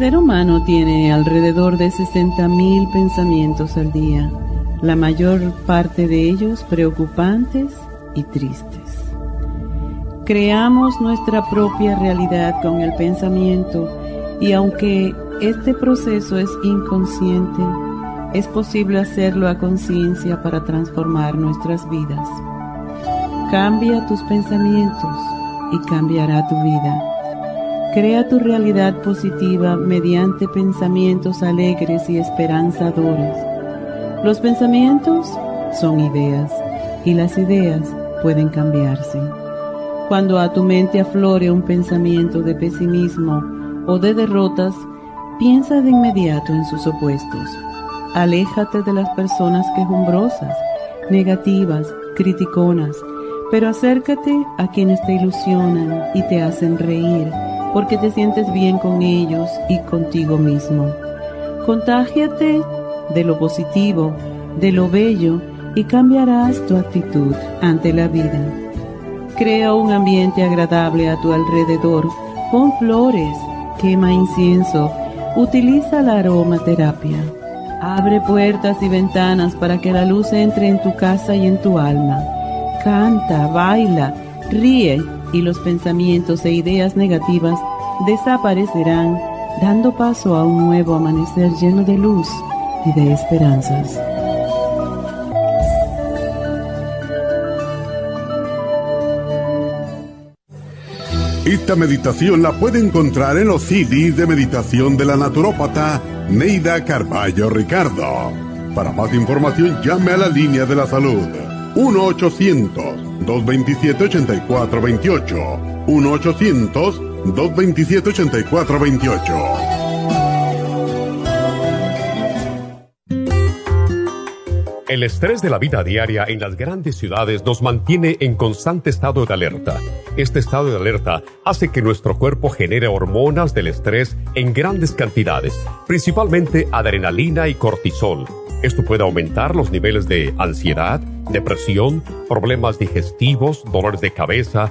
Ser humano tiene alrededor de 60.000 pensamientos al día, la mayor parte de ellos preocupantes y tristes. Creamos nuestra propia realidad con el pensamiento y aunque este proceso es inconsciente, es posible hacerlo a conciencia para transformar nuestras vidas. Cambia tus pensamientos y cambiará tu vida. Crea tu realidad positiva mediante pensamientos alegres y esperanzadores. Los pensamientos son ideas y las ideas pueden cambiarse. Cuando a tu mente aflore un pensamiento de pesimismo o de derrotas, piensa de inmediato en sus opuestos. Aléjate de las personas quejumbrosas, negativas, criticonas, pero acércate a quienes te ilusionan y te hacen reír porque te sientes bien con ellos y contigo mismo. Contágiate de lo positivo, de lo bello y cambiarás tu actitud ante la vida. Crea un ambiente agradable a tu alrededor, pon flores, quema incienso, utiliza la aromaterapia. Abre puertas y ventanas para que la luz entre en tu casa y en tu alma. Canta, baila, ríe y los pensamientos e ideas negativas desaparecerán, dando paso a un nuevo amanecer lleno de luz y de esperanzas. Esta meditación la puede encontrar en los CDs de meditación de la naturópata Neida Carballo Ricardo. Para más información llame a la línea de la salud 1-800-227-8428. 1-800-227-8428. El estrés de la vida diaria en las grandes ciudades nos mantiene en constante estado de alerta. Este estado de alerta hace que nuestro cuerpo genere hormonas del estrés en grandes cantidades, principalmente adrenalina y cortisol. Esto puede aumentar los niveles de ansiedad, depresión, problemas digestivos, dolores de cabeza,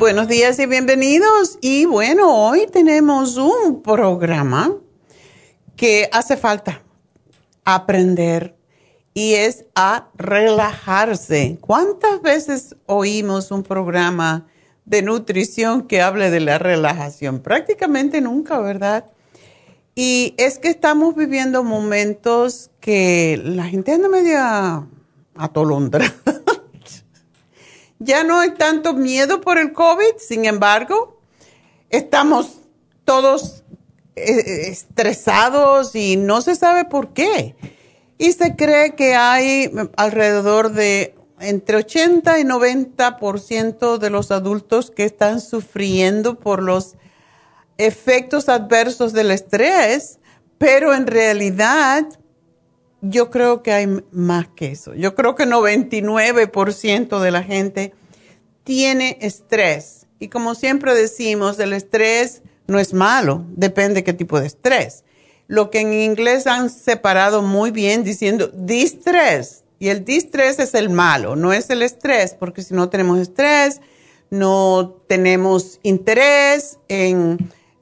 Buenos días y bienvenidos. Y bueno, hoy tenemos un programa que hace falta aprender y es a relajarse. ¿Cuántas veces oímos un programa de nutrición que hable de la relajación? Prácticamente nunca, ¿verdad? Y es que estamos viviendo momentos que la gente anda media atolondrada ya no hay tanto miedo por el COVID, sin embargo, estamos todos eh, estresados y no se sabe por qué. Y se cree que hay alrededor de entre 80 y 90% de los adultos que están sufriendo por los efectos adversos del estrés, pero en realidad yo creo que hay más que eso. Yo creo que 99% de la gente tiene estrés. Y como siempre decimos, el estrés no es malo, depende qué tipo de estrés. Lo que en inglés han separado muy bien diciendo distress. Y el distress es el malo, no es el estrés, porque si no tenemos estrés, no tenemos interés en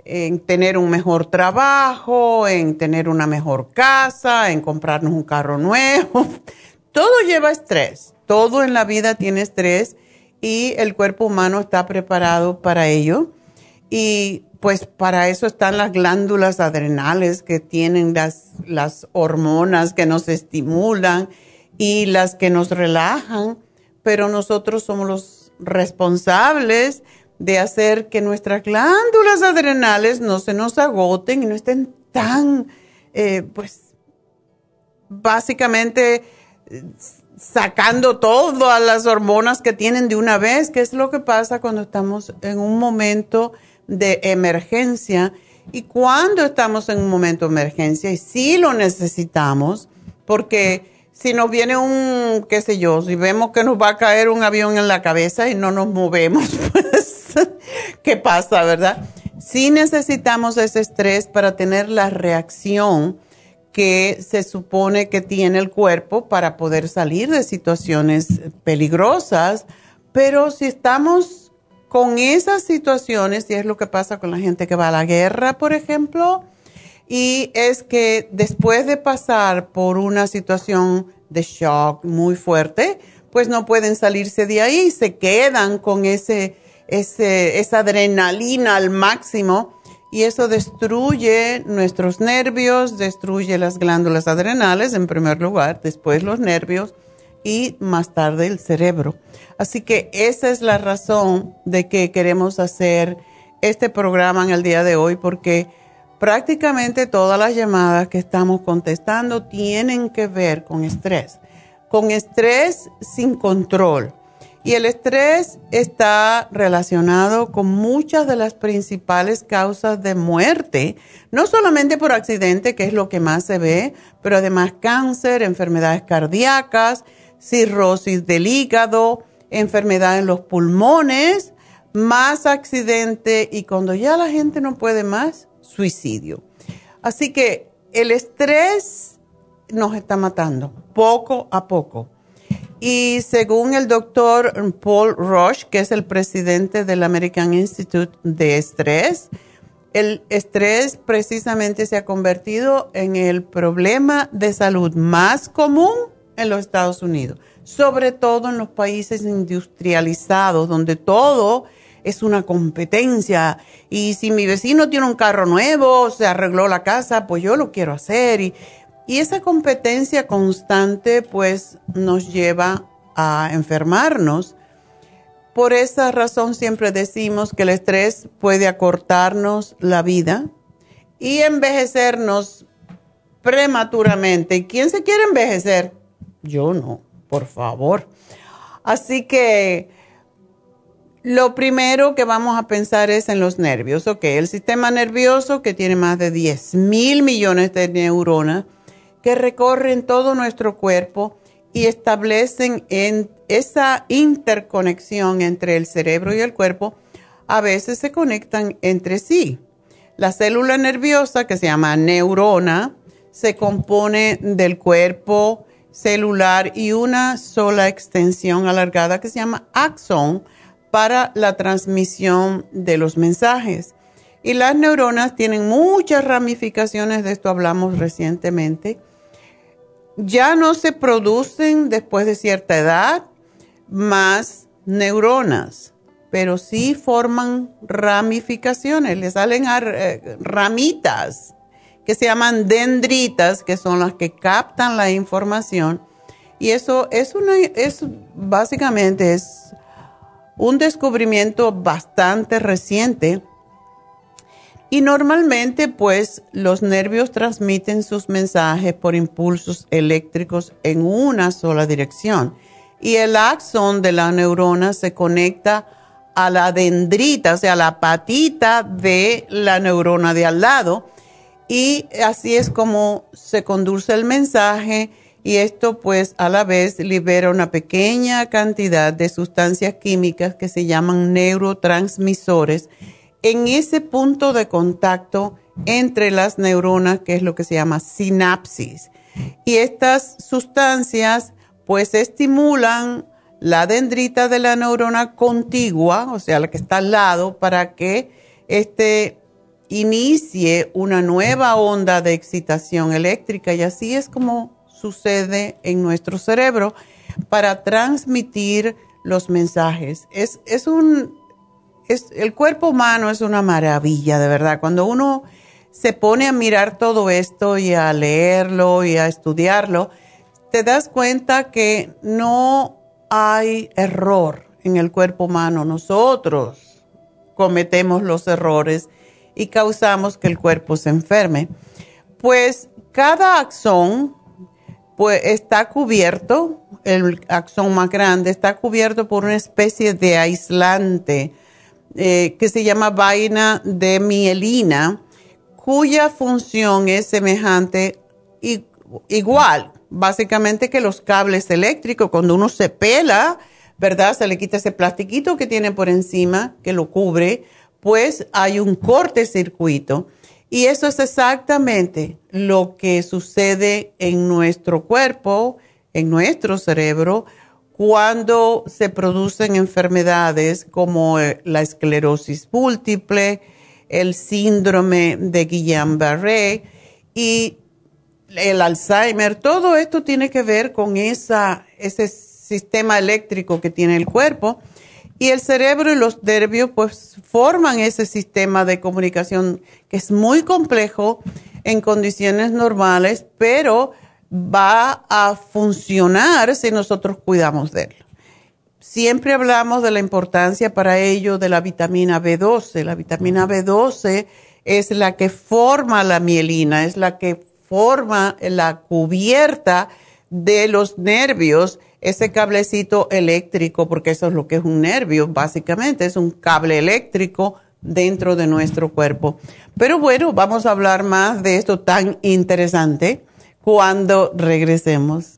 en tener un mejor trabajo, en tener una mejor casa, en comprarnos un carro nuevo. Todo lleva estrés, todo en la vida tiene estrés y el cuerpo humano está preparado para ello. Y pues para eso están las glándulas adrenales que tienen las, las hormonas que nos estimulan y las que nos relajan, pero nosotros somos los responsables de hacer que nuestras glándulas adrenales no se nos agoten y no estén tan, eh, pues, básicamente sacando todas las hormonas que tienen de una vez, que es lo que pasa cuando estamos en un momento de emergencia. Y cuando estamos en un momento de emergencia, y sí lo necesitamos, porque si nos viene un, qué sé yo, si vemos que nos va a caer un avión en la cabeza y no nos movemos, pues, ¿qué pasa, verdad? Sí necesitamos ese estrés para tener la reacción que se supone que tiene el cuerpo para poder salir de situaciones peligrosas, pero si estamos con esas situaciones, y es lo que pasa con la gente que va a la guerra, por ejemplo, y es que después de pasar por una situación de shock muy fuerte, pues no pueden salirse de ahí, se quedan con ese, ese, esa adrenalina al máximo y eso destruye nuestros nervios, destruye las glándulas adrenales en primer lugar, después los nervios y más tarde el cerebro. Así que esa es la razón de que queremos hacer este programa en el día de hoy porque prácticamente todas las llamadas que estamos contestando tienen que ver con estrés, con estrés sin control. Y el estrés está relacionado con muchas de las principales causas de muerte, no solamente por accidente, que es lo que más se ve, pero además cáncer, enfermedades cardíacas, cirrosis del hígado, enfermedad en los pulmones, más accidente y cuando ya la gente no puede más, suicidio. Así que el estrés nos está matando poco a poco. Y según el doctor Paul Rush, que es el presidente del American Institute de Estrés, el estrés precisamente se ha convertido en el problema de salud más común en los Estados Unidos, sobre todo en los países industrializados, donde todo es una competencia. Y si mi vecino tiene un carro nuevo, se arregló la casa, pues yo lo quiero hacer. Y, y esa competencia constante pues nos lleva a enfermarnos. Por esa razón siempre decimos que el estrés puede acortarnos la vida y envejecernos prematuramente. ¿Quién se quiere envejecer? Yo no, por favor. Así que lo primero que vamos a pensar es en los nervios. Ok, el sistema nervioso que tiene más de 10 mil millones de neuronas que recorren todo nuestro cuerpo y establecen en esa interconexión entre el cerebro y el cuerpo, a veces se conectan entre sí. La célula nerviosa, que se llama neurona, se compone del cuerpo celular y una sola extensión alargada que se llama axón para la transmisión de los mensajes. Y las neuronas tienen muchas ramificaciones, de esto hablamos recientemente. Ya no se producen después de cierta edad más neuronas, pero sí forman ramificaciones, le salen eh, ramitas que se llaman dendritas, que son las que captan la información. Y eso es, una, es básicamente es un descubrimiento bastante reciente. Y normalmente pues los nervios transmiten sus mensajes por impulsos eléctricos en una sola dirección. Y el axón de la neurona se conecta a la dendrita, o sea, la patita de la neurona de al lado. Y así es como se conduce el mensaje y esto pues a la vez libera una pequeña cantidad de sustancias químicas que se llaman neurotransmisores en ese punto de contacto entre las neuronas, que es lo que se llama sinapsis. Y estas sustancias pues estimulan la dendrita de la neurona contigua, o sea, la que está al lado, para que este inicie una nueva onda de excitación eléctrica y así es como sucede en nuestro cerebro para transmitir los mensajes. Es, es un el cuerpo humano es una maravilla, de verdad. Cuando uno se pone a mirar todo esto y a leerlo y a estudiarlo, te das cuenta que no hay error en el cuerpo humano. Nosotros cometemos los errores y causamos que el cuerpo se enferme. Pues cada axón pues, está cubierto, el axón más grande está cubierto por una especie de aislante eh, que se llama vaina de mielina, cuya función es semejante igual, básicamente que los cables eléctricos. Cuando uno se pela, ¿verdad? Se le quita ese plastiquito que tiene por encima, que lo cubre, pues hay un corte circuito. Y eso es exactamente lo que sucede en nuestro cuerpo, en nuestro cerebro, cuando se producen enfermedades como eh, la esclerosis múltiple, el síndrome de Guillain-Barré y el Alzheimer, todo esto tiene que ver con esa, ese sistema eléctrico que tiene el cuerpo y el cerebro y los nervios pues forman ese sistema de comunicación que es muy complejo en condiciones normales, pero va a funcionar si nosotros cuidamos de él. Siempre hablamos de la importancia para ello de la vitamina B12. La vitamina B12 es la que forma la mielina, es la que forma la cubierta de los nervios, ese cablecito eléctrico, porque eso es lo que es un nervio, básicamente, es un cable eléctrico dentro de nuestro cuerpo. Pero bueno, vamos a hablar más de esto tan interesante cuando regresemos.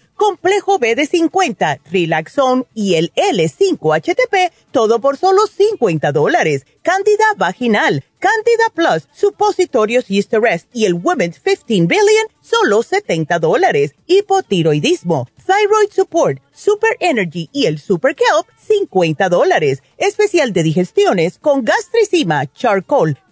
complejo B de 50, Relaxon y el L5-HTP, todo por solo 50 dólares. Candida vaginal, Candida Plus, supositorios Rest y el Women's 15 Billion, solo 70 dólares. Hipotiroidismo, Thyroid Support, Super Energy y el Super Kelp, 50 dólares. Especial de digestiones con gastricima, charcoal,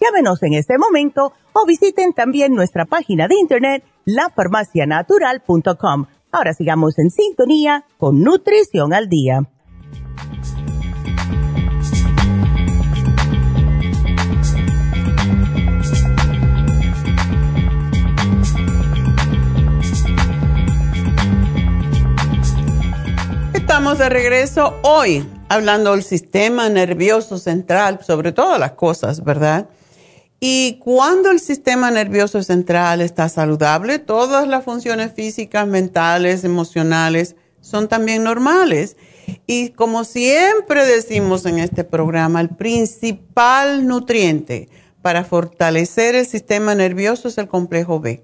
Llámenos en este momento o visiten también nuestra página de internet lafarmacianatural.com. Ahora sigamos en sintonía con Nutrición al Día. Estamos de regreso hoy hablando del sistema nervioso central, sobre todas las cosas, ¿verdad? Y cuando el sistema nervioso central está saludable, todas las funciones físicas, mentales, emocionales son también normales. Y como siempre decimos en este programa, el principal nutriente para fortalecer el sistema nervioso es el complejo B,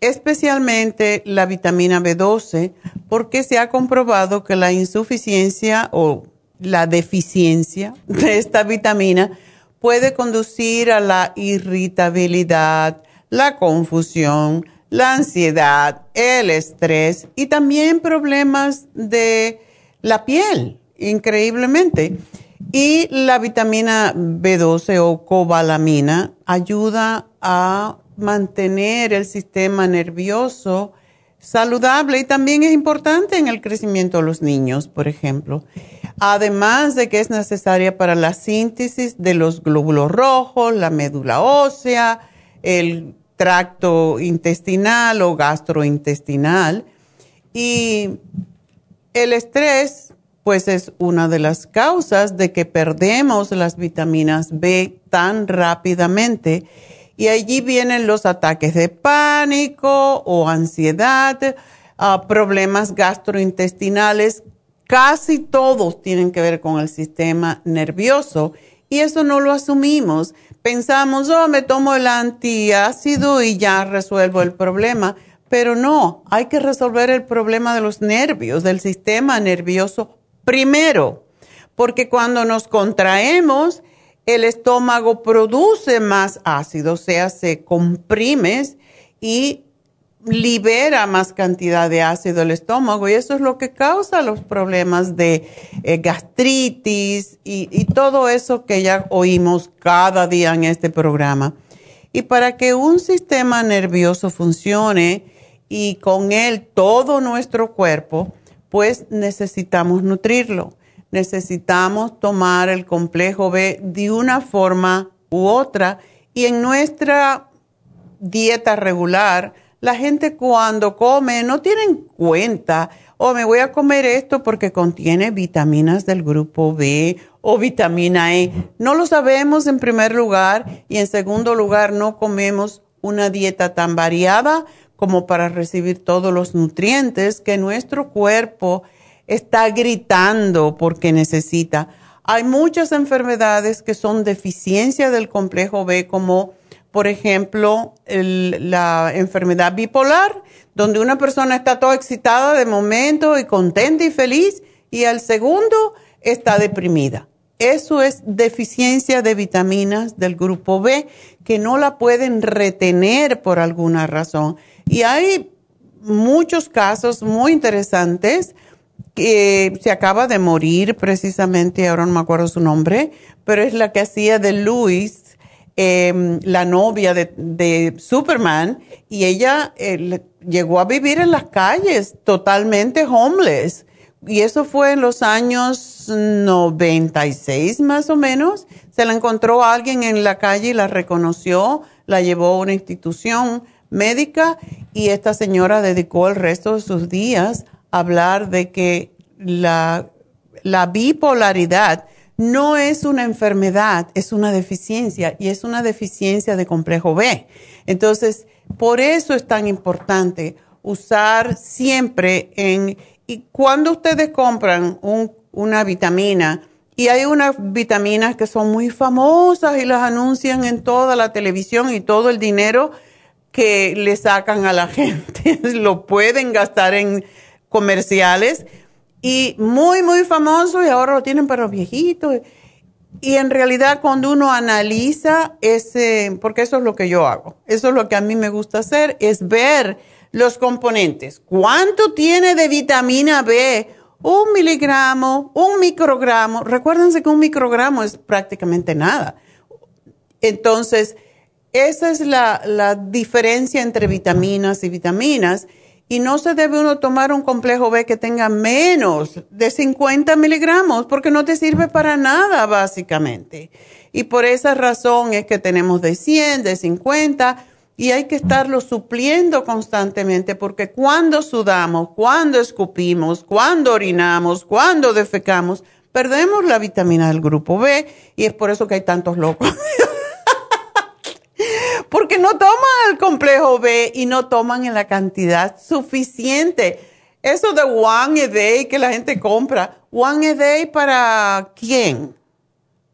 especialmente la vitamina B12, porque se ha comprobado que la insuficiencia o la deficiencia de esta vitamina puede conducir a la irritabilidad, la confusión, la ansiedad, el estrés y también problemas de la piel, increíblemente. Y la vitamina B12 o cobalamina ayuda a mantener el sistema nervioso saludable y también es importante en el crecimiento de los niños, por ejemplo además de que es necesaria para la síntesis de los glóbulos rojos, la médula ósea, el tracto intestinal o gastrointestinal. Y el estrés, pues es una de las causas de que perdemos las vitaminas B tan rápidamente. Y allí vienen los ataques de pánico o ansiedad, ah, problemas gastrointestinales Casi todos tienen que ver con el sistema nervioso y eso no lo asumimos. Pensamos, oh, me tomo el antiácido y ya resuelvo el problema. Pero no, hay que resolver el problema de los nervios, del sistema nervioso primero, porque cuando nos contraemos, el estómago produce más ácido, o sea, se comprime y libera más cantidad de ácido el estómago y eso es lo que causa los problemas de eh, gastritis y, y todo eso que ya oímos cada día en este programa. Y para que un sistema nervioso funcione y con él todo nuestro cuerpo, pues necesitamos nutrirlo. Necesitamos tomar el complejo B de una forma u otra y en nuestra dieta regular, la gente cuando come no tiene en cuenta, o oh, me voy a comer esto porque contiene vitaminas del grupo B o vitamina E. No lo sabemos en primer lugar y en segundo lugar no comemos una dieta tan variada como para recibir todos los nutrientes que nuestro cuerpo está gritando porque necesita. Hay muchas enfermedades que son deficiencia del complejo B, como por ejemplo la enfermedad bipolar, donde una persona está toda excitada de momento y contenta y feliz, y al segundo está deprimida. Eso es deficiencia de vitaminas del grupo B que no la pueden retener por alguna razón. Y hay muchos casos muy interesantes que se acaba de morir precisamente, ahora no me acuerdo su nombre, pero es la que hacía de Luis, em, la novia de, Superman, y ella eh, llegó a vivir en las calles totalmente homeless. Y eso fue en los años 96 más o menos. Se la encontró alguien en la calle y la reconoció, la llevó a una institución médica y esta señora dedicó el resto de sus días hablar de que la, la bipolaridad no es una enfermedad, es una deficiencia y es una deficiencia de complejo B. Entonces, por eso es tan importante usar siempre en, y cuando ustedes compran una vitamina, y hay unas vitaminas que son muy famosas y las anuncian en toda la televisión y todo el dinero que le sacan a la gente, lo pueden gastar en comerciales y muy, muy famoso y ahora lo tienen para los viejitos. Y en realidad cuando uno analiza ese, porque eso es lo que yo hago, eso es lo que a mí me gusta hacer, es ver los componentes. ¿Cuánto tiene de vitamina B? Un miligramo, un microgramo. Recuérdense que un microgramo es prácticamente nada. Entonces, esa es la, la diferencia entre vitaminas y vitaminas y no se debe uno tomar un complejo B que tenga menos de 50 miligramos porque no te sirve para nada básicamente. Y por esa razón es que tenemos de 100, de 50 y hay que estarlo supliendo constantemente porque cuando sudamos, cuando escupimos, cuando orinamos, cuando defecamos, perdemos la vitamina del grupo B y es por eso que hay tantos locos. porque no toman el complejo B y no toman en la cantidad suficiente. Eso de one a day que la gente compra, one a day para quién?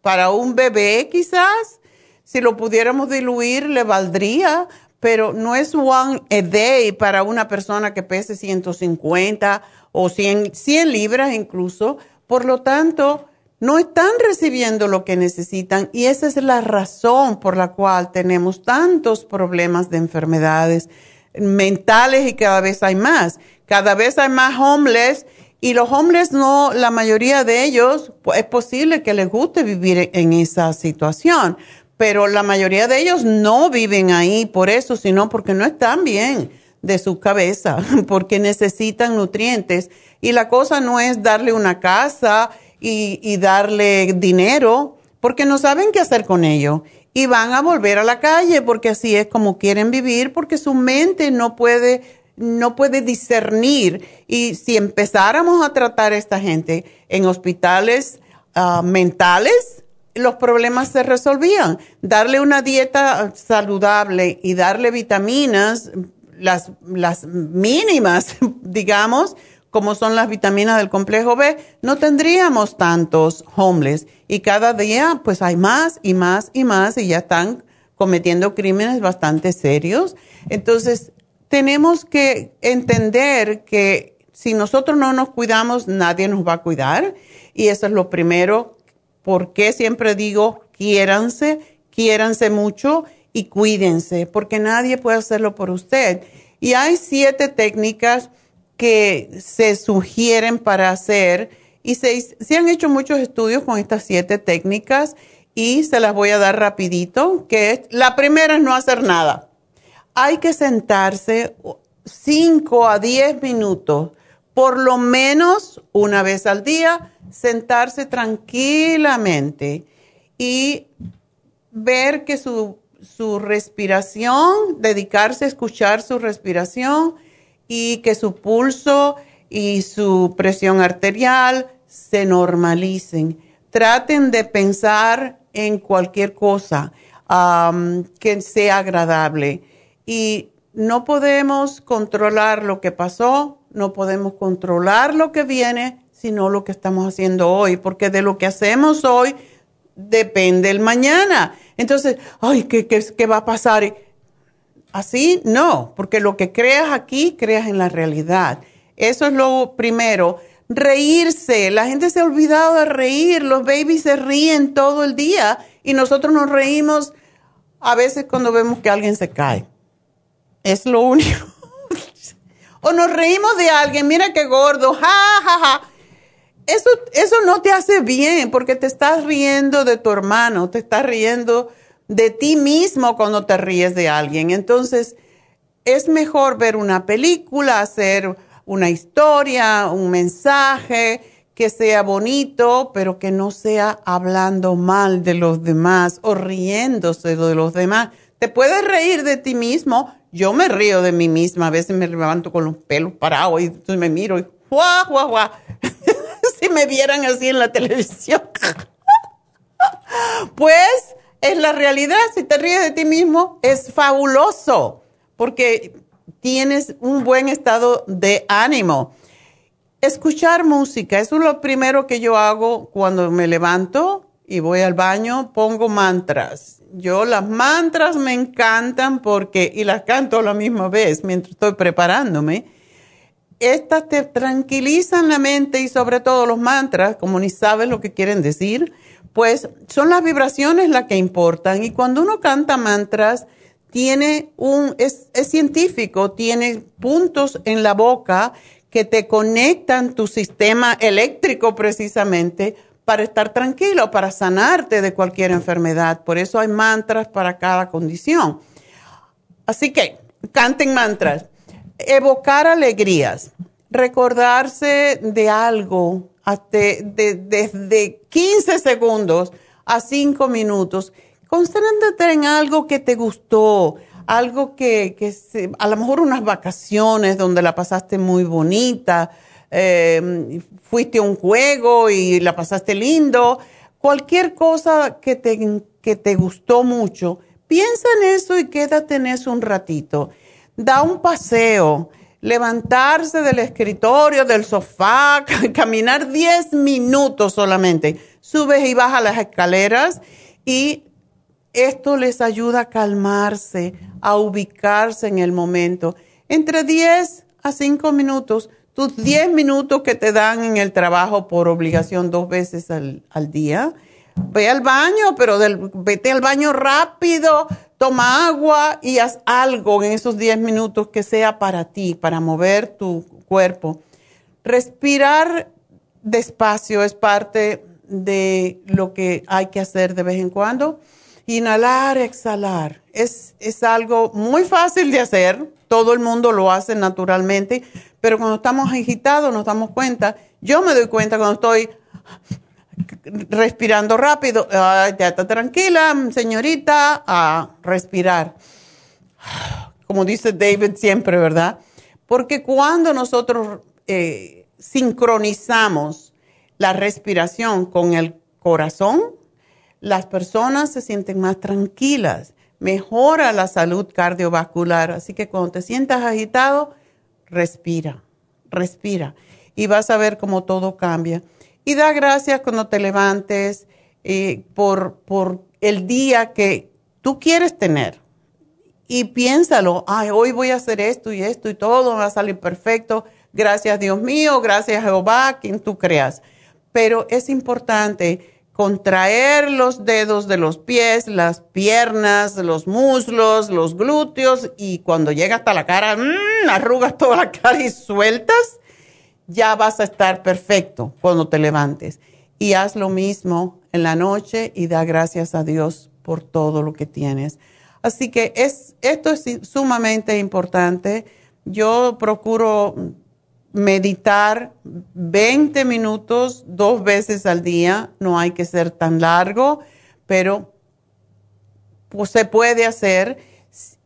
Para un bebé quizás. Si lo pudiéramos diluir le valdría, pero no es one a day para una persona que pese 150 o 100, 100 libras incluso. Por lo tanto, no están recibiendo lo que necesitan y esa es la razón por la cual tenemos tantos problemas de enfermedades mentales y cada vez hay más. Cada vez hay más homeless y los homeless no, la mayoría de ellos, pues, es posible que les guste vivir en esa situación, pero la mayoría de ellos no viven ahí por eso, sino porque no están bien de su cabeza, porque necesitan nutrientes. Y la cosa no es darle una casa y, darle dinero porque no saben qué hacer con ello. Y van a volver a la calle porque así es como quieren vivir porque su mente no puede no puede discernir. Y si empezáramos a tratar a esta gente en hospitales ah, mentales los problemas se resolvían. Darle una dieta saludable y darle vitaminas las las mínimas digamos como son las vitaminas del complejo B, no tendríamos tantos homeless. Y cada día, pues hay más y más y más y ya están cometiendo crímenes bastante serios. Entonces, tenemos que entender que si nosotros no nos cuidamos, nadie nos va a cuidar. Y eso es lo primero. porque siempre digo, quiéranse, quiéranse mucho y cuídense? Porque nadie puede hacerlo por usted. Y hay siete técnicas que se sugieren para hacer y se, han hecho muchos estudios con estas siete técnicas y se las voy a dar rapidito, que la primera es no hacer nada. Hay que sentarse 5 a 10 minutos, por lo menos una vez al día, sentarse tranquilamente y ver que su, su respiración, dedicarse a escuchar su respiración y que su pulso y su presión arterial se normalicen. Traten de pensar en cualquier cosa que sea agradable. Y no podemos controlar lo que pasó, no podemos controlar lo que viene, sino lo que estamos haciendo hoy, porque de lo que hacemos hoy depende el mañana. Entonces, ay, ¿qué, qué, qué va a pasar? Así no, porque lo que creas aquí, creas en la realidad. Eso es lo primero. Reírse, la gente se ha olvidado de reír, los babies se ríen todo el día y nosotros nos reímos a veces cuando vemos que alguien se cae. Es lo único. o nos reímos de alguien, mira qué gordo, ja, ja, ja. Eso, eso no te hace bien porque te estás riendo de tu hermano, te estás riendo de ti mismo cuando te ríes de alguien. Entonces, es mejor ver una película, hacer una historia, un mensaje que sea bonito, pero que no sea hablando mal de los demás o riéndose de los demás. Te puedes reír de ti mismo. Yo me río de mí misma. A veces me levanto con los pelos parados y entonces me miro y ¡guau, guau, guau! si me vieran así en la televisión. pues es la realidad. Si te ríes de ti mismo, es fabuloso porque tienes un buen estado de ánimo. Escuchar música, eso es lo primero que yo hago cuando me levanto y voy al baño, pongo mantras. Yo las mantras me encantan porque, y las canto a la misma vez mientras estoy preparándome. Estas te tranquilizan la mente y sobre todo los mantras, como ni sabes lo que quieren decir, pues son las vibraciones las que importan. Y cuando uno canta mantras, tiene un, es, es científico, tiene puntos en la boca que te conectan tu sistema eléctrico precisamente para estar tranquilo, para sanarte de cualquier enfermedad. Por eso hay mantras para cada condición. Así que, canten mantras. Evocar alegrías, recordarse de algo desde 15 segundos a 5 minutos. Concéntrate en algo que te gustó, algo que, que a lo mejor unas vacaciones donde la pasaste muy bonita, em, fuiste a un juego y la pasaste lindo, cualquier cosa que te, que te gustó mucho, piensa en eso y quédate en eso un ratito. Da un paseo, levantarse del escritorio, del sofá, caminar 10 minutos solamente. Subes y bajas las escaleras y esto les ayuda a calmarse, a ubicarse en el momento. Entre 10 a 5 minutos, tus 10 minutos que te dan en el trabajo por obligación dos veces al, día, ve al baño, pero vete al baño rápido, toma agua y haz algo en esos 10 minutos que sea para ti, para mover tu cuerpo. Respirar despacio es parte de lo que hay que hacer de vez en cuando Inhalar, exhalar. Es, es algo muy fácil de hacer. Todo el mundo lo hace naturalmente. Pero cuando estamos agitados nos damos cuenta. Yo me doy cuenta cuando estoy respirando rápido. ya está tranquila, señorita, a respirar. Como dice David siempre, ¿verdad? Porque cuando nosotros eh, sincronizamos la respiración con el corazón, las personas se sienten más tranquilas, mejora la salud cardiovascular. Así que cuando te sientas agitado, respira, respira y vas a ver cómo todo cambia. Y da gracias cuando te levantes eh, por, por el día que tú quieres tener. Y piénsalo, ay, hoy voy a hacer esto y esto y todo va a salir perfecto. Gracias Dios mío, gracias Jehová, quien tú creas. Pero es importante contraer los dedos de los pies, las piernas, los muslos, los glúteos y cuando llega hasta la cara, mmm, arrugas toda la cara y sueltas, ya vas a estar perfecto cuando te levantes. Y haz lo mismo en la noche y da gracias a Dios por todo lo que tienes. Así que es, esto es sumamente importante. Yo procuro meditar 20 minutos dos veces al día, no hay que ser tan largo, pero pues, se puede hacer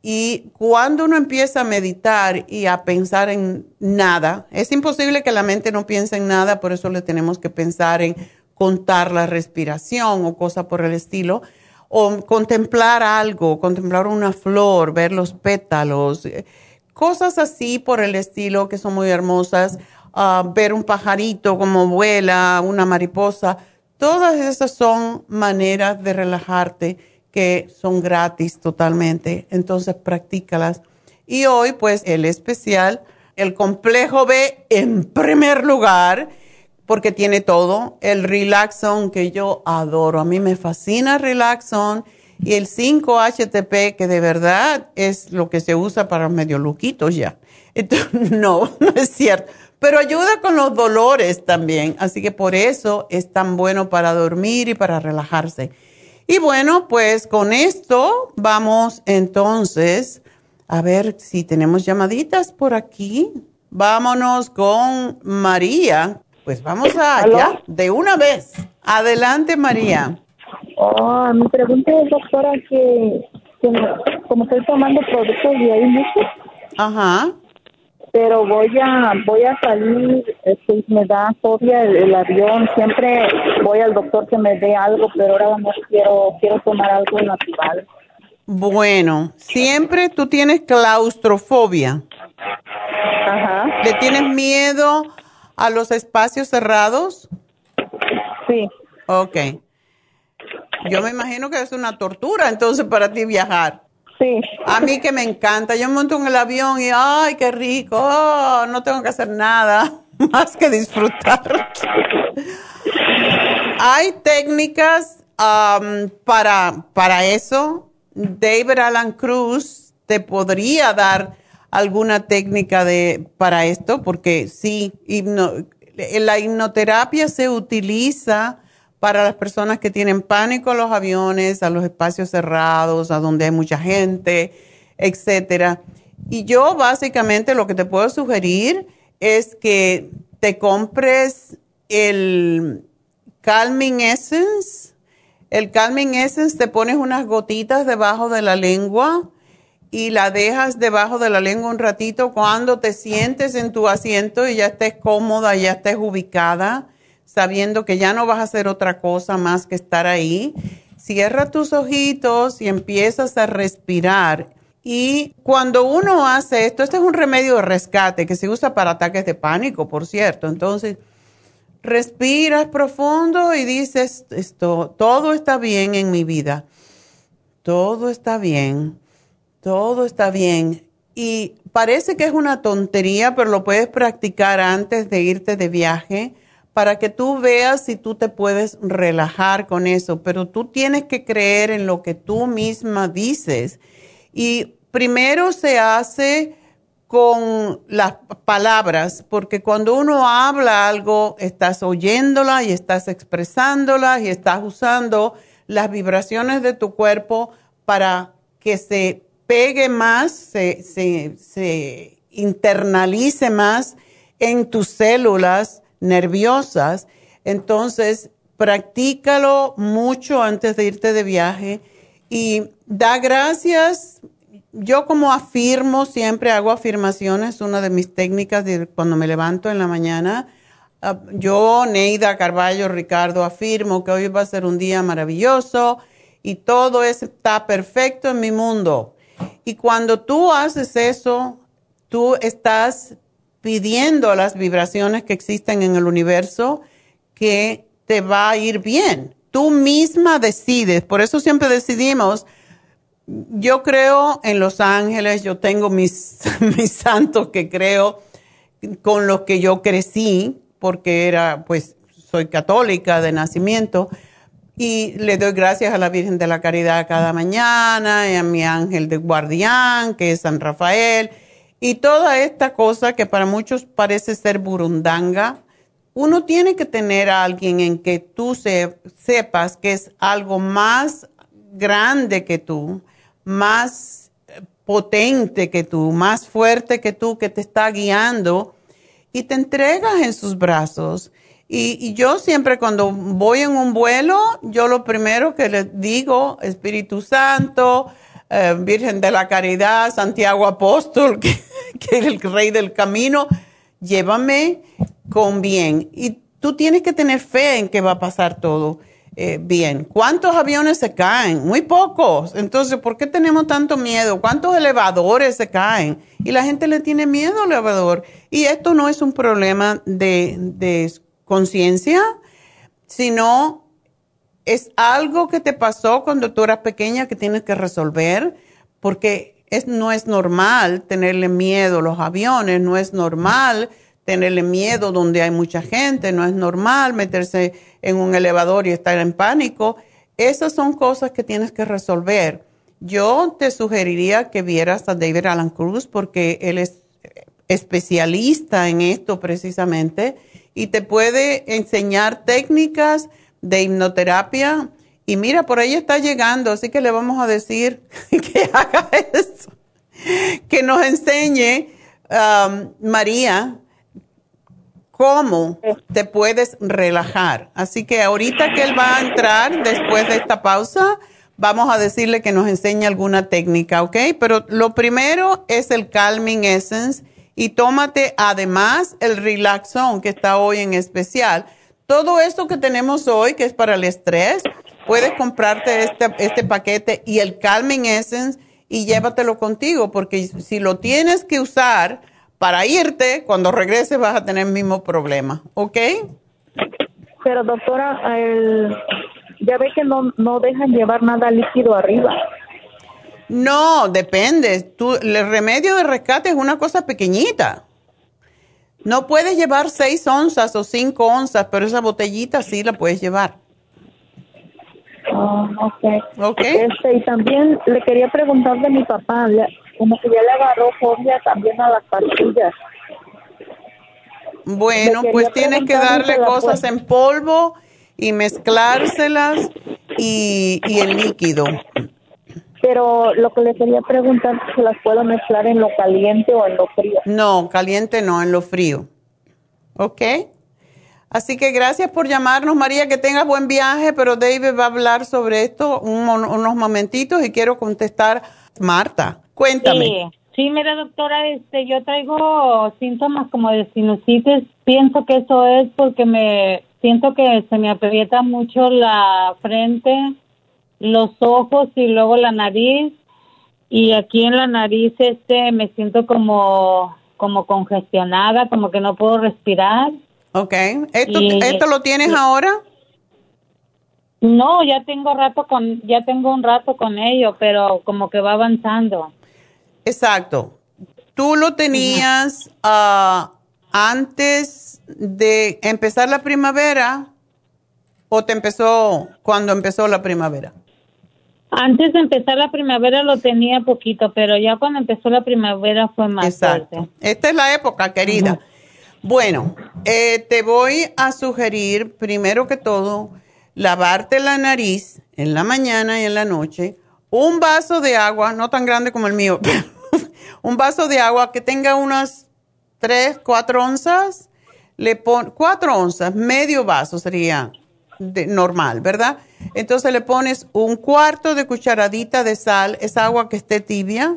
y cuando uno empieza a meditar y a pensar en nada, es imposible que la mente no piense en nada, por eso le tenemos que pensar en contar la respiración o cosas por el estilo, o contemplar algo, contemplar una flor, ver los pétalos, eh, cosas así por el estilo que son muy hermosas, ah, ver un pajarito como vuela, una mariposa, todas esas son maneras de relajarte que son gratis totalmente, entonces practícalas. Y hoy, pues, el especial, el complejo B en primer lugar, porque tiene todo, el Relaxon que yo adoro, a mí me fascina Relaxon y el 5-HTP que de verdad es lo que se usa para medio luquitos ya. No, no es cierto, pero ayuda con los dolores también, así que por eso es tan bueno para dormir y para relajarse. Y bueno, pues con esto vamos entonces a ver si tenemos llamaditas por aquí. Vámonos con María. Pues vamos allá de una vez. Adelante, María. Oh, mi pregunta es, doctora, que, como estoy tomando productos de ahí. Ajá pero voy a voy a salir, este, me da fobia el, avión, siempre voy al doctor que me dé algo, pero ahora no quiero quiero tomar algo natural. Bueno, siempre tú tienes claustrofobia. Ajá. ¿Le tienes miedo a los espacios cerrados? Sí. Ok. Yo me imagino que es una tortura entonces para ti viajar. Sí. A mí que me encanta. Yo monto en el avión y, ay, qué rico. Oh, no tengo que hacer nada más que disfrutar. Hay técnicas um, para, para eso. David Alan Cruz te podría dar alguna técnica de, para esto, porque sí, la hipnoterapia se utiliza para las personas que tienen pánico a los aviones, a los espacios cerrados, a donde hay mucha gente, etcétera. Y yo básicamente lo que te puedo sugerir es que te compres el Calming Essence. El Calming Essence te pones unas gotitas debajo de la lengua y la dejas debajo de la lengua un ratito cuando te sientes en tu asiento y ya estés cómoda, ya estés ubicada sabiendo que ya no vas a hacer otra cosa más que estar ahí. Cierra tus ojitos y empiezas a respirar. Y cuando uno hace esto, este es un remedio de rescate que se usa para ataques de pánico, por cierto. Entonces, respiras profundo y dices, esto, todo está bien en mi vida. Todo está bien. Todo está bien. Y parece que es una tontería, pero lo puedes practicar antes de irte de viaje para que tú veas si tú te puedes relajar con eso, pero tú tienes que creer en lo que tú misma dices. Y primero se hace con las palabras, porque cuando uno habla algo, estás oyéndola y estás expresándola y estás usando las vibraciones de tu cuerpo para que se pegue más, se, se internalice más en tus células nerviosas. Entonces, practícalo mucho antes de irte de viaje y da gracias. Yo como afirmo, siempre hago afirmaciones, una de mis técnicas de cuando me levanto en la mañana. Ah, yo, Neida Carballo, Ricardo, afirmo que hoy va a ser un día maravilloso y todo está perfecto en mi mundo. Y cuando tú haces eso, tú estás pidiendo las vibraciones que existen en el universo que te va a ir bien. Tú misma decides, por eso siempre decidimos, yo creo en los ángeles, yo tengo mis, mis santos que creo con los que yo crecí, porque era, pues, soy católica de nacimiento, y le doy gracias a la Virgen de la Caridad cada mañana, y a mi ángel de guardián, que es San Rafael, y toda esta cosa que para muchos parece ser burundanga, uno tiene que tener a alguien en que tú sepas que es algo más grande que tú, más potente que tú, más fuerte que tú, que te está guiando y te entregas en sus brazos. Y, yo siempre cuando voy en un vuelo, yo lo primero que les digo, Espíritu Santo, eh, Virgen de la Caridad, Santiago Apóstol, que, es el rey del camino, llévame con bien. Y tú tienes que tener fe en que va a pasar todo. Eh, bien. ¿Cuántos aviones se caen? Muy pocos. Entonces, ¿por qué tenemos tanto miedo? ¿Cuántos elevadores se caen? Y la gente le tiene miedo al elevador. Y esto no es un problema de, conciencia, sino es algo que te pasó cuando tú eras pequeña que tienes que resolver, porque es, no es normal tenerle miedo a los aviones, no es normal tenerle miedo donde hay mucha gente, no es normal meterse en un elevador y estar en pánico. Esas son cosas que tienes que resolver. Yo te sugeriría que vieras a David Alan Cruz porque él es especialista en esto precisamente y te puede enseñar técnicas de hipnoterapia. Y mira, por ahí está llegando, así que le vamos a decir que haga eso, que nos enseñe um, María cómo te puedes relajar. Así que ahorita que él va a entrar después de esta pausa, vamos a decirle que nos enseñe alguna técnica, ¿ok? Pero lo primero es el Calming Essence y tómate además el Relaxon que está hoy en especial. Todo esto que tenemos hoy, que es para el estrés, puedes comprarte este, este paquete y el Calming Essence y llévatelo contigo, porque si lo tienes que usar, para irte, cuando regreses vas a tener el mismo problema, ¿ok? Pero doctora, ya ve que no, no dejan llevar nada líquido arriba. No, depende. Tú, el remedio de rescate es una cosa pequeñita. No puedes llevar seis onzas o cinco onzas, pero esa botellita sí la puedes llevar. Oh, ok. Ok. Este, y también le quería preguntar de mi papá como que ya le agarró fobia también a las pastillas. Bueno, pues tienes que darle cosas en polvo y mezclárselas y, y en líquido. Pero lo que le quería preguntar es si las puedo mezclar en lo caliente o en lo frío. No, caliente no, en lo frío. ¿Ok? Así que gracias por llamarnos, María, que tengas buen viaje, pero David va a hablar sobre esto unos momentitos y quiero contestar Marta. Cuéntame. Sí, mira doctora, este, yo traigo síntomas como de sinusitis. Pienso que eso es porque me siento que se me aprieta mucho la frente, los ojos y luego la nariz. Y aquí en la nariz este me siento como como congestionada, como que no puedo respirar. Ok. ¿Esto, ¿esto lo tienes ahora? No, ya tengo rato con ya tengo un rato con ello, pero como que va avanzando. Exacto. ¿Tú lo tenías ah, antes de empezar la primavera o te empezó cuando empezó la primavera? Antes de empezar la primavera lo tenía poquito, pero ya cuando empezó la primavera fue más Exacto. Esta es la época, querida. Bueno, eh, te voy a sugerir, primero que todo, lavarte la nariz en la mañana y en la noche, un vaso de agua, no tan grande como el mío, un vaso de agua que tenga unas 3, 4 onzas, le pon 4 onzas, medio vaso sería normal, ¿verdad? Entonces le pones un cuarto de cucharadita de sal, es agua que esté tibia,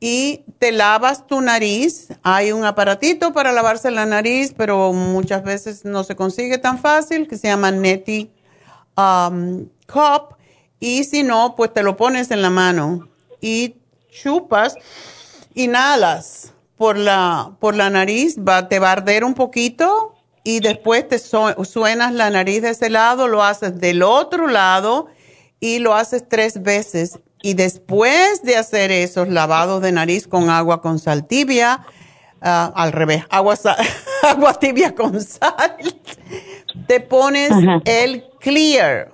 y te lavas tu nariz. Hay un aparatito para lavarse la nariz, pero muchas veces no se consigue tan fácil, que se llama Neti um, Cup. Y si no, pues te lo pones en la mano y chupas inhalas por la, por la nariz, va, te va a arder un poquito y después te suenas la nariz de ese lado, lo haces del otro lado y lo haces tres veces. Y después de hacer esos lavados de nariz con agua con sal tibia, ah, al revés, agua, agua tibia con sal, te pones el clear.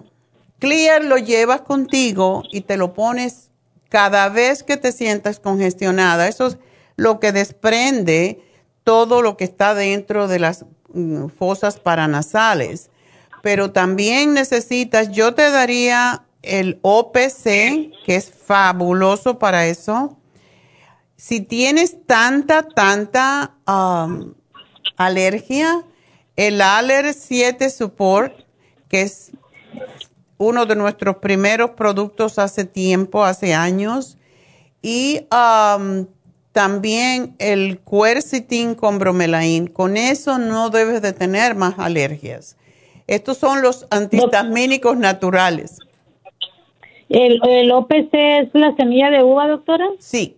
Clear lo llevas contigo y te lo pones cada vez que te sientas congestionada, eso es lo que desprende todo lo que está dentro de las fosas paranasales. Pero también necesitas, yo te daría el OPC, que es fabuloso para eso. Si tienes tanta, tanta alergia, el Aller 7 Support, que es uno de nuestros primeros productos hace tiempo, hace años, y también el quercetin con bromelain. Con eso no debes de tener más alergias. Estos son los antihistamínicos naturales. ¿El, ¿El, OPC es la semilla de uva, doctora? Sí.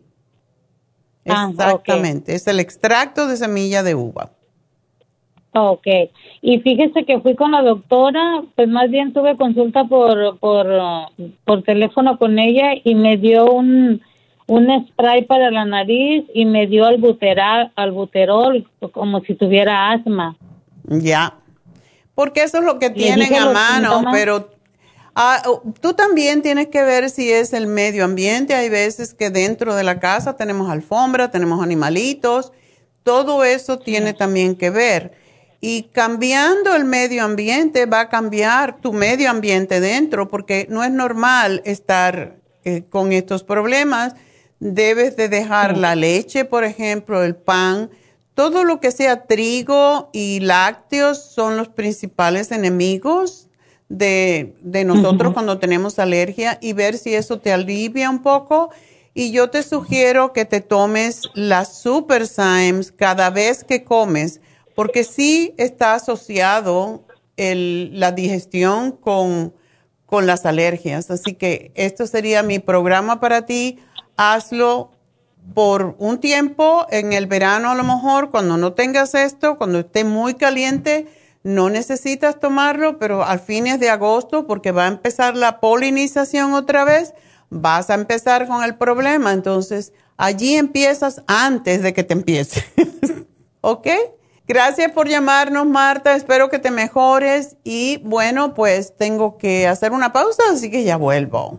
Ah, Exactamente. Es el extracto de semilla de uva. Ok. Y fíjese que fui con la doctora, pues más bien tuve consulta por, por, por teléfono con ella y me dio un, un spray para la nariz y me dio albuterol, albuterol como si tuviera asma. Ya. Porque eso es lo que tienen a mano, pero ah, tú también tienes que ver si es el medio ambiente. Hay veces que dentro de la casa tenemos alfombra, tenemos animalitos. Todo eso tiene también que ver. Y cambiando el medio ambiente va a cambiar tu medio ambiente dentro, porque no es normal estar eh, con estos problemas. Debes de dejar la leche, por ejemplo, el pan, todo lo que sea trigo y lácteos son los principales enemigos de, nosotros cuando tenemos alergia y ver si eso te alivia un poco. Y yo te sugiero que te tomes las Super Symes cada vez que comes porque sí está asociado la digestión con, con las alergias. Así que esto sería mi programa para ti. Hazlo por un tiempo, en el verano a lo mejor, cuando no tengas esto, cuando esté muy caliente, no necesitas tomarlo, pero al fines de agosto, porque va a empezar la polinización otra vez, vas a empezar con el problema. Entonces, allí empiezas antes de que te empiece. ¿Ok? Gracias por llamarnos, Marta. Espero que te mejores. Y bueno, pues tengo que hacer una pausa, así que ya vuelvo.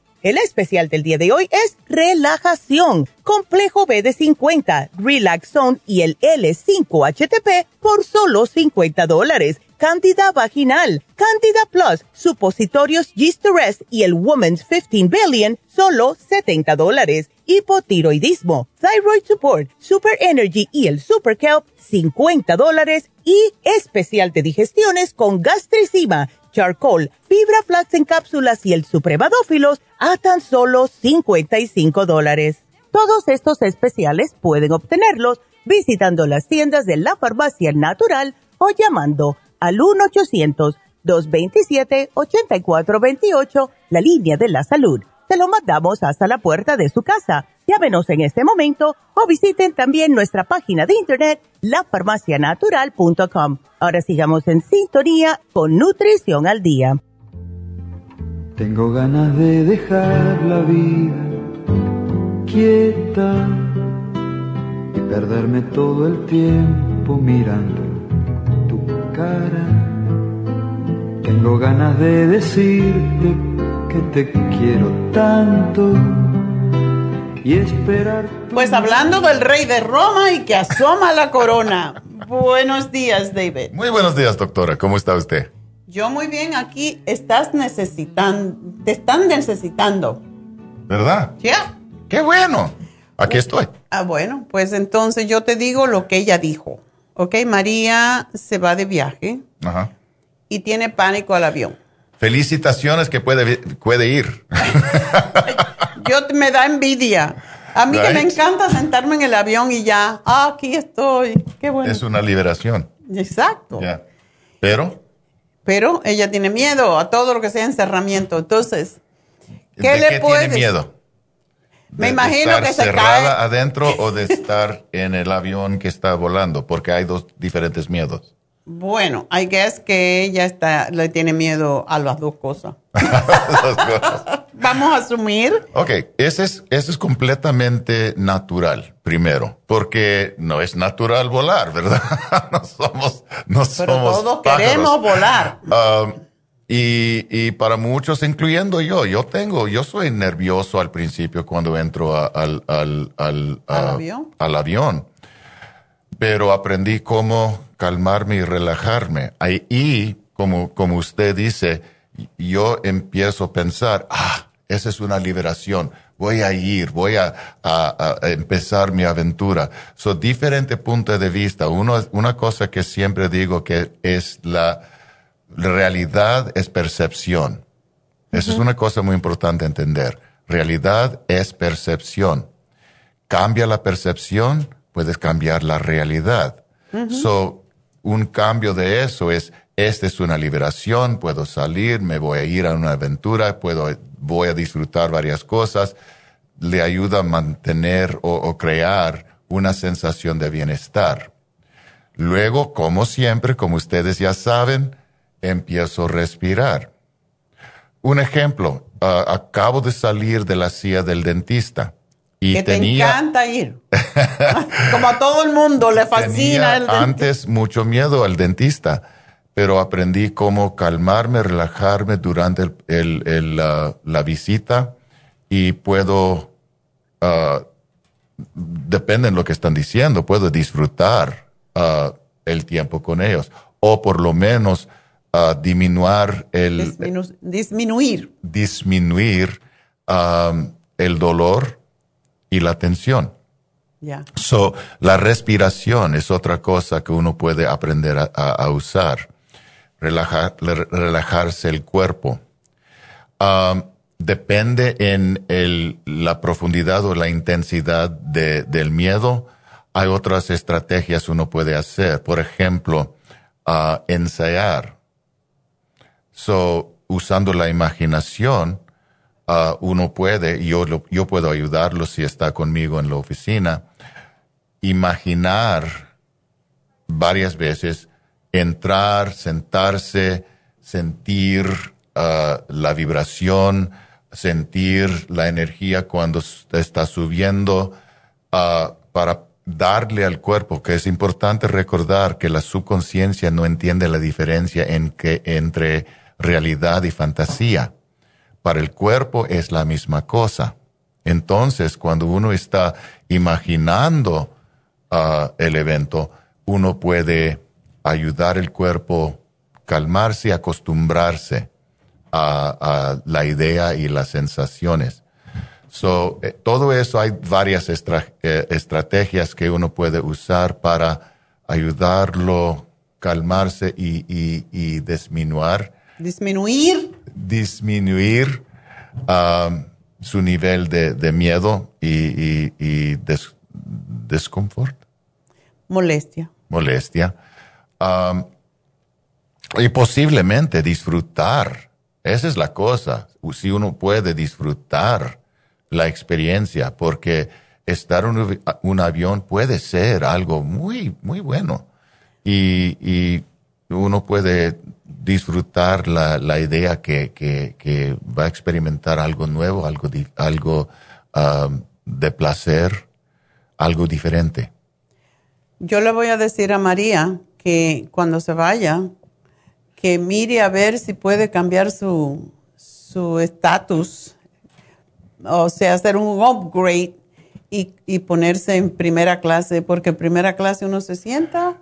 El especial del día de hoy es relajación, complejo B de 50, Relaxon y el L5HTP por solo 50 dólares. Candida vaginal, Candida Plus, supositorios Gist y el Woman's 15 Billion, solo 70 dólares. Hipotiroidismo, thyroid support, super energy y el super kelp, 50 dólares. Y especial de digestiones con gastricima, charcoal, fibra flax en cápsulas y el supremadófilos a tan solo 55 dólares. Todos estos especiales pueden obtenerlos visitando las tiendas de la farmacia natural o llamando al 1-800-227-8428, la línea de la salud se lo mandamos hasta la puerta de su casa. Llámenos en este momento o visiten también nuestra página de internet lafarmacianatural.com. Ahora sigamos en sintonía con Nutrición al Día. Tengo ganas de dejar la vida quieta y perderme todo el tiempo mirando tu cara. Tengo ganas de decirte que te quiero tanto y esperar. Pues hablando del rey de Roma y que asoma la corona. Buenos días, David. Muy buenos días, doctora. ¿Cómo está usted? Yo muy bien, aquí estás necesitando, te están necesitando. ¿Verdad? ¿Ya? Qué bueno. Aquí estoy. Ah, bueno, pues entonces yo te digo lo que ella dijo. Ok, María se va de viaje Ajá. y tiene pánico al avión. Felicitaciones que puede, puede ir. Yo me da envidia. A mí que me encanta sentarme en el avión y ya, ah, aquí estoy. Qué bueno. Es una liberación. Exacto. Pero, Pero ella tiene miedo a todo lo que sea encerramiento. Entonces, ¿qué ¿de le qué puedes? tiene miedo? Me ¿De imagino estar que se cerrada cae. adentro o de estar en el avión que está volando? Porque hay dos diferentes miedos. Bueno, I guess que ella está, le tiene miedo a las dos cosas. Vamos a asumir. Ok, ese es, ese es completamente natural, primero, porque no es natural volar, ¿verdad? no somos, no Pero somos todos pájaros. queremos volar. Um, y, y para muchos, incluyendo yo, yo tengo, yo soy nervioso al principio cuando entro a- al, al, al, ¿Al a- avión? al avión. Pero aprendí cómo calmarme y relajarme. Ahí, y como, como usted dice, yo empiezo a pensar, ah, esa es una liberación. Voy a ir, voy a, a- a empezar mi aventura. Son diferentes puntos de vista. Uno, una cosa que siempre digo que es la, realidad es percepción. Esa es una cosa muy importante entender. Realidad es percepción. Cambia la percepción, puedes cambiar la realidad. So, un cambio de eso es, esta es una liberación, puedo salir, me voy a ir a una aventura, puedo, voy a disfrutar varias cosas. Le ayuda a mantener o, crear una sensación de bienestar. Luego, como siempre, como ustedes ya saben, empiezo a respirar. Un ejemplo, ah, acabo de salir de la silla del dentista y que te tenía, encanta ir. Como a todo el mundo le fascina tenía el dentista. antes mucho miedo al dentista, pero aprendí cómo calmarme, relajarme durante el- el- el, la visita y puedo, ah, depende de lo que están diciendo, puedo disfrutar ah, el tiempo con ellos o por lo menos ah, disminuir el, Disminu- disminuir. disminuir um, el dolor y la tensión. Ya. So, la respiración es otra cosa que uno puede aprender a, a- a usar. Relajar, re- relajarse el cuerpo. Um, depende en el, la profundidad o la intensidad de- del miedo. Hay otras estrategias uno puede hacer. Por ejemplo, ah, ensayar. So, usando la imaginación, ah, uno puede, yo, lo- yo puedo ayudarlo si está conmigo en la oficina, imaginar varias veces, entrar, sentarse, sentir ah, la vibración, sentir la energía cuando está subiendo, ah, para darle al cuerpo, que es importante recordar que la subconsciencia no entiende la diferencia en que, entre realidad y fantasía. Para el cuerpo es la misma cosa. Entonces, cuando uno está imaginando ah, el evento, uno puede ayudar el cuerpo calmarse y acostumbrarse a, a la idea y las sensaciones. So, eh, todo eso hay varias eh, estrategias que uno puede usar para ayudarlo calmarse y, y, y disminuir, Disminuir. disminuir um, su nivel de, de miedo y, y, y des- desconfort, Molestia. molestia. Um, y posiblemente disfrutar Esa es la cosa. Si uno puede disfrutar la experiencia, porque estar en un, avión puede ser algo muy, muy bueno. Y, y uno puede disfrutar la, la idea que, que, que, va a experimentar algo nuevo, algo, algo um, de placer, algo diferente. Yo le voy a decir a María que cuando se vaya, que mire a ver si puede cambiar su estatus, o sea, hacer un upgrade y, y, ponerse en primera clase, porque en primera clase uno se sienta.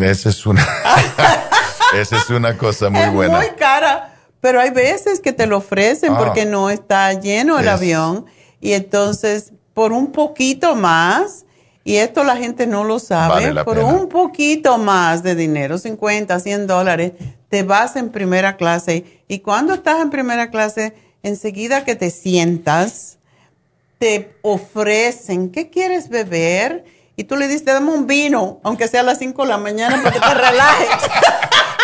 esa es una, esa es una cosa muy es buena. Muy cara, pero hay veces que te lo ofrecen ah. porque no está lleno el avión y entonces por un poquito más y esto la gente no lo sabe, por un poquito más de dinero, 50, 100 dólares, te vas en primera clase. Y cuando estás en primera clase, enseguida que te sientas, te ofrecen, ¿qué quieres beber? Y tú le dices, dame un vino, aunque sea a las 5 de la mañana, para que te relajes.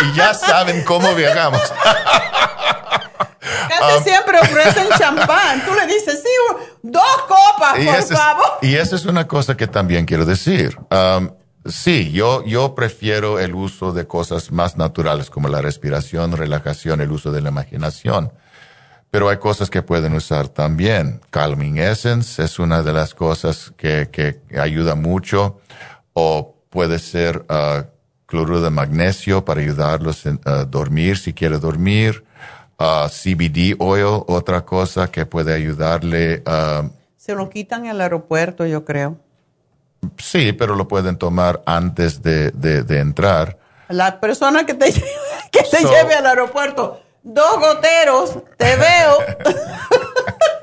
Y ya saben cómo viajamos. Casi um, siempre ofrecen champán. Tú le dices, sí, dos copas, por favor. y esa es una cosa que también quiero decir. Um, sí, yo, yo prefiero el uso de cosas más naturales como la respiración, relajación, el uso de la imaginación. Pero hay cosas que pueden usar también. Calming Essence es una de las cosas que, que ayuda mucho. O puede ser uh, cloruro de magnesio para ayudarlos a dormir si quiere dormir. CBD oil, otra cosa que puede ayudarle. Se lo quitan en el aeropuerto, yo creo. Sí, pero lo pueden tomar antes de, de, entrar. La persona que te, que te lleve al aeropuerto, dos goteros, te veo.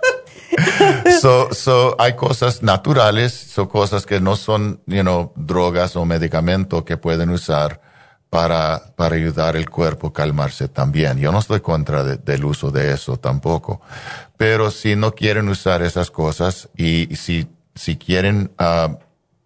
so, so, hay cosas naturales, son cosas que no son, you know, drogas o medicamentos que pueden usar para, para ayudar el cuerpo a calmarse también. Yo no estoy contra del uso de eso tampoco. Pero si no quieren usar esas cosas y si, si quieren uh,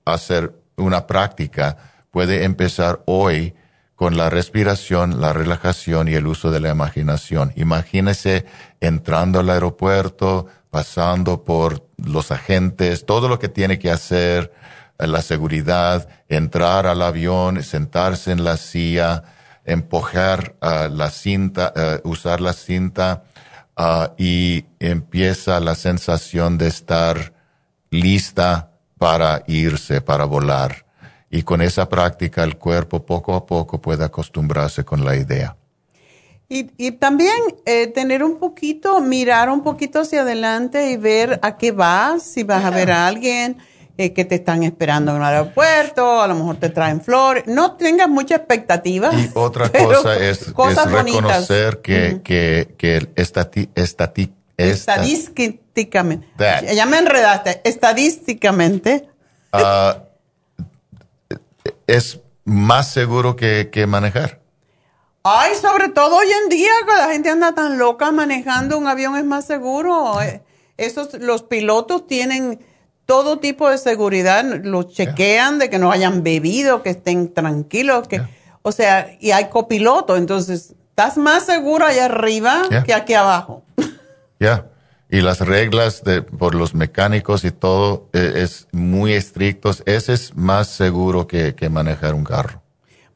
hacer una práctica, puede empezar hoy con la respiración, la relajación y el uso de la imaginación. Imagínese entrando al aeropuerto, pasando por los agentes, todo lo que tiene que hacer, la seguridad, entrar al avión, sentarse en la silla, empujar uh, la cinta, uh, usar la cinta uh, y empieza la sensación de estar lista para irse, para volar. Y con esa práctica el cuerpo poco a poco puede acostumbrarse con la idea. Y, y también eh, tener un poquito, mirar un poquito hacia adelante y ver a qué vas, si vas a ver a alguien, eh, que te están esperando en el aeropuerto, a lo mejor te traen flores. No tengas mucha expectativa. Y otra cosa es, reconocer que, que, que estati, estati, estadísticamente, ya me enredaste, estadísticamente. Uh, es más seguro que, que manejar. Ay, sobre todo hoy en día que la gente anda tan loca manejando un avión es más seguro. Eh, esos, los pilotos tienen todo tipo de seguridad, los chequean de que no hayan bebido, que estén tranquilos, que, o sea, y hay copiloto, entonces estás más seguro allá arriba que aquí abajo. Ya. Y las reglas de, por los mecánicos y todo eh, es muy estrictos. Ese es más seguro que, que manejar un carro.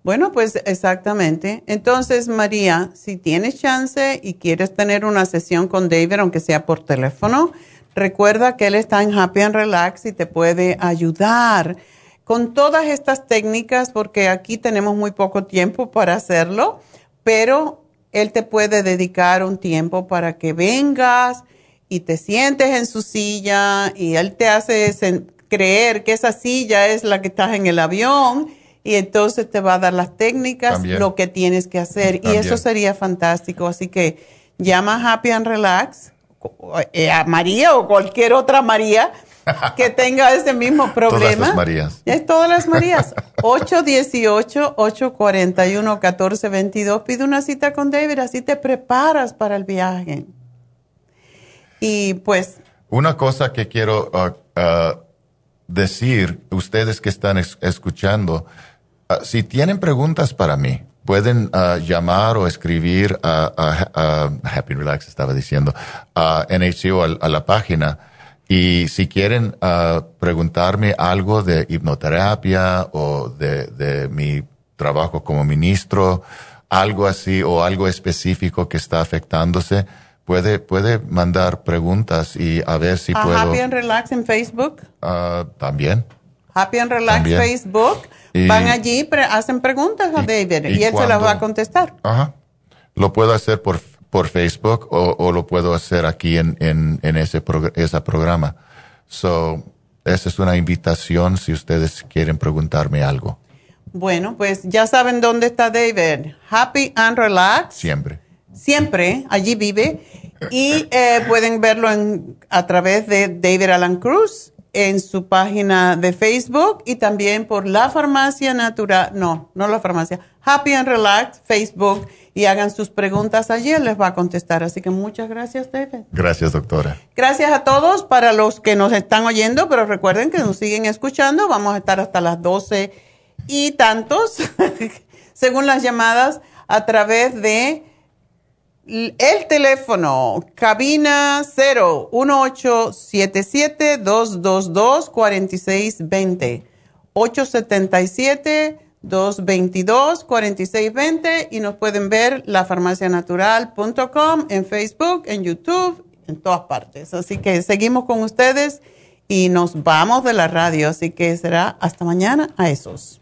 Bueno, pues exactamente. Entonces, María, si tienes chance y quieres tener una sesión con David, aunque sea por teléfono, Recuerda que él está en Happy and Relax y te puede ayudar con todas estas técnicas porque aquí tenemos muy poco tiempo para hacerlo, pero él te puede dedicar un tiempo para que vengas y te sientes en su silla y él te hace creer que esa silla es la que estás en el avión y entonces te va a dar las técnicas, lo que tienes que hacer y eso sería fantástico. Así que llama Happy and Relax eh, a María o cualquier otra María que tenga ese mismo problema. Todas las Marías. Es todas las Marías. 818-841-1422. Pide una cita con David, así te preparas para el viaje. Y pues... Una cosa que quiero uh, uh, decir, ustedes que están escuchando, uh, si tienen preguntas para mí, pueden ah, llamar o escribir a, Happy Relax, estaba diciendo, a NHCO, a, la página. Y si quieren ah, preguntarme algo de hipnoterapia o de, de mi trabajo como ministro, algo así o algo específico que está afectándose, puede, puede mandar preguntas y a ver si puedo. Happy and Relax en Facebook. Uh, también. Happy and Relax Facebook. Van allí, hacen preguntas a David y, él se las va a contestar. Ajá. Lo puedo hacer por, por Facebook o, o lo puedo hacer aquí en, en, en ese, ese programa. So, esa es una invitación si ustedes quieren preguntarme algo. Bueno, pues ya saben dónde está David. Happy and Relax. Siempre. Siempre, allí vive. Y eh, pueden verlo en, a través de David Alan Cruz en su página de Facebook y también por la farmacia natural, no, no la farmacia, Happy and Relax, Facebook, y hagan sus preguntas allí, él les va a contestar. Así que muchas gracias, David. Gracias, doctora. Gracias a todos, para los que nos están oyendo, pero recuerden que nos siguen escuchando, vamos a estar hasta las 12 y tantos, según las llamadas, a través de el teléfono, cabina 0 1877 222 4620 877 222 4620 y nos pueden ver lafarmacianatural.com en Facebook, en YouTube, en todas partes. Así que seguimos con ustedes y nos vamos de la radio, así que será hasta mañana a esos.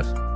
días.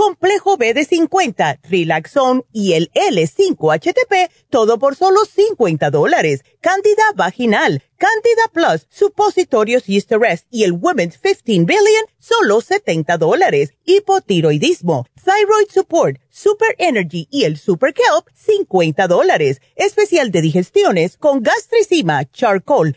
complejo B de 50, Relaxon y el L5-HTP, todo por solo 50 dólares. Candida vaginal, Candida Plus, supositorios Rest y el Women's 15 Billion, solo 70 dólares. Hipotiroidismo, Thyroid Support, Super Energy y el Super Kelp, 50 dólares. Especial de digestiones con gastricima, charcoal,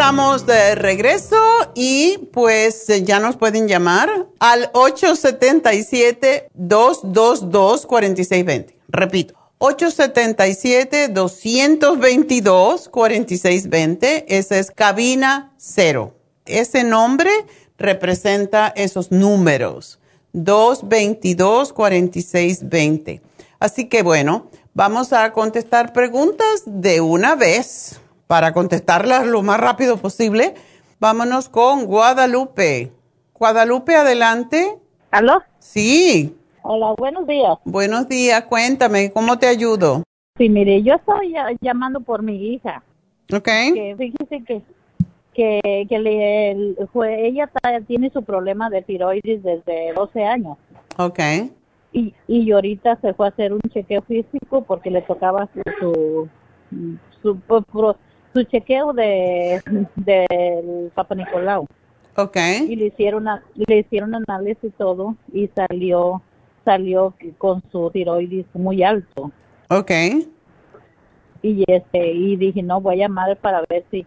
Estamos de regreso y pues ya nos pueden llamar al 877-222-4620. Repito, 877-222-4620. Esa es cabina cero. Ese nombre representa esos números. 222-4620. Así que bueno, vamos a contestar preguntas de una vez para contestarlas lo más rápido posible. Vámonos con Guadalupe. Guadalupe, adelante. ¿Aló? Sí. Hola, buenos días. Buenos días, cuéntame, ¿cómo te ayudo? Sí, mire, yo estoy llamando por mi hija. Ok. Que fíjese que, que, que le, fue, ella tiene su problema de tiroides desde 12 años. Ok. Y, y ahorita se fue a hacer un chequeo físico porque le tocaba su, su, su, su chequeo de del Papa Nicolau. Ok. Y le hicieron le hicieron análisis y todo y salió salió con su tiroides muy alto. Ok. Y este y dije, "No, voy a llamar para ver si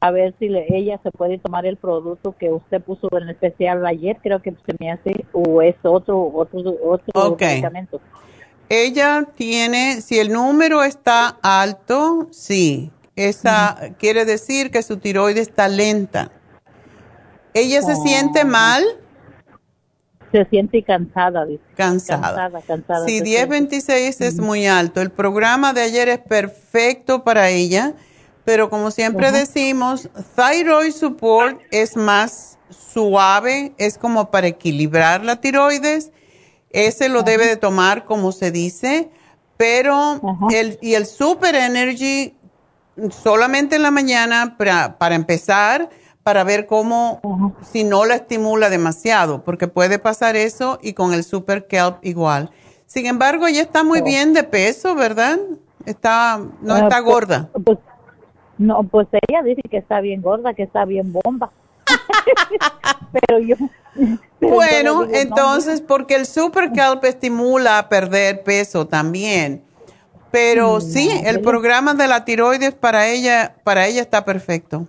a ver si le, ella se puede tomar el producto que usted puso en especial ayer, creo que se me hace o es otro otro otro okay. medicamento." Ella tiene, si el número está alto, sí, esa quiere decir que su tiroides está lenta. ¿Ella se siente mal? Se siente cansada, dice. Cansada. Cansada, cansada. Sí, se 1026 es muy alto. El programa de ayer es perfecto para ella, pero como siempre decimos, Thyroid Support es más suave, es como para equilibrar la tiroides. Ese lo debe de tomar como se dice, pero el y el Super Energy solamente en la mañana para, para empezar, para ver cómo, si no la estimula demasiado, porque puede pasar eso y con el Super Kelp igual. Sin embargo, ella está muy bien de peso, ¿verdad? Está, no Ah, está pues- gorda. pues, no, pues ella dice que está bien gorda, que está bien bomba. pero yo... pero Bueno, yo no, entonces, porque el Super Kelp estimula a perder peso también. Pero sí, el programa de la tiroides para ella, para ella está perfecto.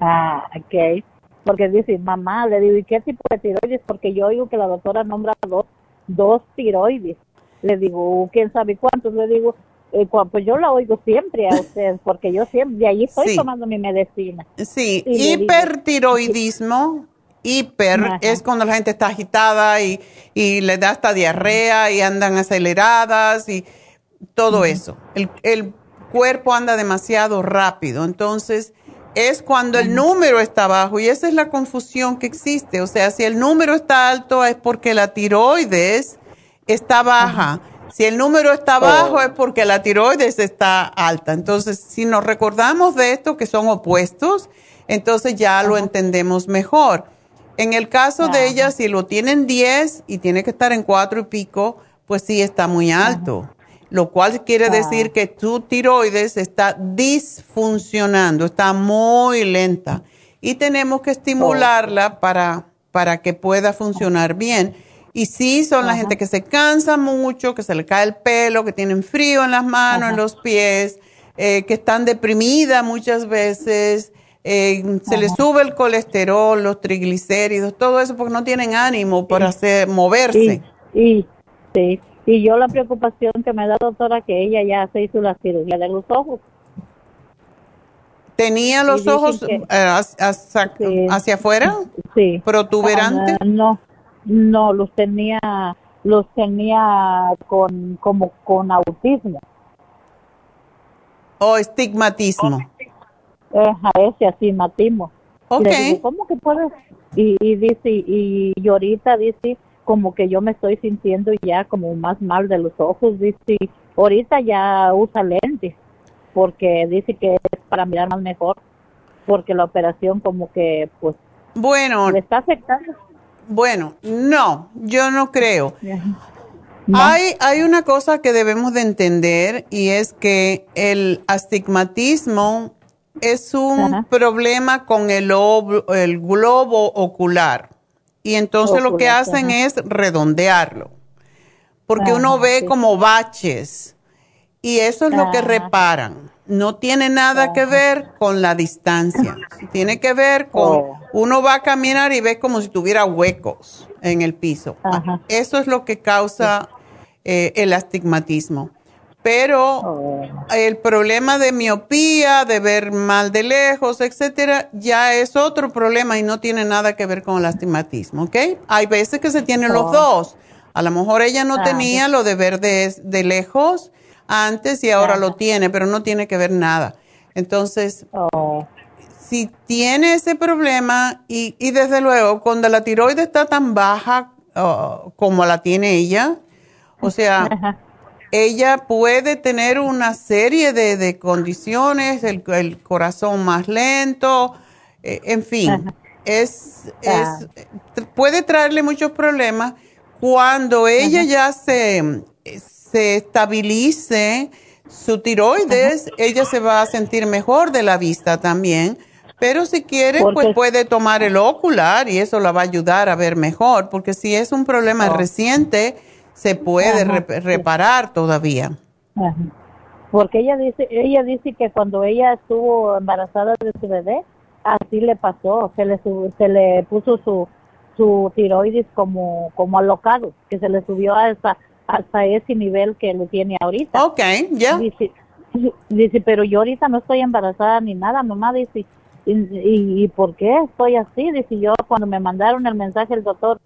Ah, ok. Porque dice, mamá, le digo, ¿y qué tipo de tiroides? Porque yo oigo que la doctora nombra dos, dos tiroides. Le digo, ¿quién sabe cuántos? Le digo, eh, pues yo la oigo siempre a usted, porque yo siempre, de ahí estoy Sí. tomando mi medicina. Sí, Y hipertiroidismo, hiper, Ajá. es cuando la gente está agitada y, y le da hasta diarrea y andan aceleradas y todo eso. El, el cuerpo anda demasiado rápido, entonces es cuando el número está bajo y esa es la confusión que existe. O sea, si el número está alto es porque la tiroides está baja. Si el número está bajo es porque la tiroides está alta. Entonces, si nos recordamos de esto que son opuestos, entonces ya lo entendemos mejor. En el caso de ella, si lo tienen 10 y tiene que estar en 4 y pico, pues sí está muy alto. Lo cual quiere decir que tu tiroides está disfuncionando, está muy lenta. Y tenemos que estimularla para, para que pueda funcionar bien. Y sí, son la gente que se cansa mucho, que se le cae el pelo, que tienen frío en las manos, en los pies, eh, que están deprimidas muchas veces, eh, se les sube el colesterol, los triglicéridos, todo eso porque no tienen ánimo para hacer, moverse. Y, sí, y yo la preocupación que me da doctora que ella ya se hizo la cirugía de los ojos. ¿Tenía los ojos que- eh, hacia, afuera? Sí. ¿Protuberante? Ah, no, no, los tenía, los tenía con, como con autismo. ¿O estigmatismo? Ajá, ese astigmatismo. Ok. digo, ¿cómo que puedes? Y, y dice, y, y ahorita dice como que yo me estoy sintiendo ya como más mal de los ojos, dice, ahorita ya usa lentes, porque dice que es para mirar más mejor, porque la operación como que pues Bueno, le está afectando. bueno, no, yo no creo. No. Hay, hay una cosa que debemos de entender y es que el astigmatismo es un Ajá. problema con el, el globo ocular. Y entonces lo que hacen ajá. es redondearlo. Porque Ajá, uno ve sí. como baches. Y eso es lo que reparan. No tiene nada que ver con la distancia. Tiene que ver con, Oh. uno va a caminar y ve como si tuviera huecos en el piso. Eso es lo que causa eh, el astigmatismo. Pero Oh. el problema de miopía, de ver mal de lejos, etcétera, ya es otro problema y no tiene nada que ver con el astigmatismo, ¿ok? Hay veces que se tienen los Oh. dos. A lo mejor ella no Ah, tenía lo de ver de, de lejos antes y ahora lo tiene, pero no tiene que ver nada. Entonces, Oh. si tiene ese problema y, y desde luego cuando la tiroides está tan baja como la tiene ella, o sea. ella puede tener una serie de, de condiciones, el, el corazón más lento, eh, en fin, Ajá. es, es- tr- puede traerle muchos problemas. Cuando ella ya se, se estabilice su tiroides, ella se va a sentir mejor de la vista también. Pero si quiere, Porque- pues puede tomar el ocular y eso la va a ayudar a ver mejor, porque si es un problema Oh. reciente, se puede Ajá, reparar todavía. Ajá. Porque ella dice, ella dice que cuando ella estuvo embarazada de su bebé, así le pasó, se le se le puso su su tiroides como como alocado, que se le subió hasta hasta ese nivel que lo tiene ahorita. Ok, ya. Dice, dice, pero yo ahorita no estoy embarazada ni nada, mamá dice, ¿y, y, y por qué estoy así? Dice, yo cuando me mandaron el mensaje el doctor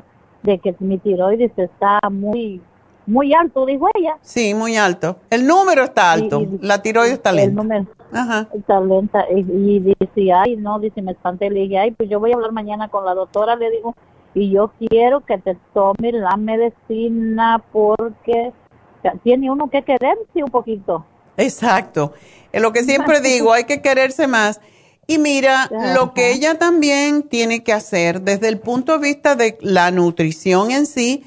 de que mi tiroides está muy muy alto, dijo ella. Sí, muy alto. El número está alto. Y- y- la tiroides está El lenta. número Ajá. está lenta y, y dice, ay, no, dice, me espanté, le dije, ay, pues yo voy a hablar mañana con la doctora, le digo, y yo quiero que te tome la medicina porque tiene uno que quererse un poquito. Exacto. Es lo que siempre digo, hay que quererse más. Y mira, lo que ella también tiene que hacer desde el punto de vista de la nutrición en sí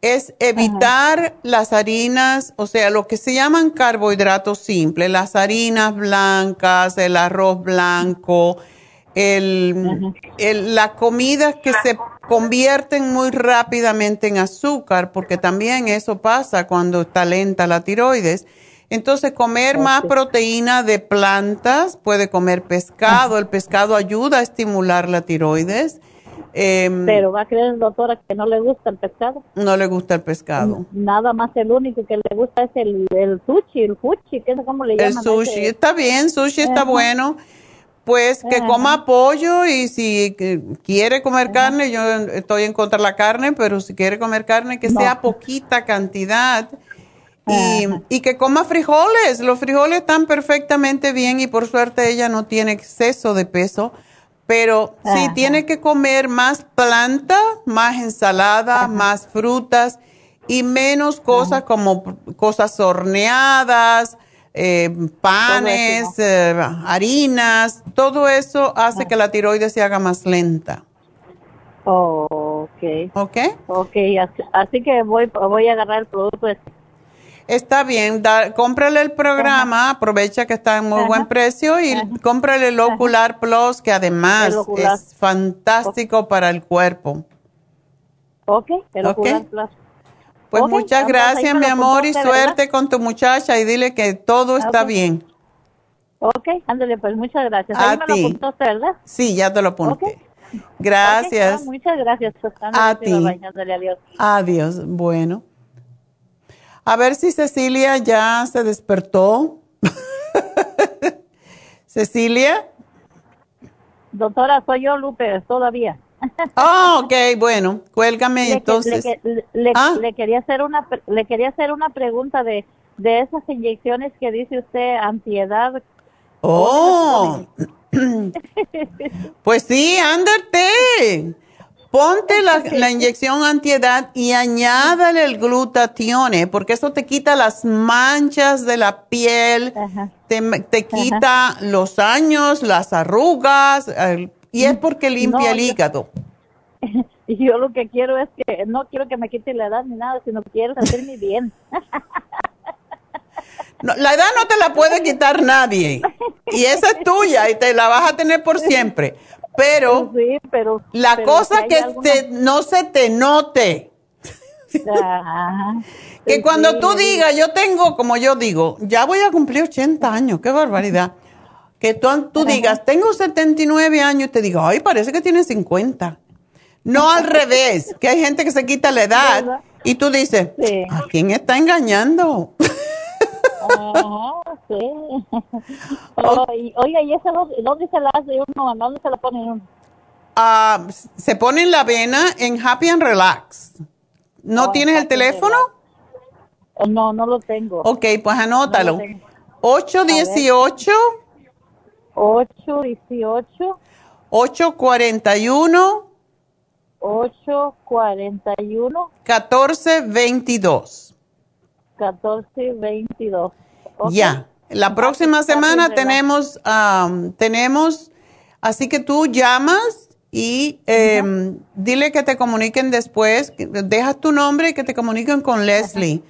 es evitar las harinas, o sea, lo que se llaman carbohidratos simples, las harinas blancas, el arroz blanco, el, el- las comidas que se convierten muy rápidamente en azúcar, porque también eso pasa cuando está lenta la tiroides. Entonces, comer más proteína de plantas, puede comer pescado, el pescado ayuda a estimular la tiroides. Em, Pero va a creer, doctora, que no le gusta el pescado. no le gusta el pescado. Nada más el único que le gusta es el, el sushi, el fuchi, que es como le El llaman. a sushi ese. está bien, sushi está Ajá. bueno. Pues que Ajá. coma pollo y si quiere comer carne, yo estoy en contra de la carne, pero si quiere comer carne, que No. sea poquita cantidad. Y, y que coma frijoles. Los frijoles están perfectamente bien y por suerte ella no tiene exceso de peso. Pero sí tiene que comer más planta, más ensalada, más frutas y menos cosas como cosas horneadas, eh, panes, eh, harinas. Todo eso hace que la tiroides se haga más lenta. Oh, ok. ¿Ok? Ok, así, así que voy, voy a agarrar el producto. ese. Está bien, da, cómprale el programa, aprovecha que está en muy Ajá. buen precio y cómprale el Ocular Plus, que además es fantástico para el cuerpo. Ok, el Ok. Ocular Plus. Pues muchas gracias, mi amor, y suerte con tu muchacha y dile que todo está Ok. bien. Ok, ándale, pues muchas gracias. A me ti. lo apuntaste, ¿verdad? Sí, ya te lo apunté. Ok, Gracias. ah, muchas gracias. Pues, A ándale, ti. ándale, adiós. Adiós. Bueno. A ver si Cecilia ya se despertó. Cecilia. Doctora, soy yo, Lupe, todavía. Ah, ok, bueno, cuélgame Le, entonces. le, Ah. le quería hacer una le quería hacer una pregunta de de esas inyecciones que dice usted antiedad. Oh, pues sí, ándate. Ponte la, la inyección antiedad y añádale el glutatione, porque eso te quita las manchas de la piel, te, te quita los años, las arrugas, el- y es porque limpia No, el hígado. Yo lo que quiero es que no quiero que me quite la edad ni nada, sino quiero hacerme bien. No, la edad no te la puede quitar nadie. Y esa es tuya y te la vas a tener por siempre. Pero, Sí, pero la pero cosa si que alguna- te- no se te note. Ajá. Que Sí, cuando sí, tú digas, yo tengo, como yo digo, ya voy a cumplir 80 años, qué barbaridad. Que tú, tú digas, tengo 79 años y te digo, ay, parece que tienes 50. No al revés, que hay gente que se quita la edad ¿Verdad? y tú dices. ¿a quién está engañando? Ajá, sí. Oh, y- oiga, ¿y esa dónde, se la hace uno? ¿Dónde se la pone uno? Ah, se pone en la vena en Happy and Relax. ¿No Oh, tienes el teléfono? Oh, no, no lo tengo. Ok, pues anótalo. No lo tengo. 818 818 841 841 1422. 1422. Ok. Ya. La próxima semana tenemos, am, tenemos, así que tú llamas y em, dile que te comuniquen después, dejas tu nombre y que te comuniquen con Leslie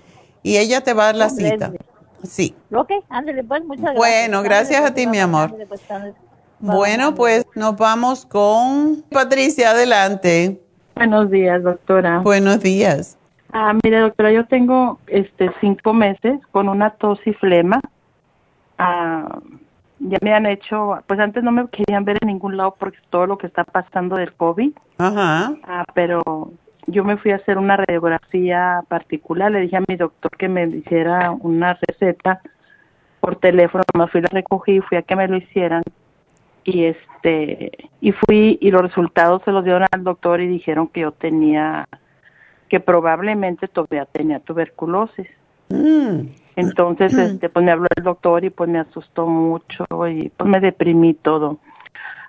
y ella te va a dar la Con cita. Leslie. Sí. Ok, ándale pues, muchas gracias. Bueno, gracias Ándale, a ti, pues, mi amor. ándale, pues, ándale. Bueno, pues nos vamos con Patricia, adelante. Buenos días, doctora. Buenos días. Ah, mire, doctora, yo tengo este cinco meses con una tos y flema. Ah, ya me han hecho, pues antes no me querían ver en ningún lado porque todo lo que está pasando del COVID. Ajá. Ah, pero yo me fui a hacer una radiografía particular. Le dije a mi doctor que me hiciera una receta por teléfono. Me fui, la recogí, fui a que me lo hicieran. Y este, y fui, y los resultados se los dieron al doctor y dijeron que yo tenía, que probablemente todavía tenía tuberculosis. Mm. Entonces, este, pues me habló el doctor y pues me asustó mucho y pues me deprimí todo.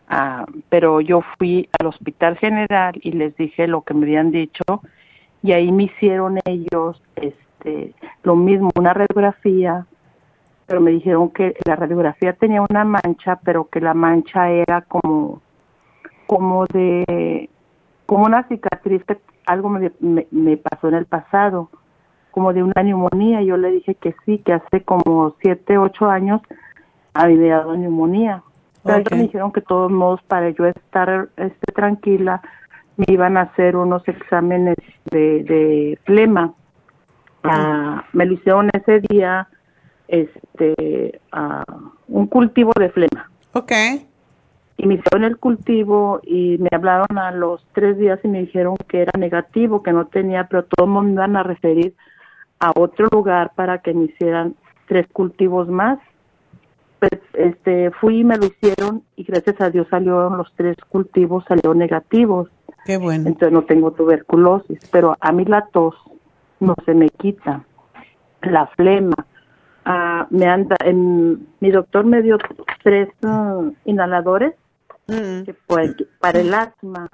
Ah, pero yo fui al hospital general y les dije lo que me habían dicho y ahí me hicieron ellos este lo mismo, una radiografía, pero me dijeron que la radiografía tenía una mancha, pero que la mancha era como como de como una cicatriz que algo me, me, me pasó en el pasado como de una neumonía. Yo le dije que sí, que hace como siete, ocho años había dado neumonía. Pero me dijeron que de todos modos para yo estar este, tranquila me iban a hacer unos exámenes de, de flema. Ah, me lo hicieron ese día este ah, un cultivo de flema Ok. Y me hicieron el cultivo y me hablaron a los tres días y me dijeron que era negativo, que no tenía, pero todos me iban a referir a otro lugar para que me hicieran tres cultivos más. Pues este fui y me lo hicieron y gracias a Dios salieron los tres cultivos, salieron negativos. Qué bueno. Entonces no tengo tuberculosis, pero a mí la tos no se me quita, la flema. Ah, me anda, en, mi doctor me dio tres ah, inhaladores Mm. que fue para el asma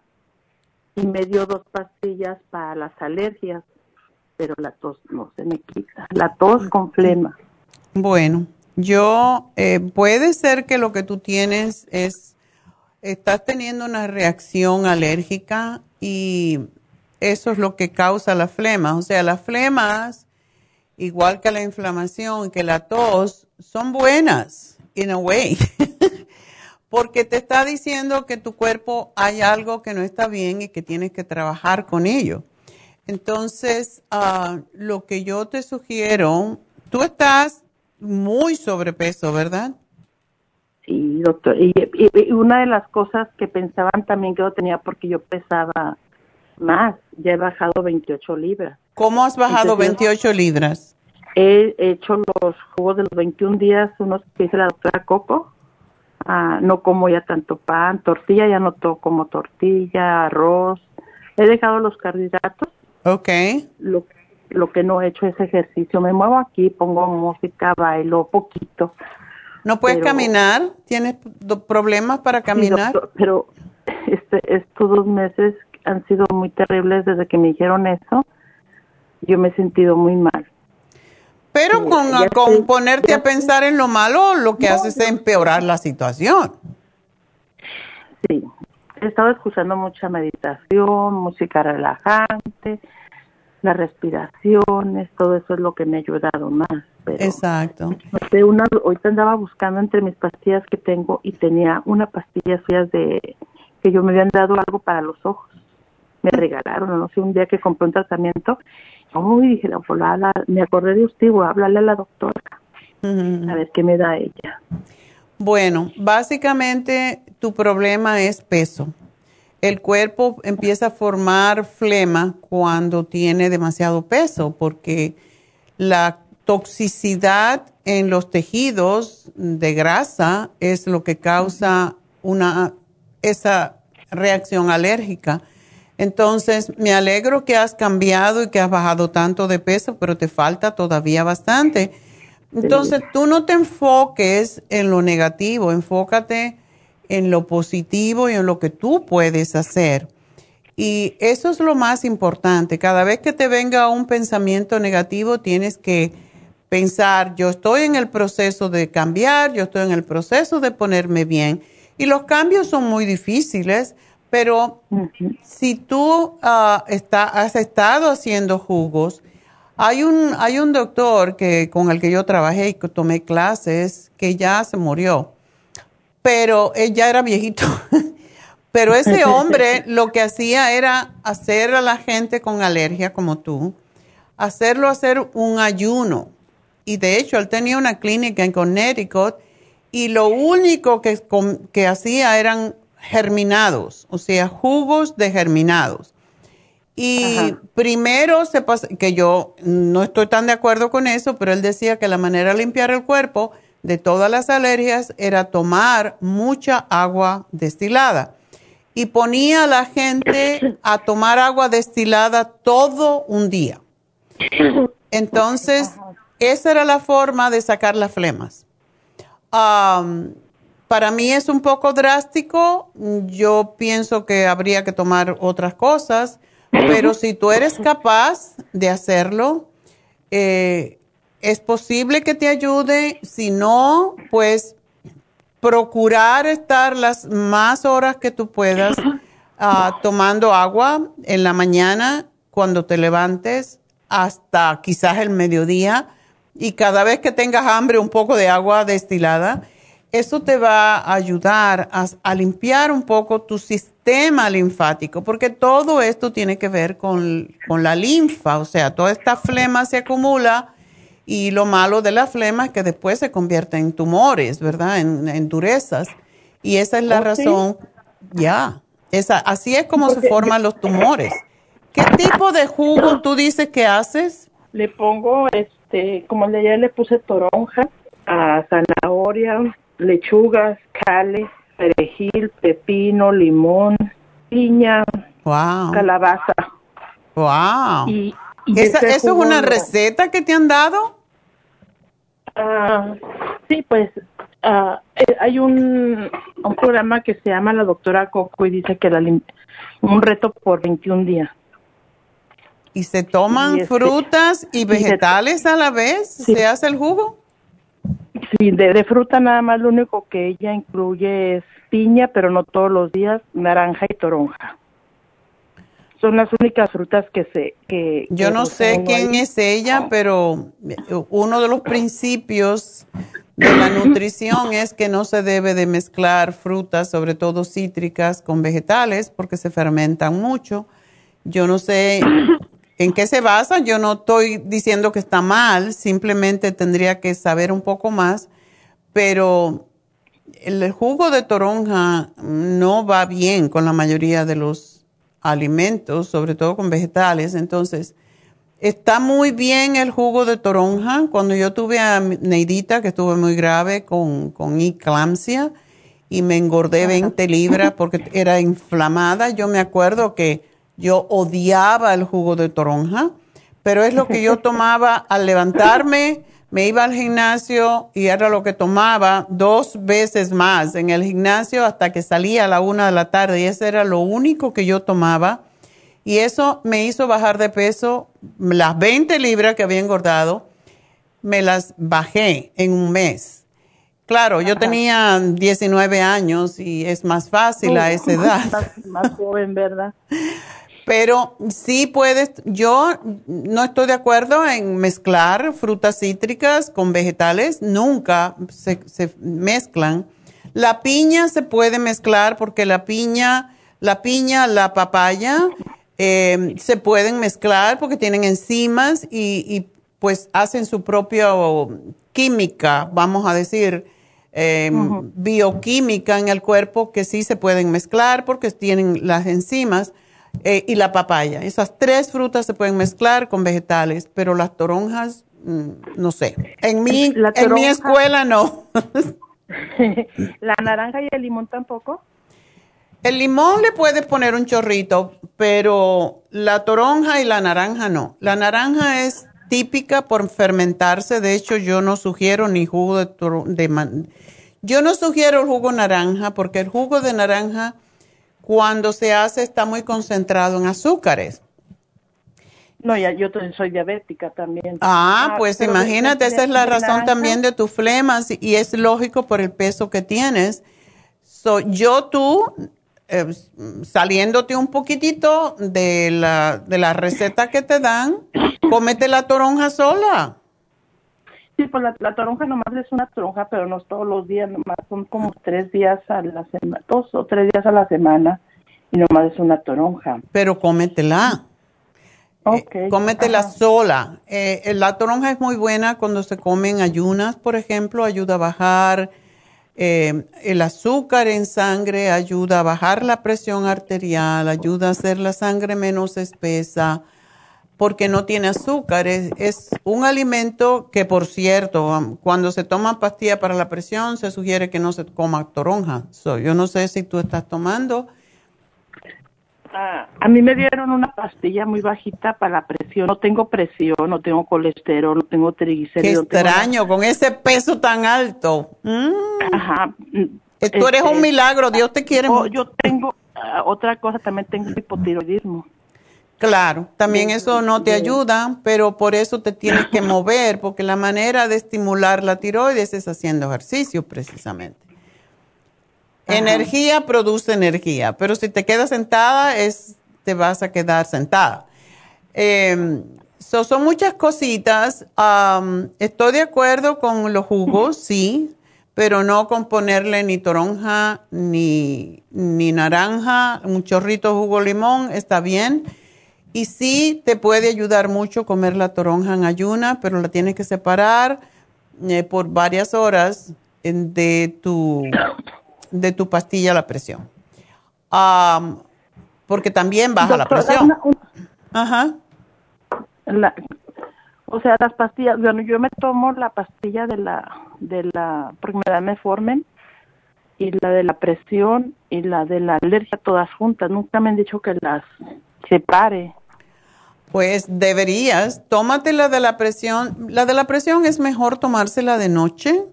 y me dio dos pastillas para las alergias, pero la tos no se me quita, la tos con flema. Bueno, yo, eh, puede ser que lo que tú tienes es, estás teniendo una reacción alérgica y eso es lo que causa la flema. O sea, las flemas, igual que la inflamación que la tos, son buenas, in a way. Porque te está diciendo que tu cuerpo hay algo que no está bien y que tienes que trabajar con ello. Entonces, ah, lo que yo te sugiero, tú estás muy sobrepeso, ¿verdad? Sí, doctor. Y, y- y una de las cosas que pensaban también que yo tenía porque yo pesaba más, ya he bajado 28 libras. ¿Cómo has bajado Entonces, 28 libras? He hecho los jugos de los 21 días, unos que dice la doctora Coco. Ah, no como ya tanto pan, tortilla, ya no como tortilla, arroz. He dejado los carbohidratos. Ok. Lo, lo que no he hecho es ejercicio. Me muevo aquí, pongo música, bailo poquito. ¿No puedes Pero- caminar? ¿Tienes problemas para Sí, caminar? doctor, pero este, estos dos meses han sido muy terribles desde que me dijeron eso. Yo me he sentido muy mal. Pero con, con ponerte a pensar en lo malo, lo que haces es empeorar la situación. Sí, he estado escuchando mucha meditación, música relajante, las respiraciones, todo eso es lo que me ha ayudado más. Exacto. De una, ahorita andaba buscando entre mis pastillas que tengo y tenía una pastilla suya de que yo me habían dado algo para los ojos. Me regalaron, no sé, un día que compré un tratamiento. Uy, dije, me acordé de usted, voy a hablarle a la doctora. A ver qué me da ella. Bueno, básicamente tu problema es peso el cuerpo empieza a formar flema cuando tiene demasiado peso, porque la toxicidad en los tejidos de grasa es lo que causa una, esa reacción alérgica. Entonces, me alegro que has cambiado y que has bajado tanto de peso, pero te falta todavía bastante. Entonces, tú no te enfoques en lo negativo, enfócate en lo positivo y en lo que tú puedes hacer. Y eso es lo más importante. Cada vez que te venga un pensamiento negativo, tienes que pensar, yo estoy en el proceso de cambiar, yo estoy en el proceso de ponerme bien. Y los cambios son muy difíciles, pero si tú ah, has estado haciendo jugos, hay un, hay un doctor que, con el que yo trabajé y que tomé clases que ya se murió pero él ya era viejito. pero ese hombre lo que hacía era hacer a la gente con alergia como tú, hacerlo hacer un ayuno. Y de hecho, él tenía una clínica en Connecticut y lo único que, que hacía eran germinados, o sea, jugos de germinados. Y primero se pasa, que yo no estoy tan de acuerdo con eso, pero él decía que la manera de limpiar el cuerpo de todas las alergias era tomar mucha agua destilada. Y ponía a la gente a tomar agua destilada todo un día. Entonces, esa era la forma de sacar las flemas. Para mí es un poco drástico. Yo pienso que habría que tomar otras cosas, pero si tú eres capaz de hacerlo, eh, es posible que te ayude. Si no, pues procurar estar las más horas que tú puedas ah, tomando agua en la mañana cuando te levantes hasta quizás el mediodía y cada vez que tengas hambre un poco de agua destilada. Eso te va a ayudar a, a limpiar un poco tu sistema linfático, porque todo esto tiene que ver con, con la linfa, o sea, toda esta flema se acumula y lo malo de la flema es que después se convierte en tumores, ¿verdad? En, durezas. Y esa es la razón, ya, esa, así es como se forman los tumores. ¿Qué tipo de jugo tú dices que haces? Le pongo, este, como ayer le puse toronja, a zanahoria, lechugas, cale, perejil, pepino, limón, piña, calabaza. Wow. Y, ¿Eso es una receta que te han dado? Ah, sí, pues ah, eh, hay un, un programa que se llama La Doctora Coco y dice que la un reto por 21 días. ¿Y se toman este, frutas y vegetales a la vez? ¿Se hace el jugo? Sí, de, de, fruta nada más lo único que ella incluye es piña, pero no todos los días, naranja y toronja son las únicas frutas que se... Que, Yo no sé quién es ella, pero uno de los principios de la nutrición es que no se debe de mezclar frutas, sobre todo cítricas, con vegetales porque se fermentan mucho. Yo no sé en qué se basa, yo no estoy diciendo que está mal, simplemente tendría que saber un poco más, pero el jugo de toronja no va bien con la mayoría de los alimentos, sobre todo con vegetales. Entonces, está muy bien el jugo de toronja. Cuando yo tuve a Neidita, que estuve muy grave con, con eclampsia, y me engordé 20 libras porque era inflamada, yo me acuerdo que yo odiaba el jugo de toronja, pero es lo que yo tomaba al levantarme me iba al gimnasio y era lo que tomaba dos veces más en el gimnasio hasta que salía a la una de la tarde y ese era lo único que yo tomaba Y eso me hizo bajar de peso. Las 20 libras que había engordado, me las bajé en un mes. Claro, yo tenía 19 años y es más fácil a esa edad. Más, más joven, ¿verdad? Pero sí puedes, yo no estoy de acuerdo en mezclar frutas cítricas con vegetales, nunca se, se mezclan. La piña se puede mezclar porque la piña, la piña, la papaya eh, se pueden mezclar porque tienen enzimas y, y pues hacen su propia química, vamos a decir, eh, bioquímica en el cuerpo que sí se pueden mezclar porque tienen las enzimas eh, y la papaya. Esas tres frutas se pueden mezclar con vegetales, pero las toronjas, mm, no sé. En mi, en mi escuela no. ¿La naranja y el limón tampoco? El limón le puedes poner un chorrito, pero la toronja y la naranja no. La naranja es típica por fermentarse. De hecho, yo no sugiero ni jugo de, de man- Yo no sugiero el jugo naranja porque el jugo de naranja, cuando se hace, está muy concentrado en azúcares. No, ya, yo también soy diabética también. Ah, pues pero de- imagínate, esa es la razón también de tus flemas y- y es lógico por el peso que tienes. So, yo tú, eh, saliéndote un poquitito de la, de la receta que te dan, cómete la toronja sola. Sí, pues la, la toronja nomás es una toronja, pero no es todos los días, nomás son como tres días a la semana, dos o tres días a la semana, y nomás es una toronja. Pero cómetela. Eh, cómetela ajá. sola. Eh, la toronja es muy buena cuando se come en ayunas, por ejemplo, ayuda a bajar eh, el azúcar en sangre, ayuda a bajar la presión arterial, ayuda a hacer la sangre menos espesa, porque no tiene azúcar. Es, es un alimento que, por cierto, cuando se toma pastilla para la presión, se sugiere que no se coma toronja. So, yo no sé si tú estás tomando. Ah, a mí me dieron una pastilla muy bajita para la presión. No tengo presión, no tengo colesterol, no tengo Qué triglicéridos. no tengo nada. extraño, con ese peso tan alto. Mm. Ajá. Eh, Tú eres un milagro, Dios te quiere Oh, mucho. yo tengo ah, otra cosa, también tengo hipotiroidismo. Claro, también eso no te ayuda, pero por eso te tienes que mover, porque la manera de estimular la tiroides es haciendo ejercicio precisamente. Energía produce energía, pero si te quedas sentada, es, te vas a quedar sentada. Eh, so, son muchas cositas. Estoy de acuerdo con los jugos, sí, pero no con ponerle ni toronja ni, ni naranja, un chorrito de jugo limón, está bien. Y sí te puede ayudar mucho comer la toronja en ayuna, pero la tienes que separar eh, por varias horas de tu, de tu pastilla a la presión. Am, porque también baja la presión. una- Ajá. la- o sea, las pastillas, bueno, yo me tomo la pastilla de la, de la, porque me da metformin, y la de la presión y la de la alergia todas juntas. Nunca me han dicho que las separe. Pues deberías, tómate la de la presión. La de la presión es mejor tomársela de noche.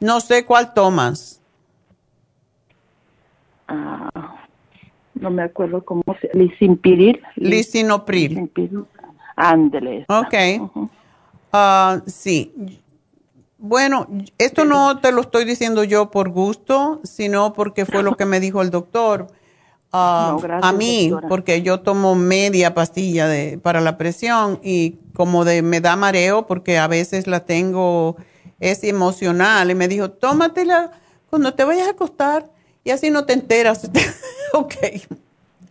No sé cuál tomas. Ah, no me acuerdo cómo se Lisimpiril. Lisinopril. Lisinopril. Ándele. esa. Ok. Ah, sí. Bueno, esto no te lo estoy diciendo yo por gusto, sino porque fue lo que me dijo el doctor. Ah, No, gracias, a mí, doctora. porque yo tomo media pastilla de, para la presión y como de me da mareo porque a veces la tengo, es emocional. Y me dijo, tómatela cuando te vayas a acostar y así no te enteras. ok.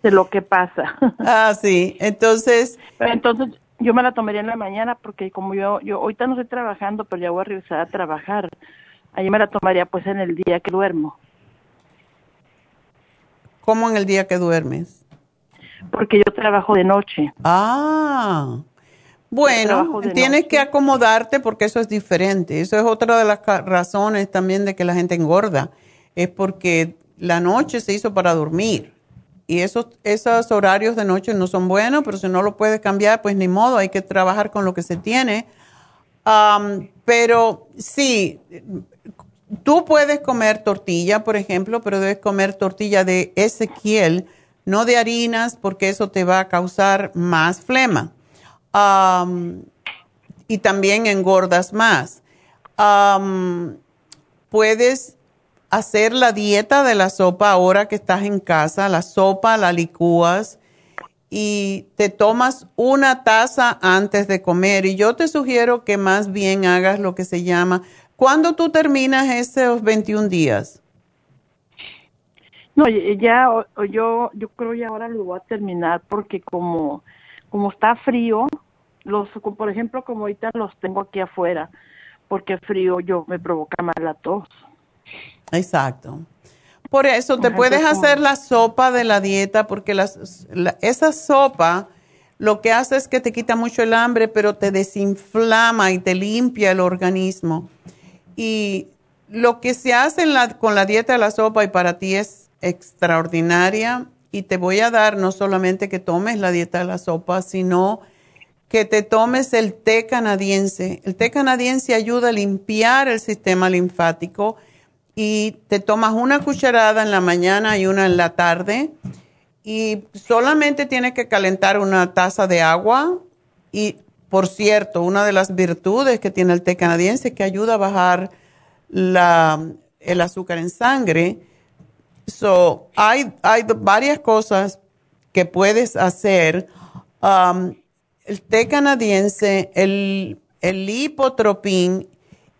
De lo que pasa. Ah, sí. Entonces, Pero entonces yo me la tomaría en la mañana porque como yo yo ahorita no estoy trabajando, pero ya voy a regresar a trabajar. Ahí me la tomaría pues en el día que duermo, ¿cómo en el día que duermes? porque yo trabajo de noche. Ah, bueno, tienes noche. que acomodarte porque eso es diferente. Eso es otra de las razones también de que la gente engorda. Es porque la noche se hizo para dormir. Y esos, esos horarios de noche no son buenos, pero si no lo puedes cambiar, pues ni modo, hay que trabajar con lo que se tiene. Am, pero sí, tú puedes comer tortilla, por ejemplo, pero debes comer tortilla de Ezequiel, no de harinas, porque eso te va a causar más flema. Y también engordas más. Puedes hacer la dieta de la sopa ahora que estás en casa. La sopa la licúas y te tomas una taza antes de comer. Y yo te sugiero que más bien hagas lo que se llama. ¿Cuándo tú terminas esos 21 días? No, ya yo yo creo ya ahora lo voy a terminar porque como como está frío, los por ejemplo como ahorita los tengo aquí afuera, porque frío yo me provoca más la tos. Exacto. Por eso te puedes hacer la sopa de la dieta porque las, la- esa sopa lo que hace es que te quita mucho el hambre, pero te desinflama y te limpia el organismo. Y lo que se hace en la- con la dieta de la sopa y para ti es extraordinaria y te voy a dar no solamente que tomes la dieta de la sopa, sino que te tomes el té canadiense. El té canadiense ayuda a limpiar el sistema linfático y te tomas una cucharada en la mañana y una en la tarde y solamente tienes que calentar una taza de agua y por cierto, una de las virtudes que tiene el té canadiense es que ayuda a bajar la, el azúcar en sangre. So, hay, hay varias cosas que puedes hacer. Um, el té canadiense, el, el lipotropín,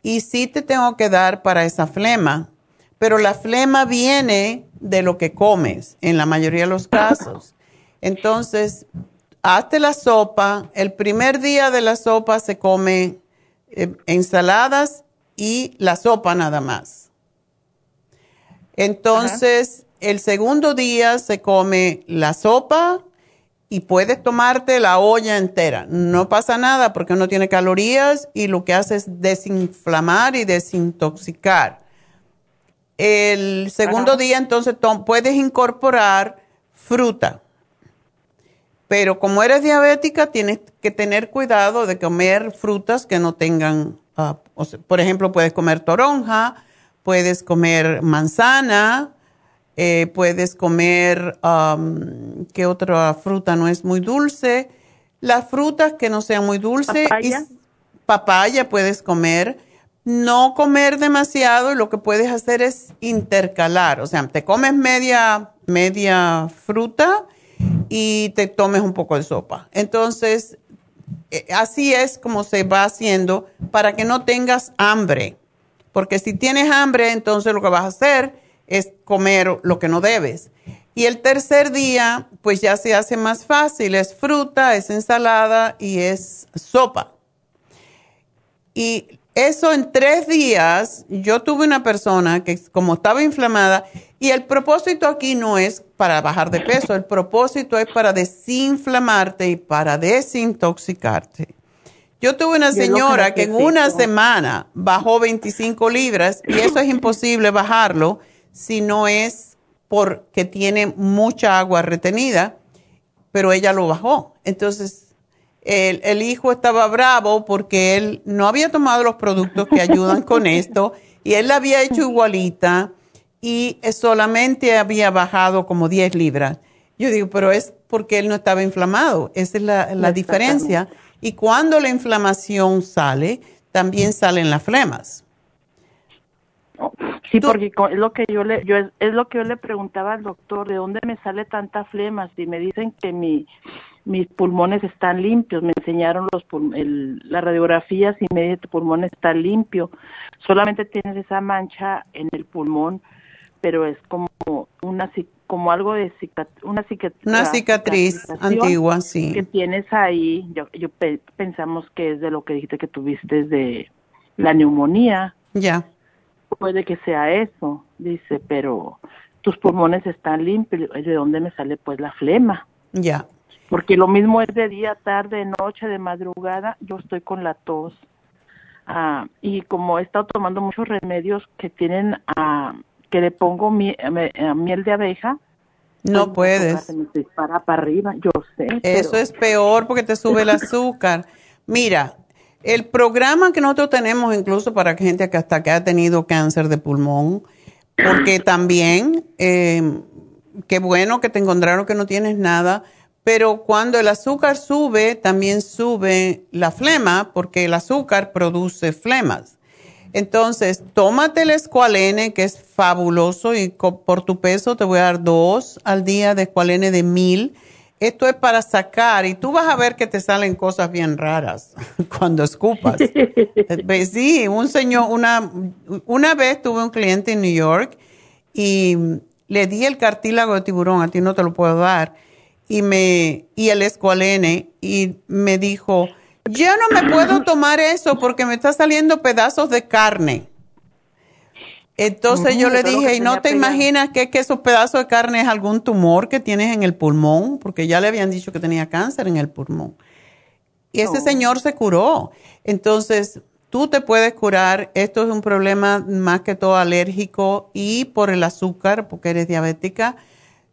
y sí te tengo que dar para esa flema, pero la flema viene de lo que comes en la mayoría de los casos. Entonces, hazte la sopa. El primer día de la sopa se come eh, ensaladas y la sopa nada más. Entonces, el segundo día se come la sopa y puedes tomarte la olla entera. No pasa nada porque no tiene calorías y lo que hace es desinflamar y desintoxicar. El segundo Ajá. día entonces puedes incorporar fruta. Pero como eres diabética, tienes que tener cuidado de comer frutas que no tengan, ah, o sea, por ejemplo, puedes comer toronja, puedes comer manzana, eh, puedes comer, am, ¿qué otra fruta no es muy dulce? Las frutas que no sean muy dulces. Papaya. Y, papaya puedes comer. No comer demasiado y lo que puedes hacer es intercalar. O sea, te comes media, media fruta y te tomes un poco de sopa. Entonces, eh, así es como se va haciendo para que no tengas hambre. Porque si tienes hambre, entonces lo que vas a hacer es comer lo que no debes. Y el tercer día, pues ya se hace más fácil. Es fruta, es ensalada y es sopa. Y eso en tres días, yo tuve una persona que como estaba inflamada, y el propósito aquí no es para bajar de peso, el propósito es para desinflamarte y para desintoxicarte. Yo tuve una que señora que en una semana bajó 25 libras y eso es imposible bajarlo si no es porque tiene mucha agua retenida, pero ella lo bajó. Entonces, el, el hijo estaba bravo porque él no había tomado los productos que ayudan con esto y él la había hecho igualita y solamente había bajado como 10 libras. Yo digo, pero es porque él no estaba inflamado. Esa es la, la diferencia. Y cuando la inflamación sale, también salen las flemas. Sí, porque es lo que yo le yo es, es lo que yo le preguntaba al doctor, ¿de dónde me sale tanta flema? Si me dicen que mi mis pulmones están limpios, me enseñaron los el, las radiografías y me dice tu pulmón está limpio. Solamente tienes esa mancha en el pulmón, pero es como una como algo de cicat- una, cicat- Una cicatriz antigua, sí. que tienes ahí. Yo, yo pe- pensamos que es de lo que dijiste que tuviste de la neumonía Ya. puede que sea eso, dice, pero tus pulmones están limpios, ¿de dónde me sale pues la flema? Ya. Porque lo mismo es de día, tarde, noche, de madrugada, yo estoy con la tos. Ah, y como he estado tomando muchos remedios que tienen, ah, que le pongo mi- me- eh, miel de abeja, No pues, puedes. Se me dispara para arriba, yo sé. Eso pero- es peor porque te sube el azúcar. Mira, el programa que nosotros tenemos incluso para gente que hasta que ha tenido cáncer de pulmón, porque también eh, qué bueno que te encontraron que no tienes nada, pero cuando el azúcar sube, también sube la flema, porque el azúcar produce flemas. Entonces, tómate el escualene, que es fabuloso, y por tu peso te voy a dar dos al día de escualene de mil. Esto es para sacar, y tú vas a ver que te salen cosas bien raras cuando escupas. Sí, un señor, una, una vez tuve un cliente en New York y le di el cartílago de tiburón, a ti no te lo puedo dar, y, me, y el escualene, y me dijo, yo no me puedo tomar eso porque me está saliendo pedazos de carne. Entonces yo le dije, ¿y no te imaginas que, que esos pedazos de carne es algún tumor que tienes en el pulmón? Porque ya le habían dicho que tenía cáncer en el pulmón. Y ese señor se curó. Entonces, tú te puedes curar. Esto es un problema más que todo alérgico y por el azúcar, porque eres diabética.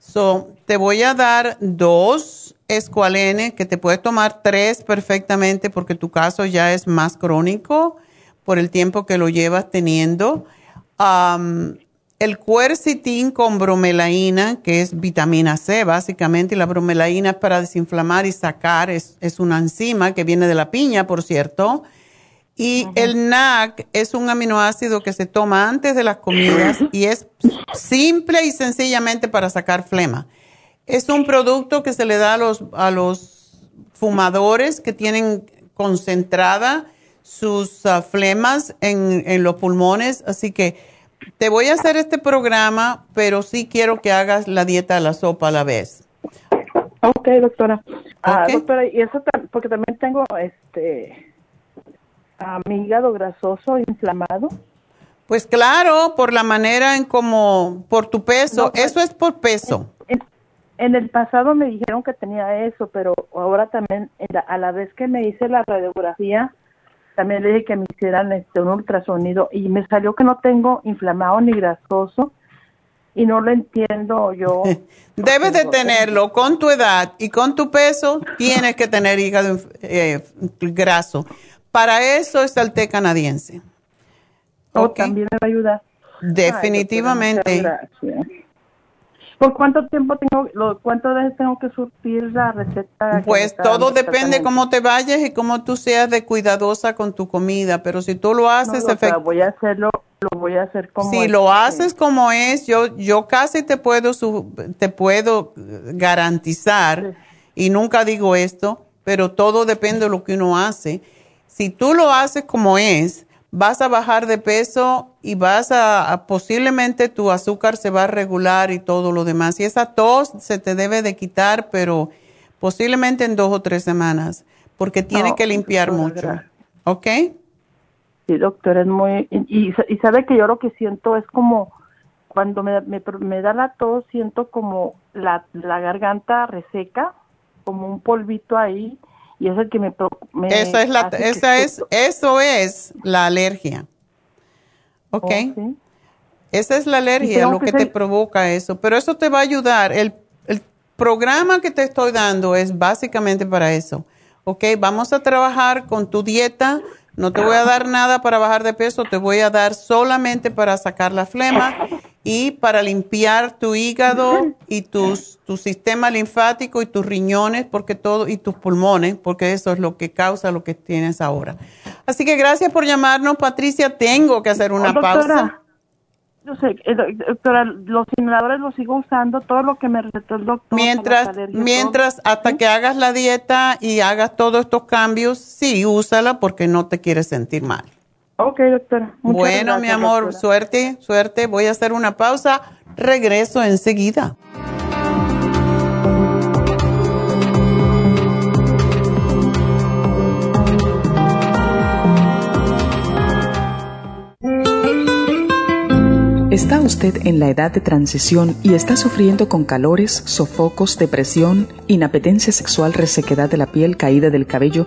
So, te voy a dar dos escualene, que te puedes tomar tres perfectamente porque tu caso ya es más crónico por el tiempo que lo llevas teniendo. el cuercitín con bromelaína, que es vitamina C básicamente, y la bromelaína es para desinflamar y sacar, es, es una enzima que viene de la piña, por cierto. Y el NAC es un aminoácido que se toma antes de las comidas y es simple y sencillamente para sacar flema. Es un producto que se le da a los, a los fumadores que tienen concentrada sus ah, flemas en, en los pulmones. Así que te voy a hacer este programa, pero sí quiero que hagas la dieta de la sopa a la vez. Ok, doctora. Ah, doctora, y eso porque también tengo este a mi hígado grasoso inflamado? Pues claro, por la manera en como, por tu peso, pues, eso es por peso. En, el pasado me dijeron que tenía eso, pero ahora también, a la vez que me hice la radiografía, también le dije que me hicieran este, un ultrasonido y me salió que no tengo inflamado ni grasoso y no lo entiendo yo. Debes de tenerlo con tu edad y con tu peso, tienes que tener hígado eh, graso. Para eso está el té canadiense. ¿O oh, también me va a ayudar. Definitivamente. ¿Por cuánto tiempo tengo, lo, cuántas veces tengo que surtir la receta? Pues todo depende cómo te vayas y cómo tú seas de cuidadosa con tu comida, pero si tú lo haces... No, voy a hacerlo, lo voy a hacer como Si lo haces como es, yo, yo casi te puedo, te puedo garantizar, y nunca digo esto, pero todo depende de lo que uno hace si tú lo haces como es, vas a bajar de peso y vas a, posiblemente tu azúcar se va a regular y todo lo demás. Y esa tos se te debe de quitar, pero posiblemente en dos o tres semanas, porque tiene que limpiar mucho. ¿Ok? Sí, doctor, es muy... Y, sabe que yo lo que siento es como cuando me, me, da la tos, siento como la, la garganta reseca, como un polvito ahí y es el que me, esa es la esa es eso es la alergia. ¿ok? Oh, esa es la alergia lo que, te provoca eso pero eso te va a ayudar. El, el programa que te estoy dando es básicamente para eso. ¿ok? vamos a trabajar con tu dieta. No te voy a dar nada para bajar de peso te voy a dar solamente para sacar la flema y para limpiar tu hígado y tus, tu sistema linfático y tus riñones porque todo y tus pulmones porque eso es lo que causa lo que tienes ahora. Así que gracias por llamarnos, Patricia. Tengo que hacer una pausa. Yo sé, eh, doctora, los simuladores los sigo usando, todo lo que me recetó el doctor. Mientras, mientras, hasta que hagas la dieta y hagas todos estos cambios, sí, úsala porque no te quieres sentir mal. Ok, doctora. bueno, mi amor, suerte, suerte. Voy a hacer una pausa. Regreso enseguida. ¿Está usted en la edad de transición y está sufriendo con calores, sofocos, depresión, inapetencia sexual, resequedad de la piel, caída del cabello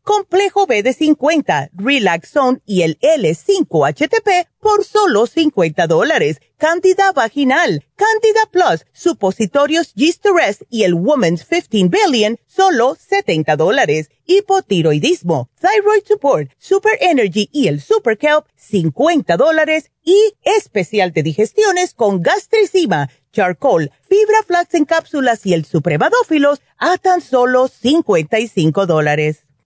complejo B de 50, Relaxone y el L5-HTP por solo 50 dólares. Candida vaginal, Candida Plus, supositorios Yeast y el Woman's 15 Billion, solo 70 dólares. Hipotiroidismo, Thyroid Support, Super Energy y el Super Kelp, 50 dólares. Y especial de digestiones con gastricima, charcoal, fibra flax en cápsulas y el supremadófilos a tan solo 55 dólares.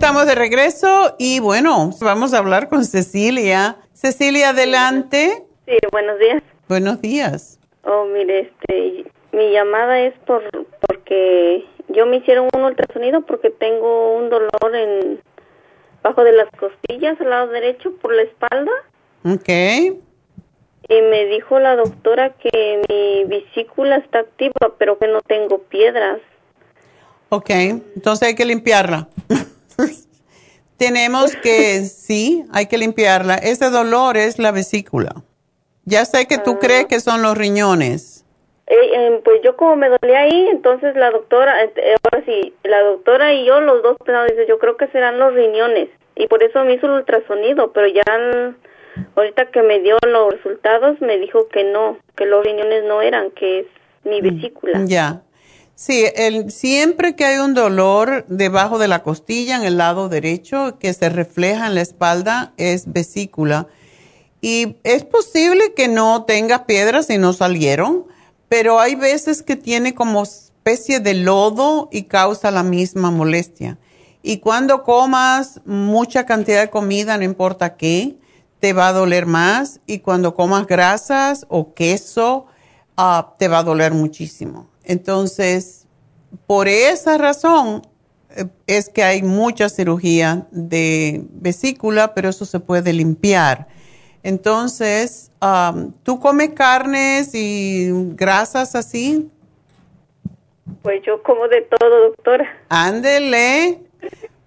Estamos de regreso y bueno, vamos a hablar con Cecilia. Cecilia, adelante. Sí, buenos días. Buenos días. Oh, mire, este, mi llamada es por porque yo me hicieron un ultrasonido porque tengo un dolor en bajo de las costillas al lado derecho por la espalda. Ok. Y me dijo la doctora que mi vesícula está activa, pero que no tengo piedras. Ok, entonces hay que limpiarla. Tenemos que, sí, hay que limpiarla. Ese dolor es la vesícula. Ya sé que tú crees que son los riñones. Eh, eh, pues yo como me dolía ahí, entonces la doctora, eh, ahora sí, la doctora y yo, los dos pensamos, dice, yo creo que serán los riñones. Y por eso me hizo el ultrasonido, pero ya ahorita que me dio los resultados me dijo que no, que los riñones no eran, que es mi vesícula. Ya. Sí, el, siempre que hay un dolor debajo de la costilla, en el lado derecho, que se refleja en la espalda, es vesícula. Y es posible que no tenga piedras y no salieron, pero hay veces que tiene como especie de lodo y causa la misma molestia. Y cuando comas mucha cantidad de comida, no importa qué, te va a doler más. Y cuando comas grasas o queso, ah, te va a doler muchísimo. Entonces, por esa razón eh, es que hay mucha cirugía de vesícula, pero eso se puede limpiar. Entonces, ¿tú comes carnes y grasas así? Pues yo como de todo, doctora. Ándele.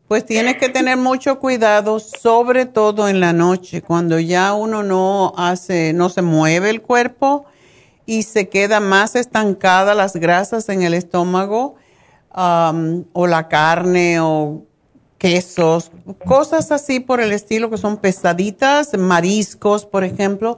Pues tienes que tener mucho cuidado, sobre todo en la noche, cuando ya uno no hace, no se mueve el cuerpo y se queda más estancada las grasas en el estómago o la carne o quesos, cosas así por el estilo que son pesaditas, mariscos, por ejemplo.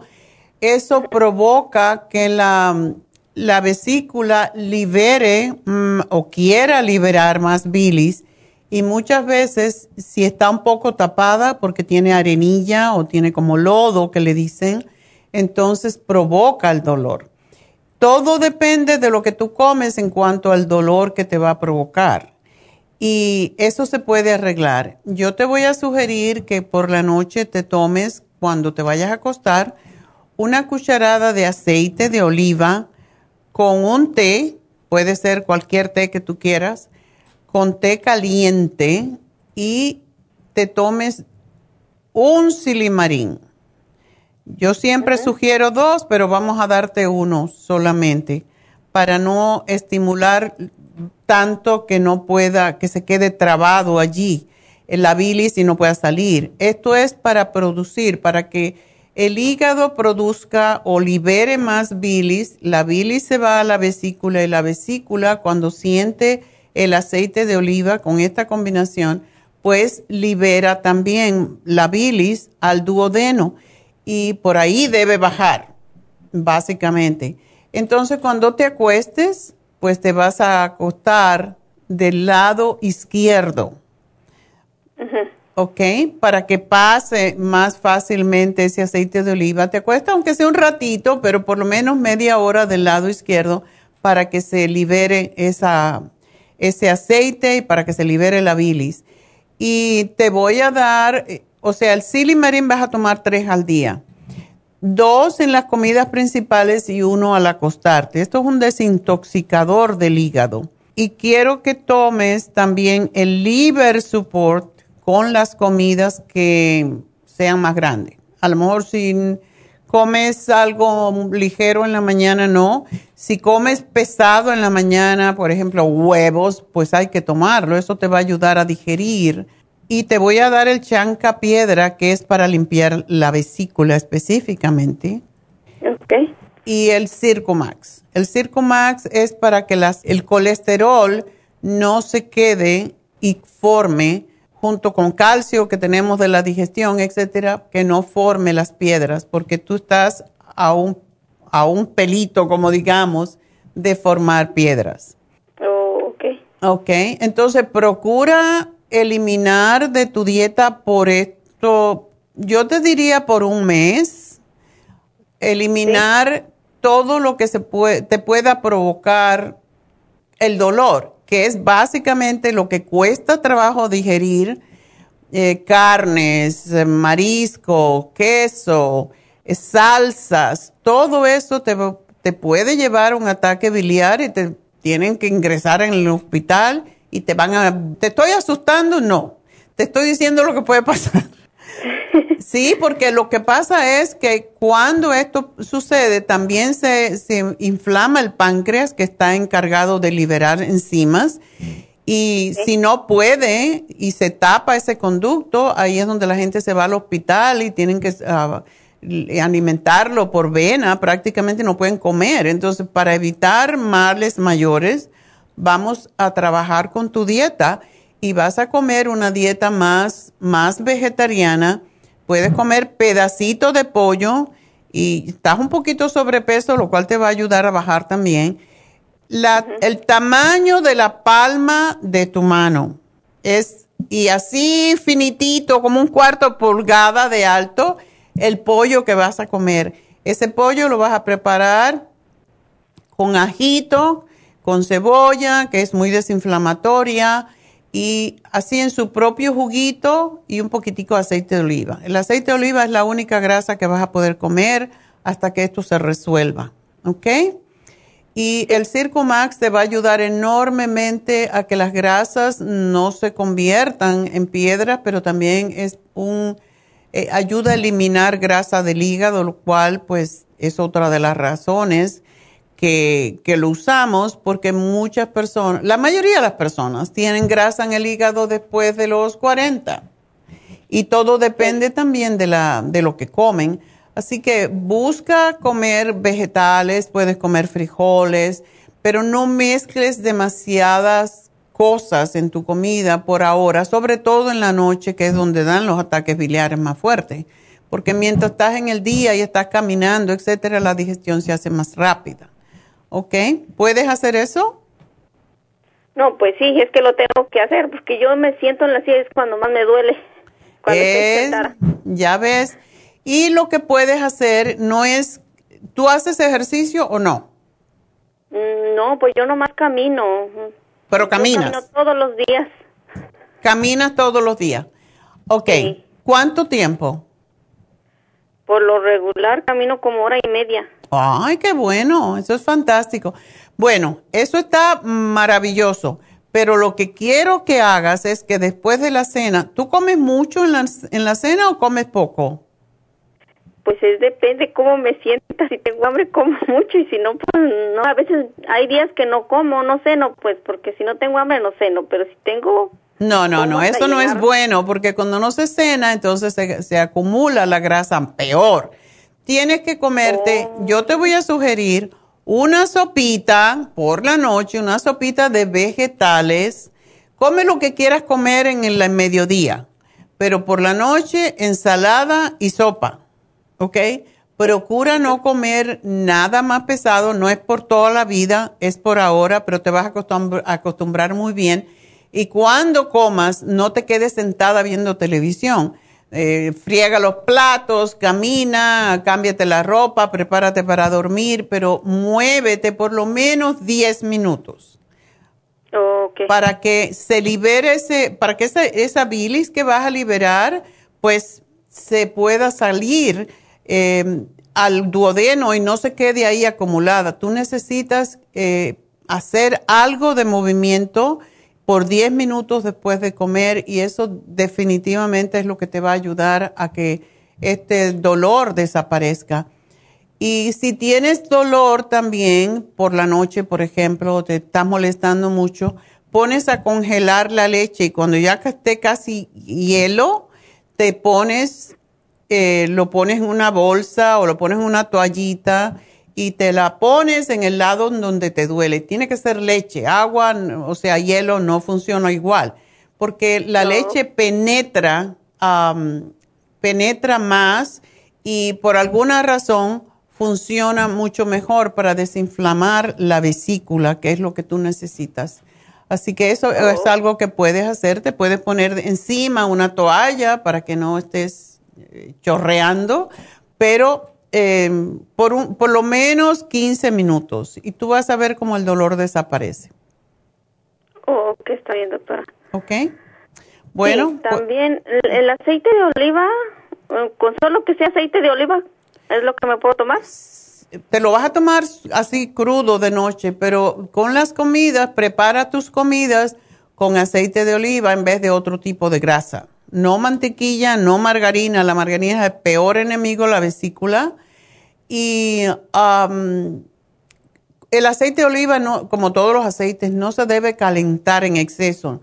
Eso provoca que la, la vesícula libere mm, o quiera liberar más bilis y muchas veces si está un poco tapada porque tiene arenilla o tiene como lodo que le dicen, entonces provoca el dolor. Todo depende de lo que tú comes en cuanto al dolor que te va a provocar. Y eso se puede arreglar. Yo te voy a sugerir que por la noche te tomes, cuando te vayas a acostar, una cucharada de aceite de oliva con un té, puede ser cualquier té que tú quieras, con té caliente y te tomes un silimarín yo siempre sugiero dos, pero vamos a darte uno solamente para no estimular tanto que no pueda, que se quede trabado allí en la bilis y no pueda salir. Esto es para producir, para que el hígado produzca o libere más bilis, la bilis se va a la vesícula y la vesícula cuando siente el aceite de oliva con esta combinación, pues libera también la bilis al duodeno y por ahí debe bajar, básicamente. Entonces cuando te acuestes, pues te vas a acostar del lado izquierdo. ¿ok? Para que pase más fácilmente ese aceite de oliva. Te cuesta aunque sea un ratito, pero por lo menos media hora del lado izquierdo para que se libere esa, ese aceite y para que se libere la bilis. Y te voy a dar, o sea, el silimarín vas a tomar tres al día. Dos en las comidas principales y uno al acostarte. Esto es un desintoxicador del hígado. Y quiero que tomes también el liver support con las comidas que sean más grandes. A lo mejor si comes algo ligero en la mañana, no. Si comes pesado en la mañana, por ejemplo, huevos, pues hay que tomarlo. Eso te va a ayudar a digerir. Y te voy a dar el chanca piedra, que es para limpiar la vesícula específicamente. Ok. Y el Circumax. El Circumax es para que las, el colesterol no se quede y forme junto con calcio que tenemos de la digestión, etcétera, que no forme las piedras, porque tú estás a un, a un pelito, como digamos, de formar piedras. Oh, ok. Ok, entonces procura eliminar de tu dieta por esto, yo te diría por un mes, eliminar todo lo que se puede, te pueda provocar el dolor que es básicamente lo que cuesta trabajo digerir, eh, carnes, marisco, queso, eh, salsas, todo eso te, te puede llevar a un ataque biliar y te tienen que ingresar en el hospital y te van a... ¿Te estoy asustando? No. Te estoy diciendo lo que puede pasar. Sí, porque lo que pasa es que cuando esto sucede, también se, inflama el páncreas que está encargado de liberar enzimas. Y si no puede y se tapa ese conducto, ahí es donde la gente se va al hospital y tienen que ah, alimentarlo por vena, prácticamente no pueden comer. Entonces, para evitar males mayores, vamos a trabajar con tu dieta y vas a comer una dieta más, más vegetariana Puedes comer pedacitos de pollo y estás un poquito sobrepeso, lo cual te va a ayudar a bajar también. La, El tamaño de la palma de tu mano es, y así finitito, como un cuarto pulgada de alto, el pollo que vas a comer. Ese pollo lo vas a preparar con ajito, con cebolla, que es muy desinflamatoria, y así en su propio juguito y un poquitico de aceite de oliva. El aceite de oliva es la única grasa que vas a poder comer hasta que esto se resuelva, ¿ok? Y el Max te va a ayudar enormemente a que las grasas no se conviertan en piedras, pero también es un eh, ayuda a eliminar grasa del hígado, lo cual pues es otra de las razones que, lo usamos porque muchas personas, la mayoría de las personas tienen grasa en el hígado después de los 40 y todo depende también de, la, de lo que comen. Así que busca comer vegetales, puedes comer frijoles, pero no mezcles demasiadas cosas en tu comida por ahora, sobre todo en la noche, que es donde dan los ataques biliares más fuertes. Porque mientras estás en el día y estás caminando, etcétera, la digestión se hace más rápida. ¿Ok? ¿Puedes hacer eso? No, pues sí, es que lo tengo que hacer porque yo me siento en la silla es cuando más me duele. ya ves. Y lo que puedes hacer no es, ¿tú haces ejercicio o no? Mm, no, pues yo nomás camino. Pero caminas. camino todos los días. Caminas todos los días. Ok. ¿Cuánto tiempo? Por lo regular camino como hora y media. Ay, qué bueno, eso es fantástico. Bueno, eso está maravilloso, pero lo que quiero que hagas es que después de la cena, ¿tú comes mucho en la, en la cena o comes poco? Pues es depende cómo me sienta. Si tengo hambre, como mucho y si no, pues no. A veces hay días que no como, no ceno, pues porque si no tengo hambre, no ceno. Pero si tengo. No, no, no, eso no es bueno porque cuando no se cena, entonces se, se acumula la grasa peor. Tienes que comerte, yo te voy a sugerir una sopita por la noche, una sopita de vegetales. Come lo que quieras comer en el mediodía, pero por la noche ensalada y sopa, ¿ok? Procura no comer nada más pesado, no es por toda la vida, es por ahora, pero te vas a acostumbrar muy bien. Y cuando comas, no te quedes sentada viendo televisión eh, friega los platos, camina, cámbiate la ropa, prepárate para dormir, pero muévete por lo menos 10 minutos. Para que se libere ese, para que esa, esa, bilis que vas a liberar, pues se pueda salir em, al duodeno y no se quede ahí acumulada. Tú necesitas eh, hacer algo de movimiento por 10 minutos después de comer y eso definitivamente es lo que te va a ayudar a que este dolor desaparezca. Y si tienes dolor también por la noche, por ejemplo, te está molestando mucho, pones a congelar la leche y cuando ya esté casi hielo, te pones, eh, lo pones en una bolsa o lo pones en una toallita y te la pones en el lado donde te duele. Tiene que ser leche, agua, o sea, hielo no funciona igual, porque la leche penetra, penetra más y por alguna razón funciona mucho mejor para desinflamar la vesícula, que es lo que tú necesitas. Así que eso es oh. algo que puedes hacer. Te puedes poner encima una toalla para que no estés eh, chorreando, pero eh, por, un, por lo menos 15 minutos y tú vas a ver cómo el dolor desaparece. Oh, ok, está bien, doctora. Ok. Bueno. también el, aceite de oliva, eh, con solo que sea aceite de oliva, ¿es lo que me puedo tomar? Te lo vas a tomar así crudo de noche, pero con las comidas, prepara tus comidas con aceite de oliva en vez de otro tipo de grasa. No mantequilla, no margarina. La margarina es el peor enemigo de la vesícula y el aceite de oliva, no, como todos los aceites, no se debe calentar en exceso.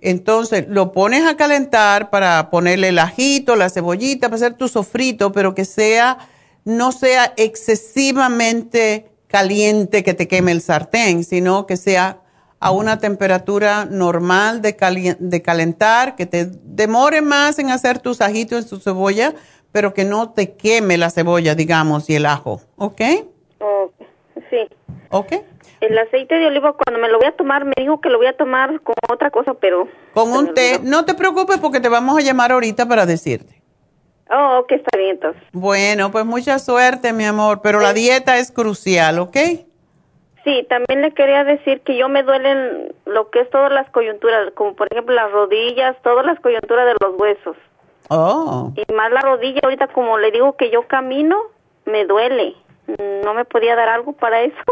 Entonces, lo pones a calentar para ponerle el ajito, la cebollita, para hacer tu sofrito, pero que sea, no sea excesivamente caliente que te queme el sartén, sino que sea a una temperatura normal de, de calentar, que te demore más en hacer tus ajitos en tu cebolla, pero que no te queme la cebolla, digamos, y el ajo, ¿ok? sí. ¿Ok? El aceite de oliva, cuando me lo voy a tomar, me dijo que lo voy a tomar con otra cosa, pero... Con un té. No te preocupes porque te vamos a llamar ahorita para decirte. Oh, ok, está bien entonces. Bueno, pues mucha suerte, mi amor, pero la dieta es crucial, ¿ok? Sí, también le quería decir que yo me duelen lo que es todas las coyunturas, como por ejemplo las rodillas, todas las coyunturas de los huesos. Oh. Y más la rodilla, ahorita como le digo que yo camino, me duele. ¿No me podía dar algo para eso?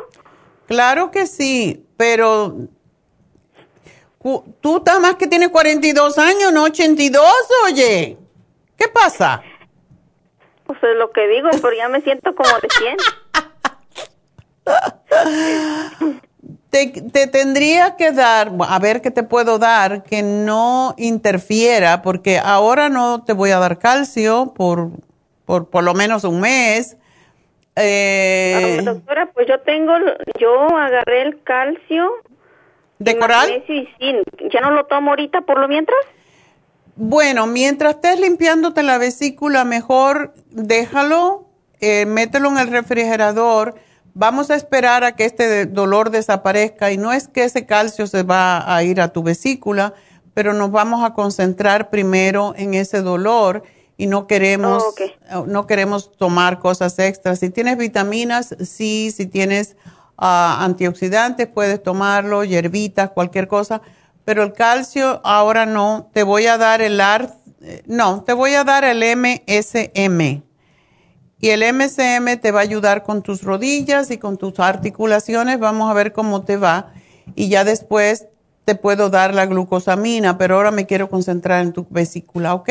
Claro que sí, pero tú estás más que tienes 42 años, no 82, oye. ¿Qué pasa? Pues es lo que digo, pero ya me siento como de 100. te, tendría que dar, a ver qué te puedo dar, que no interfiera, porque ahora no te voy a dar calcio por por, por lo menos un mes. Eh, ah, doctora, pues yo tengo, yo agarré el calcio. ¿De coral? Y ¿Ya no lo tomo ahorita por lo mientras? Bueno, mientras estés limpiándote la vesícula, mejor déjalo, eh, mételo en el refrigerador vamos a esperar a que este dolor desaparezca y no es que ese calcio se va a ir a tu vesícula, pero nos vamos a concentrar primero en ese dolor y no queremos oh, no queremos tomar cosas extras. Si tienes vitaminas, sí, si tienes ah, antioxidantes puedes tomarlo, hierbitas, cualquier cosa, pero el calcio ahora no. Te voy a dar el ART, eh, no, te voy a dar el MSM y el MCM te va a ayudar con tus rodillas y con tus articulaciones. Vamos a ver cómo te va. Y ya después te puedo dar la glucosamina, pero ahora me quiero concentrar en tu vesícula, ¿ok?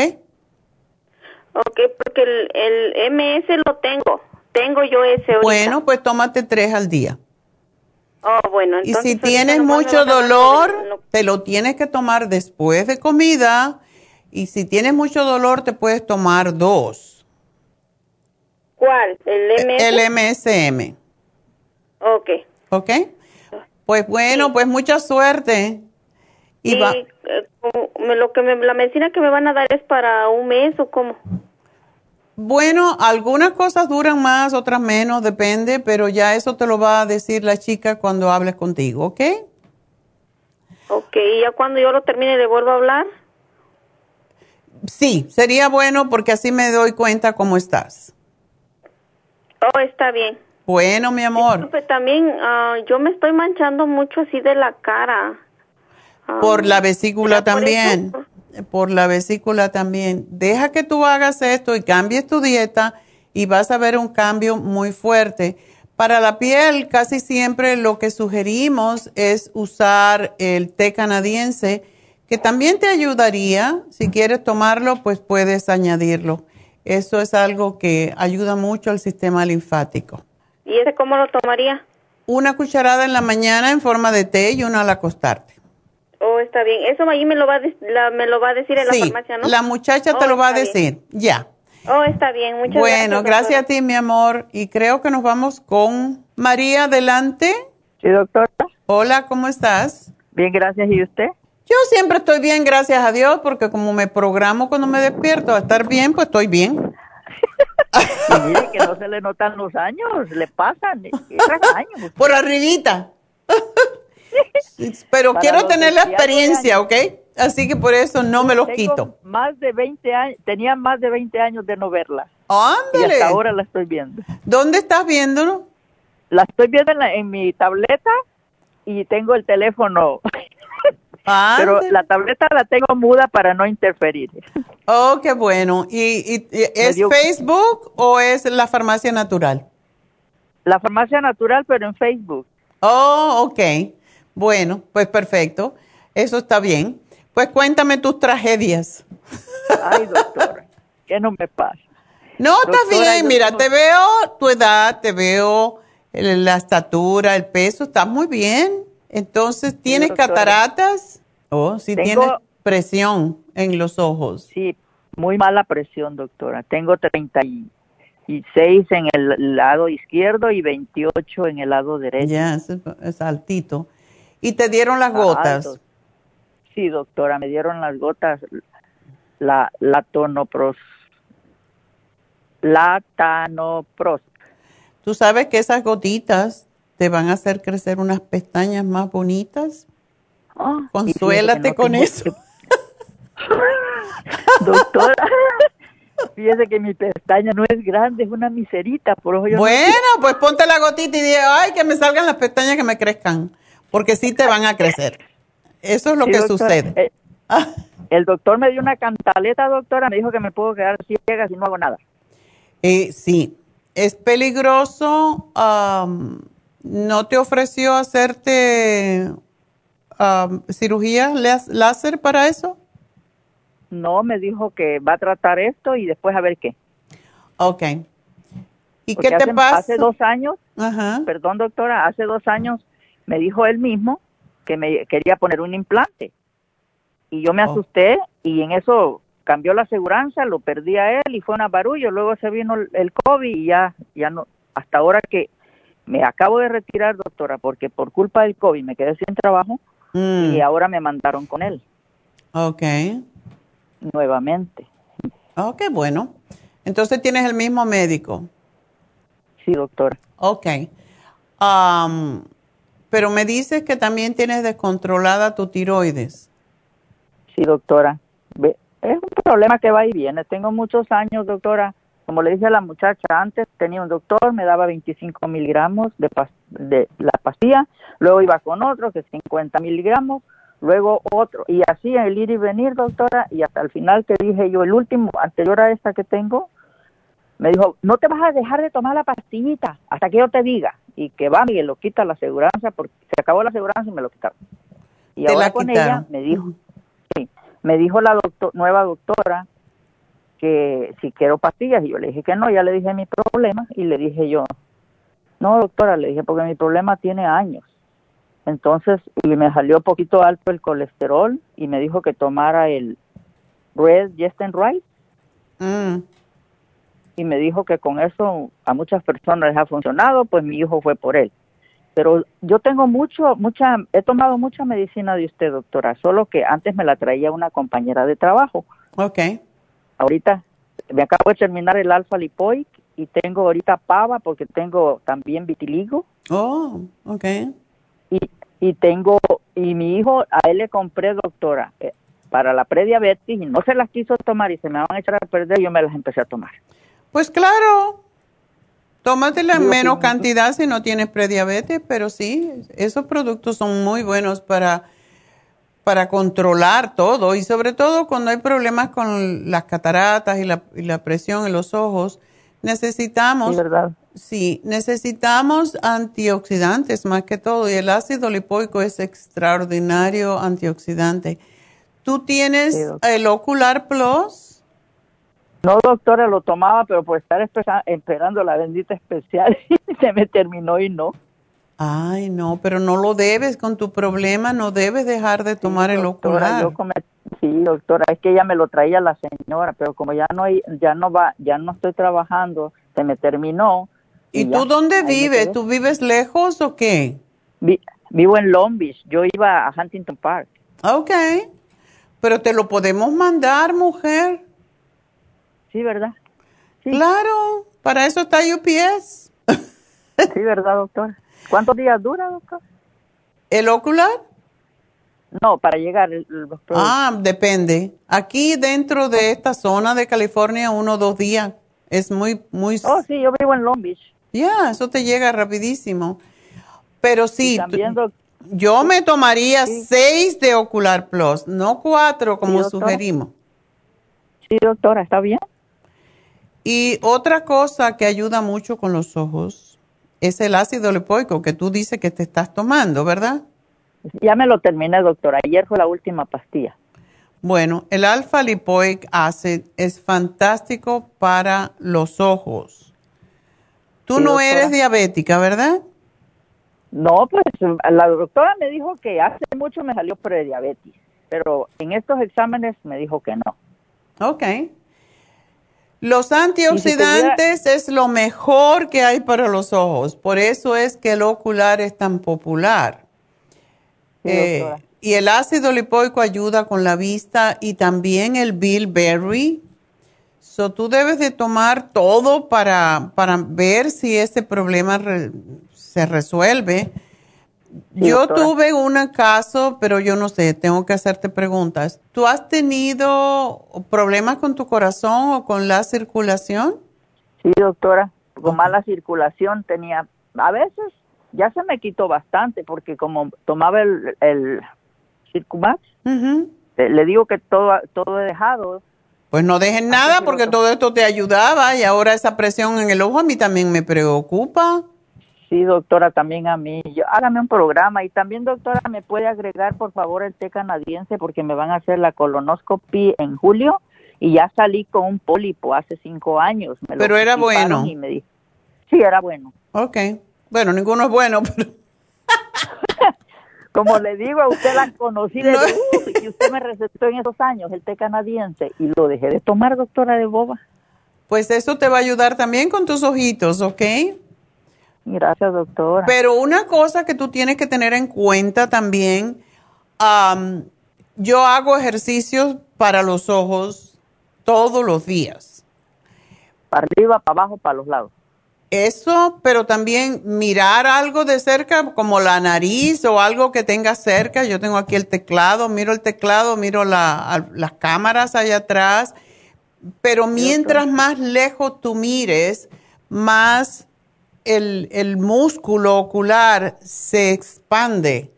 Ok, porque el, el MS lo tengo. Tengo yo ese. Bueno, pues tómate tres al día. Oh, bueno. Entonces, y si tienes mucho dolor, te lo tienes que tomar después de comida. Y si tienes mucho dolor, te puedes tomar dos ¿Cuál? ¿El MS? El MSM. Ok. ¿Ok? Pues bueno, pues mucha suerte. Y, Y, va- eh, lo que me- la medicina que me van a dar es para un mes o cómo? Bueno, algunas cosas duran más, otras menos, depende, pero ya eso te lo va a decir la chica cuando hables contigo, ¿ok? Ok, y ya cuando yo lo termine le vuelvo a hablar. Sí, sería bueno porque así me doy cuenta cómo estás. Oh, está bien. Bueno, mi amor, Disculpe, también ah, yo me estoy manchando mucho así de la cara. Ah, por la vesícula ¿será por también, por la vesícula también. Deja que tú hagas esto y cambies tu dieta y vas a ver un cambio muy fuerte. Para la piel, casi siempre lo que sugerimos es usar el té canadiense, que también te ayudaría. Si quieres tomarlo, pues puedes añadirlo. Eso es algo que ayuda mucho al sistema linfático. ¿Y ese cómo lo tomaría? Una cucharada en la mañana en forma de té y una al acostarte. Oh, está bien. Eso ahí me lo va a, de- la- me lo va a decir en Sí, la farmacia, ¿no? la muchacha te Oh, lo va a bien. decir. Ya. Oh, está bien. Muchas Bueno, gracias. gracias a ti, mi amor. Y creo que nos vamos con María, adelante. Sí, doctora. Hola, ¿cómo estás? Bien, gracias. ¿Y usted? Yo siempre estoy bien, gracias a Dios, porque como me programo cuando me despierto a estar bien, pues estoy bien. Y mire que no se le notan los años, le pasan. eh, años. Por arribita. Pero Para quiero tener la 20 experiencia, ¿ok? Así que por eso no me los Tengo quito. Más de 20 años, tenía más de 20 años de no verla. Y Ándale. hasta ahora la estoy viendo. ¿Dónde estás viéndolo? La estoy viendo en, la- en mi tableta y tengo el teléfono. Pero la tableta la tengo muda para no interferir. Oh, qué bueno. ¿Y, y- y es dio- Facebook o es la farmacia natural? La farmacia natural, pero en Facebook. Oh, ok. Bueno, pues perfecto. Eso está bien. Pues cuéntame tus tragedias. Ay, doctora, ¿qué no me pasa? No, estás Doctora, bien. Mira, te veo tu edad, te veo la estatura, el peso, estás muy bien. Entonces, ¿tienes cataratas? Oh, sí, Tengo- tienes presión en los ojos. Sí, muy mala presión, doctora. Tengo 36 en el lado izquierdo y 28 en el lado derecho. Ya, es, es altito. ¿Y te dieron las gotas? Alto. Sí, doctora, me dieron las gotas, la, la tonopros, la tanopros. Tú sabes que esas gotitas te van a hacer crecer unas pestañas más bonitas. Ah, Consuélate no con tengo- eso. Doctora, fíjese que mi pestaña no es grande, es una miserita, por eso yo no- Bueno, pues ponte la gotita y di, ay, que me salgan las pestañas que me crezcan, porque sí te van a crecer. Eso es lo Sí, que doctora. sucede. Eh, El doctor me dio una cantaleta, doctora, me dijo que me puedo quedar ciega si no hago nada. Eh, sí, es peligroso. ¿No te ofreció hacerte am, cirugía lás- láser para eso? No, me dijo que va a tratar esto y después a ver qué. Ok. ¿Y Porque qué te hace- pasa? Hace dos años, Ajá. perdón doctora, hace dos años me dijo él mismo que me quería poner un implante. Y yo me Oh. asusté y en eso cambió la aseguranza, lo perdí a él y fue una barullo. Luego se vino el- el COVID y ya, ya no, hasta ahora que me acabo de retirar, doctora, porque por culpa del COVID me quedé sin trabajo Mm, y ahora me mandaron con él Ok. nuevamente. Ok, bueno. Entonces tienes el mismo médico. Sí, doctora. Ok. Pero me dices que también tienes descontrolada tu tiroides. Sí, doctora. Es un problema que va y viene. Tengo muchos años, doctora. Como le dije a la muchacha antes, tenía un doctor, me daba 25 miligramos de, pas- de la pastilla, luego iba con otro que 50 miligramos, luego otro, y así el ir y venir, doctora, y hasta el final que dije yo, el último, anterior a esta que tengo, me dijo, no te vas a dejar de tomar la pastillita hasta que yo te diga, y que va, Miguel, lo quita la aseguranza, porque se acabó la aseguranza y me lo quitaron. Y Te ahora la con ella me dijo, sí, me dijo la docto- nueva doctora que si quiero pastillas y yo le dije que no, ya le dije mi problema y le dije yo, no doctora, le dije porque mi problema tiene años. Entonces, y me salió un poquito alto el colesterol y me dijo que tomara el Red Yesten Right Mm. y me dijo que con eso a muchas personas les ha funcionado, pues mi hijo fue por él. Pero yo tengo mucho, mucha, he tomado mucha medicina de usted, doctora, solo que antes me la traía una compañera de trabajo. Ok. Ahorita me acabo de terminar el alfa lipoic y tengo ahorita pava porque tengo también vitiligo. Oh, ok. Y, y tengo, y mi hijo, a él le compré, doctora, eh, para la prediabetes y no se las quiso tomar y se me van a echar a perder, yo me las empecé a tomar. Pues claro, tómatela en menos cantidad si no tienes prediabetes, pero sí, esos productos son muy buenos para, para controlar todo y sobre todo cuando hay problemas con las cataratas y la, y la presión en los ojos, necesitamos... Sí, ¿verdad? Sí, necesitamos antioxidantes más que todo y el ácido lipoico es extraordinario antioxidante. ¿Tú tienes el Ocular Plus? No, doctora, lo tomaba, pero por estar esperando la bendita especial, se me terminó y no. Ay, no, pero no lo debes con tu problema, no debes dejar de tomar el Doctora, Ocular. yo come- sí, doctora, es que ella me lo traía la señora, pero como ya no hay, ya no va, ya no estoy trabajando, se me terminó. ¿Y tú dónde vives? ¿Tú vives lejos o qué? Vi- vivo en Long Beach, yo iba a Huntington Park. Ok, pero te lo podemos mandar, mujer. Sí, ¿verdad? Claro, para eso está UPS. Sí, ¿verdad, doctora? ¿Cuántos días dura, doctor? ¿El ocular? No, para llegar los productos. Ah, depende. Aquí dentro de esta zona de California, uno o dos días. Es muy, muy... Oh, sí, yo vivo en Long Beach. Ya, eso te llega rapidísimo. Pero sí, también, tú- yo me tomaría seis de Ocular Plus, no cuatro como sugerimos. Sí, doctora, ¿está bien? Y otra cosa que ayuda mucho con los ojos es el ácido lipoico que tú dices que te estás tomando, ¿verdad? Ya me lo terminé, doctora. Ayer fue la última pastilla. Bueno, el alfa lipoic acid es fantástico para los ojos. Tú Sí, no doctora. eres diabética, ¿verdad? No, pues la doctora me dijo que hace mucho me salió prediabetes, pero en estos exámenes me dijo que no. Ok. Los antioxidantes es lo mejor que hay para los ojos. Por eso es que el ocular es tan popular. Sí, Eh, y el ácido lipoico ayuda con la vista y también el bilberry. So, tú debes de tomar todo para, para ver si ese problema re- se resuelve. Yo doctora. tuve un caso, pero yo no sé, tengo que hacerte preguntas. ¿Tú has tenido problemas con tu corazón o con la circulación? Sí, doctora, con mala circulación tenía, a veces ya se me quitó bastante porque como tomaba el, el Circumax, le, le digo que todo, todo he dejado. Pues no dejes nada porque todo esto te ayudaba y ahora esa presión en el ojo a mí también me preocupa. Sí, doctora, también a mí. Yo, hágame un programa y también, doctora, me puede agregar, por favor, el té canadiense porque me van a hacer la colonoscopia en julio y ya salí con un pólipo hace cinco años. Me Pero era bueno. y me di- Sí, era bueno. Ok. Bueno, ninguno es bueno, pero Como le digo, a usted la conocí de uh, y usted me recetó en esos años el té canadiense y lo dejé de tomar, doctora de boba. pues eso te va a ayudar también con tus ojitos, ¿ok? Gracias, doctora. Pero una cosa que tú tienes que tener en cuenta también, am, yo hago ejercicios para los ojos todos los días. Para arriba, para abajo, para los lados. Eso, pero también mirar algo de cerca, como la nariz o algo que tenga cerca. Yo tengo aquí el teclado, miro el teclado, miro la- las cámaras allá atrás. Pero mientras más lejos tú mires, más el, músculo ocular se expande.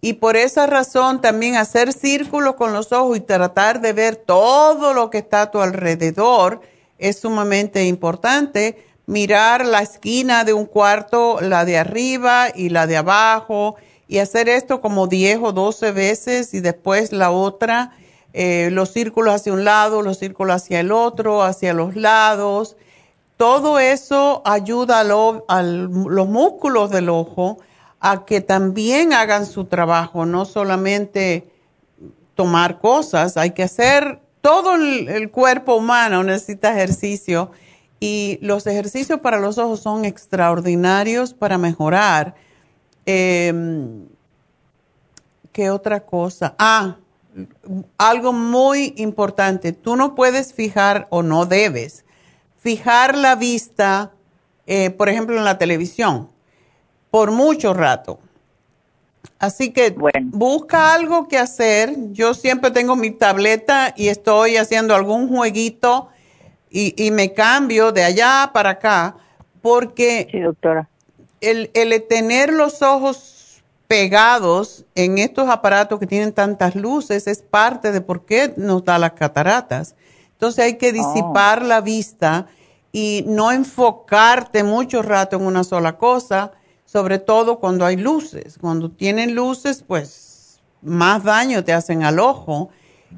Y por esa razón también hacer círculos con los ojos y tratar de ver todo lo que está a tu alrededor es sumamente importante. Mirar la esquina de un cuarto, la de arriba y la de abajo, y hacer esto como 10 o 12 veces y después la otra, eh, los círculos hacia un lado, los círculos hacia el otro, hacia los lados. Todo eso ayuda a los músculos del ojo a que también hagan su trabajo, no solamente tomar cosas, hay que hacer, todo el, el cuerpo humano necesita ejercicio Y los ejercicios para los ojos son extraordinarios para mejorar. Em, ¿Qué otra cosa? Ah, algo muy importante. Tú no puedes fijar o no debes fijar la vista, eh, por ejemplo, en la televisión, por mucho rato. Así que busca algo que hacer. Yo siempre tengo mi tableta y estoy haciendo algún jueguito y, me cambio de allá para acá, porque El, el tener los ojos pegados en estos aparatos que tienen tantas luces es parte de por qué nos da las cataratas. Entonces hay que oh. disipar la vista y no enfocarte mucho rato en una sola cosa, sobre todo cuando hay luces. Cuando tienen luces, pues más daño te hacen al ojo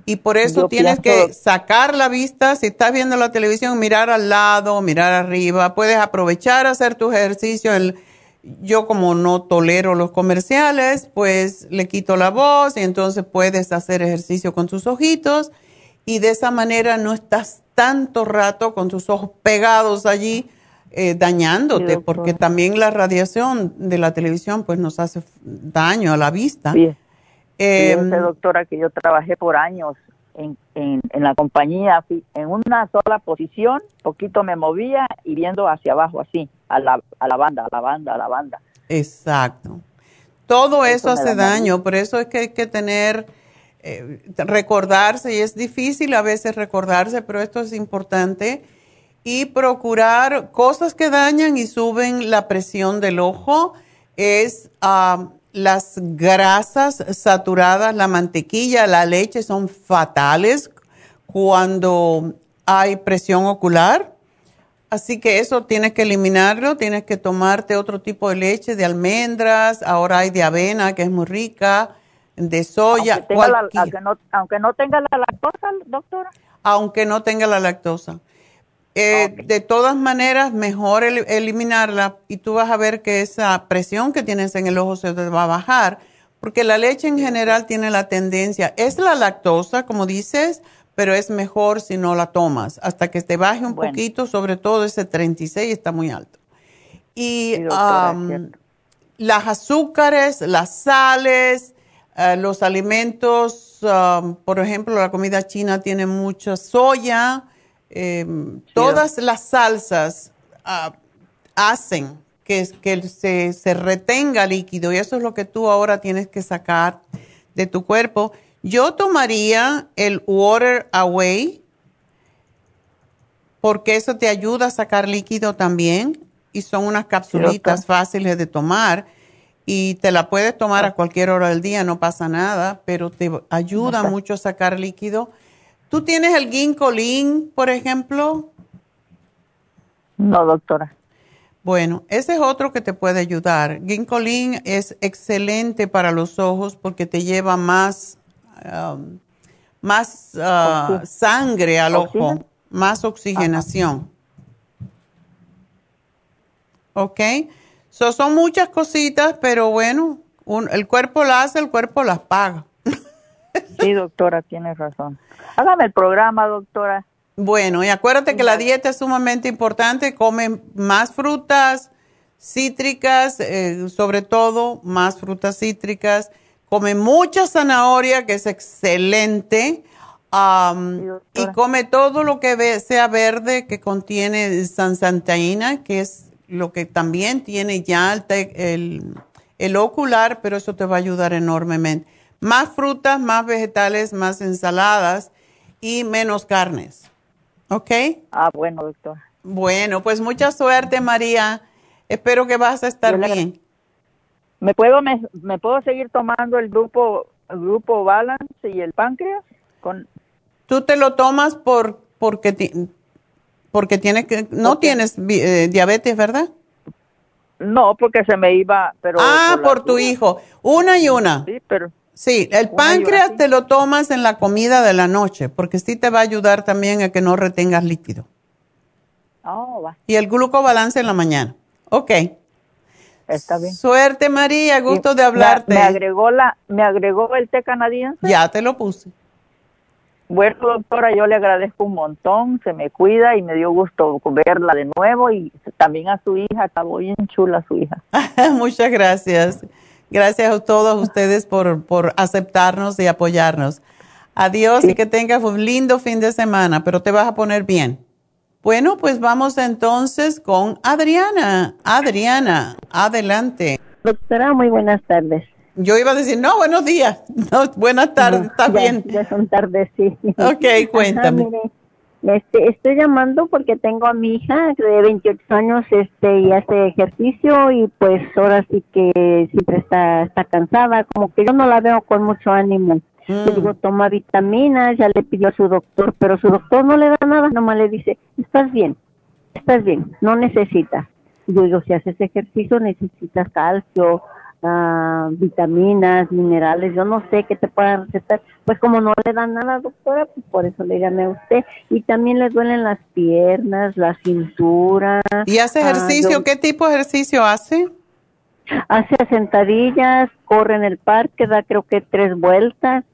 y por eso tienes que sacar la vista, si estás viendo la televisión, mirar al lado, mirar arriba, puedes aprovechar hacer tu ejercicio. yo como no tolero los comerciales, pues le quito la voz y entonces puedes hacer ejercicio con tus ojitos y de esa manera no estás tanto rato con tus ojos pegados allí eh, dañándote, porque también la radiación de la televisión pues nos hace daño a la vista. Eh, doctora, que yo trabajé por años en, en, la compañía, en una sola posición, poquito me movía y viendo hacia abajo así, a la, a la banda, a la banda, a la banda. Exacto. Todo eso, hace daño, por eso es que hay que tener, eh, recordarse, y es difícil a veces recordarse, pero esto es importante, y procurar cosas que dañan y suben la presión del ojo, es... ah las grasas saturadas, la mantequilla, la leche son fatales cuando hay presión ocular. Así que eso tienes que eliminarlo, tienes que tomarte otro tipo de leche, de almendras, ahora hay de avena que es muy rica, de soya. aunque no tenga la lactosa, doctora. Aunque no tenga la lactosa. Eh, de todas maneras, mejor eliminarla y tú vas a ver que esa presión que tienes en el ojo se te va a bajar, porque la leche en general tiene la tendencia, es la lactosa, como dices, pero es mejor si no la tomas, hasta que te baje un poquito, sobre todo ese 36 está muy alto. Y las azúcares, las sales, eh, los alimentos, por ejemplo, la comida china tiene mucha soya, Em, todas las salsas ah, hacen que, que se, se, retenga líquido y eso es lo que tú ahora tienes que sacar de tu cuerpo. Yo tomaría el Water Away porque eso te ayuda a sacar líquido también y son unas capsulitas fáciles de tomar y te la puedes tomar a cualquier hora del día, no pasa nada, pero te ayuda mucho a sacar líquido ¿Tú tienes el ginkolin, por ejemplo? No, doctora. Bueno, ese es otro que te puede ayudar. Ginkolin es excelente para los ojos porque te lleva más, um, más uh, sangre al ojo, más oxigenación. ¿Ok? Son muchas cositas, pero bueno, el cuerpo las hace, el cuerpo las paga. sí, doctora, tienes razón. Hágame el programa, doctora. Bueno, y acuérdate que la dieta es sumamente importante. Come más frutas cítricas, eh, sobre todo más frutas cítricas. Come mucha zanahoria, que es excelente. y come todo lo que sea verde que contiene sansantaína, que es lo que también tiene ya el, el ocular, pero eso te va a ayudar enormemente. Más frutas, más vegetales, más ensaladas y menos carnes. ¿Ok? Ah, bueno, doctor. Bueno, pues mucha suerte, María. Espero que vas a estar bien. ¿Me puedo, me, puedo seguir tomando el grupo, el grupo Balance y el páncreas? Con... Tú te lo tomas por, porque, porque tienes que, no tienes eh, diabetes, ¿verdad? No, porque se me iba, pero... Ah, por, tu hijo. Una y una. Sí, pero... Sí, el páncreas te lo tomas en la comida de la noche, porque sí te va a ayudar también a que no retengas líquido. Oh, va. Y el glucobalance en la mañana. Ok. Está bien. Suerte, María, gusto de hablarte. Me, agregó la, me agregó el té canadiense. Ya te lo puse. Bueno, doctora, yo le agradezco un montón, se me cuida y me dio gusto verla de nuevo y también a su hija, está bien chula su hija. Muchas gracias. Gracias a todos ustedes por, por aceptarnos y apoyarnos. Adiós y que tengas un lindo fin de semana, pero te vas a poner bien. Bueno, pues vamos entonces con Adriana. Adriana, adelante. Doctora, muy buenas tardes. Yo iba a decir, no, buenos días. No, buenas tardes, está bien. Ya son tardes, sí. Ok, cuéntame. este, estoy llamando porque tengo a mi hija de 28 años este, y hace ejercicio y pues ahora sí que siempre está, está cansada, como que yo no la veo con mucho ánimo. Le digo, Mm. toma vitaminas, ya le pidió a su doctor, pero su doctor no le da nada, nomás le dice, estás bien, estás bien, no necesitas. Yo digo, si haces ejercicio necesitas calcio, ah, vitaminas, minerales, yo no sé qué te puedan recetar. Pues como no le dan nada, doctora, pues por eso le llamé a usted. Y también le duelen las piernas, la cintura. ¿Y hace Ah, ejercicio? yo- ¿Qué tipo de ejercicio hace? hace sentadillas, corre en el parque, da creo que tres vueltas,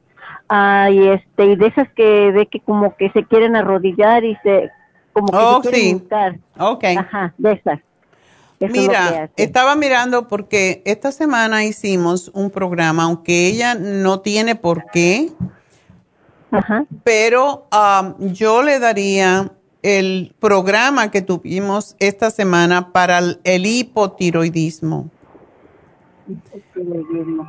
ah, y este, y de esas que ve que como que se quieren arrodillar y se, como que Oh, se quieren sí. Ajá, de esas. Eso Mira, estaba mirando porque esta semana hicimos un programa, aunque ella no tiene por qué, pero um, yo le daría el programa que tuvimos esta semana para el, el hipotiroidismo.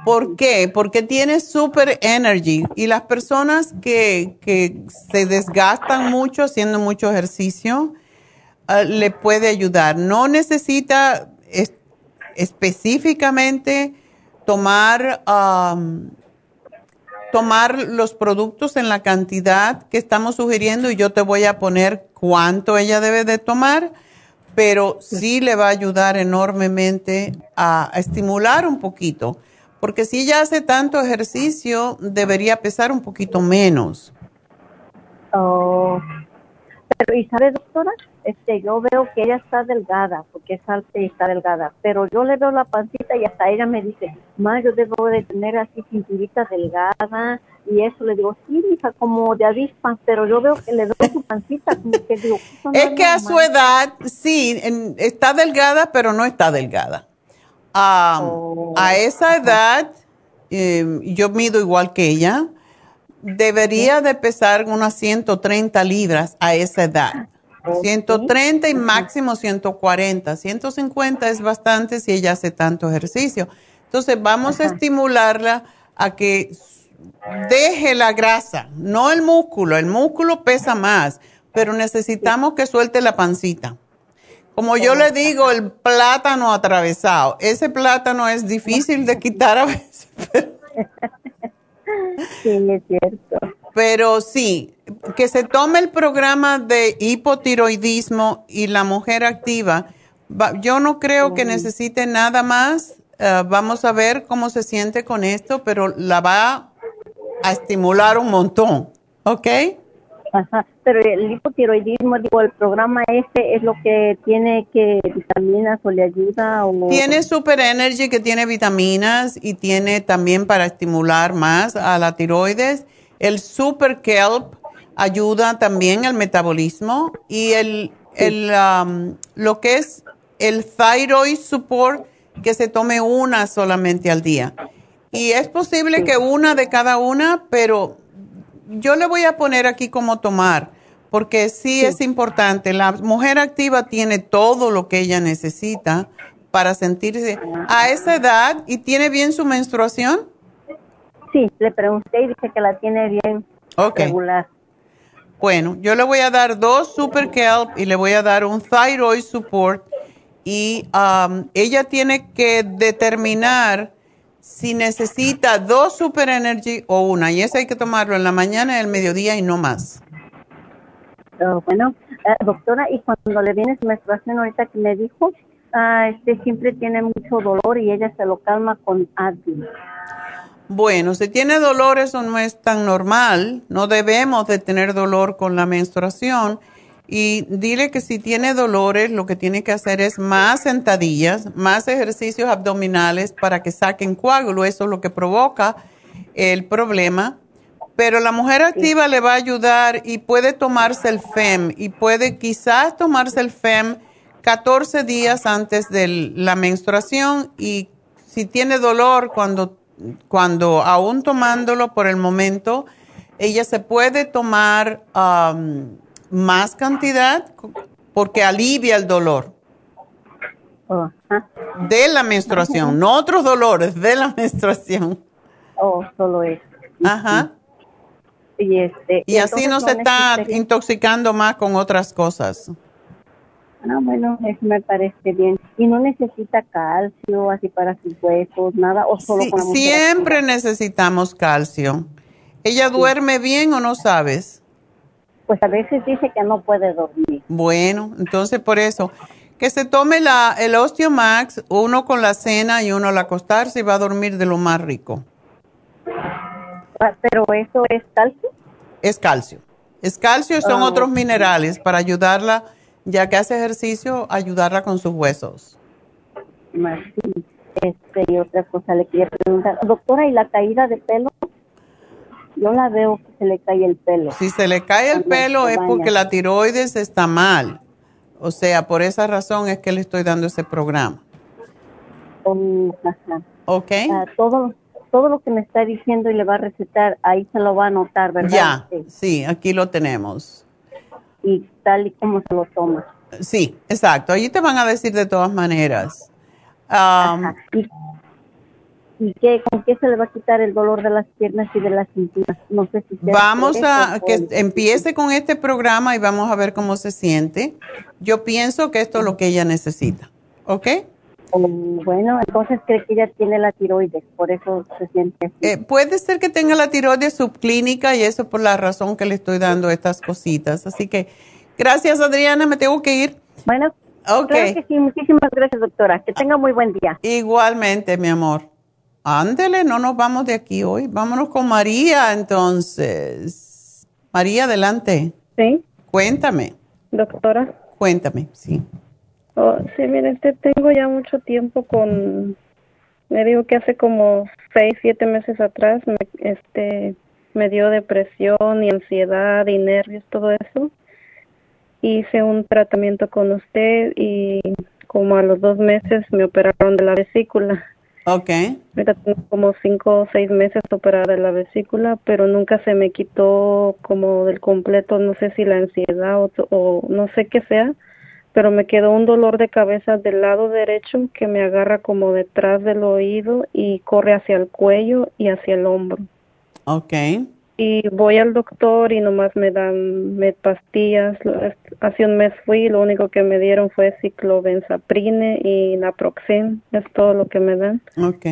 ¿Por qué? Porque tiene super energy y las personas que, que se desgastan mucho haciendo mucho ejercicio ah, le puede ayudar. No necesita es- específicamente tomar, am, tomar los productos en la cantidad que estamos sugiriendo y yo te voy a poner cuánto ella debe de tomar pero sí le va a ayudar enormemente a, a estimular un poquito, porque si ella hace tanto ejercicio, debería pesar un poquito menos. Oh, pero y sabe doctora, este, yo veo que ella está delgada, porque es alta y está delgada, pero yo le veo la pancita y hasta ella me dice, ma, yo debo de tener así cinturita delgada y eso le digo, sí, hija, como de avispa, pero yo veo que le doy su pancita, como que digo, Es que a su edad, sí, en- está delgada, pero no está delgada. Ah, A esa edad, eh, yo mido igual que ella, debería de pesar unas 130 libras a esa edad. 130 y máximo 140. 150 es bastante si ella hace tanto ejercicio. Entonces vamos a estimularla a que deje la grasa, no el músculo. El músculo pesa más, pero necesitamos que suelte la pancita. Como yo le digo, el plátano atravesado. Ese plátano es difícil de quitar a veces. Sí, es cierto. Pero sí, que se tome el programa de hipotiroidismo y la mujer activa. Va- Yo no creo que necesite nada más. Eh, vamos a ver cómo se siente con esto, pero la va a estimular un montón. ¿Ok? Ajá, pero el hipotiroidismo, digo, el programa este es lo que tiene que vitaminas o le ayuda o... Tiene Super Energy que tiene vitaminas y tiene también para estimular más a la tiroides. El Super Kelp ayuda también al metabolismo y el, el, um, lo que es el Thyroid Support que se tome una solamente al día. Y es posible que una de cada una, pero yo le voy a poner aquí cómo tomar, porque sí, es importante. La mujer activa tiene todo lo que ella necesita para sentirse a esa edad y tiene bien su menstruación. Sí, le pregunté y dice que la tiene bien Ok. regular. Bueno, yo le voy a dar dos Super Kelp y le voy a dar un Thyroid Support y um, ella tiene que determinar si necesita dos Super Energy o una y eso hay que tomarlo en la mañana en el mediodía y no más. Oh, bueno, eh, doctora, y cuando le viene su menstruación ahorita que me dijo, ah, este siempre tiene mucho dolor y ella se lo calma con Advil. Bueno, si tiene dolor, eso no es tan normal. No debemos de tener dolor con la menstruación. Y dile que si tiene dolores, lo que tiene que hacer es más sentadillas, más ejercicios abdominales para que saquen coágulo. Eso es lo que provoca el problema. Pero la mujer activa le va a ayudar y puede tomarse el FEM y puede quizás tomarse el FEM 14 días antes de la menstruación y si tiene dolor cuando, cuando aún tomándolo por el momento, ella se puede tomar um, más cantidad porque alivia el dolor. De la menstruación, no otros dolores, de la menstruación. Oh, solo eso. Ajá. Y, este, y así no se está intoxicando más con otras cosas. Ah, bueno, eso me parece bien. ¿Y no necesita calcio así para sus huesos, nada? ¿O solo sí, Siempre necesitamos calcio. ¿Ella duerme bien o no sabes? Pues a veces dice que no puede dormir. Bueno, entonces por eso que se tome la, el Osteomax, uno con la cena y uno al acostarse y va a dormir de lo más rico. Ah, ¿Pero eso es calcio? Es calcio. Es calcio y son Ah, otros minerales para ayudarla, ya que hace ejercicio, ayudarla con sus huesos. Sí. Este, y otra cosa le quería preguntar. Doctora, ¿y la caída de pelo? Yo la veo que se le cae el pelo. Si se le cae el pelo es porque la tiroides está mal. O sea, por esa razón es que le estoy dando ese programa. Oh, ajá. ¿Ok? Ah, todo, todo lo que me está diciendo y le va a recetar, ahí se lo va a anotar, ¿verdad? Ya, sí, aquí lo tenemos. Y tal y como se lo toma. Sí, exacto. Allí te van a decir de todas maneras. ¿Y qué, con qué se le va a quitar el dolor de las piernas y de la cintura? No sé si Vamos a que o- empiece con este programa y vamos a ver cómo se siente. Yo pienso que esto es lo que ella necesita. ¿Ok? O, bueno, entonces cree que ella tiene la tiroides, por eso se siente así. Eh, puede ser que tenga la tiroides subclínica y eso por la razón que le estoy dando estas cositas. Así que gracias Adriana, me tengo que ir. Bueno, ok. claro que sí, muchísimas gracias, doctora. Que tenga muy buen día. Igualmente, mi amor. Ándele, no nos vamos de aquí hoy. Vámonos con María, entonces. María, adelante. Sí. Cuéntame. Doctora. Cuéntame, sí. Oh, sí, mire, este, tengo ya mucho tiempo con, me digo que hace como seis, siete meses atrás, me, este, me dio depresión y ansiedad y nervios, todo eso. Hice un tratamiento con usted y como a los dos meses me operaron de la vesícula. Ok. Ahorita tengo como cinco o seis meses operada de la vesícula, pero nunca se me quitó como del completo, no sé si la ansiedad o, o no sé qué sea, pero me quedó un dolor de cabeza del lado derecho que me agarra como detrás del oído y corre hacia el cuello y hacia el hombro. Ok. Y voy al doctor y nomás me dan me pastillas. Hace un mes fui y lo único que me dieron fue ciclobenzaprine y naproxen. Es todo lo que me dan. Ok.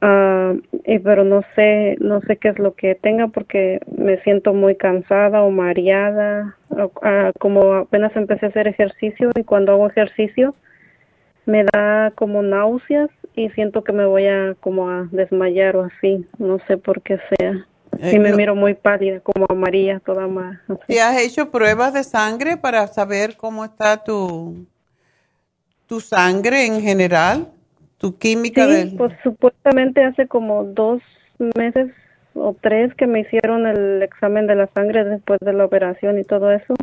Ah, y pero no sé, no sé qué es lo que tenga porque me siento muy cansada o mareada. ah, como apenas empecé a hacer ejercicio y cuando hago ejercicio me da como náuseas y siento que me voy a como a desmayar o así. No sé por qué sea. Eh, y me no- miro muy pálida, como amarilla, toda más. ¿Te has hecho pruebas de sangre para saber cómo está tu, tu sangre en general? ¿Tu química Sí, del...? pues supuestamente hace como dos meses o tres que me hicieron el examen de la sangre después de la operación y todo eso.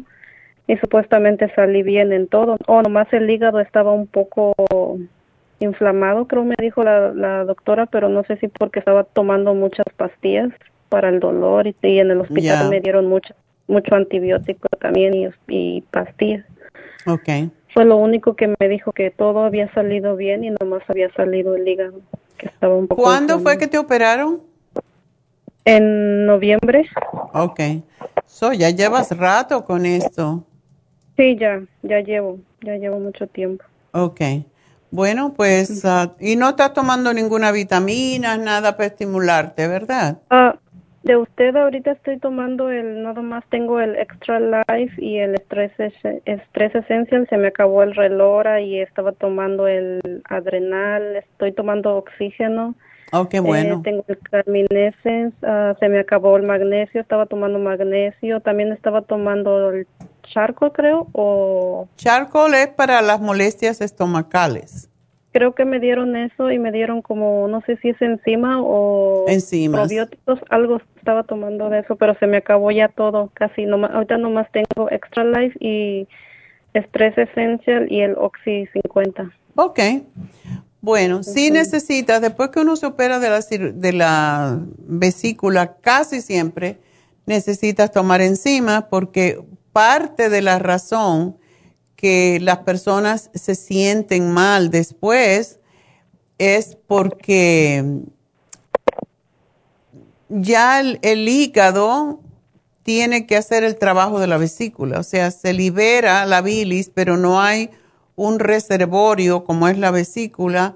Y supuestamente salí bien en todo. O nomás el hígado estaba un poco inflamado, creo me dijo la, la doctora, pero no sé si porque estaba tomando muchas pastillas para el dolor y, y en el hospital me dieron mucho, mucho antibiótico también y, y pastillas. Ok. Fue lo único que me dijo que todo había salido bien y nomás había salido el hígado, que estaba un poco. ¿Cuándo fue que te operaron? En noviembre. Ok. So, ya llevas rato con esto. Sí, ya, ya llevo, ya llevo mucho tiempo. Ok. Bueno, pues, ah, y no estás tomando ninguna vitamina, nada para estimularte, ¿verdad? Ah, de usted ahorita estoy tomando el, nada más tengo el Extra Life y el Stress, Ess- Stress Essential, se me acabó el Relora y estaba tomando el Adrenal, estoy tomando oxígeno. Oh, qué bueno. Eh, tengo el Carminescence, ah, se me acabó el magnesio, estaba tomando magnesio, también estaba tomando el charco, creo, o... Charcoal es para las molestias estomacales. Creo que me dieron eso y me dieron como, no sé si es enzima o Enzimas. probióticos, algo estaba tomando de eso, pero se me acabó ya todo, casi, nomás, ahorita nomás tengo Extra Life y Stress Essential y el Oxy 50. Ok. Bueno, si necesitas, después que uno se opera de la, de la vesícula, casi siempre necesitas tomar encima porque parte de la razón que las personas se sienten mal después es porque ya el, hígado tiene que hacer el trabajo de la vesícula, o sea, se libera la bilis, pero no hay un reservorio como es la vesícula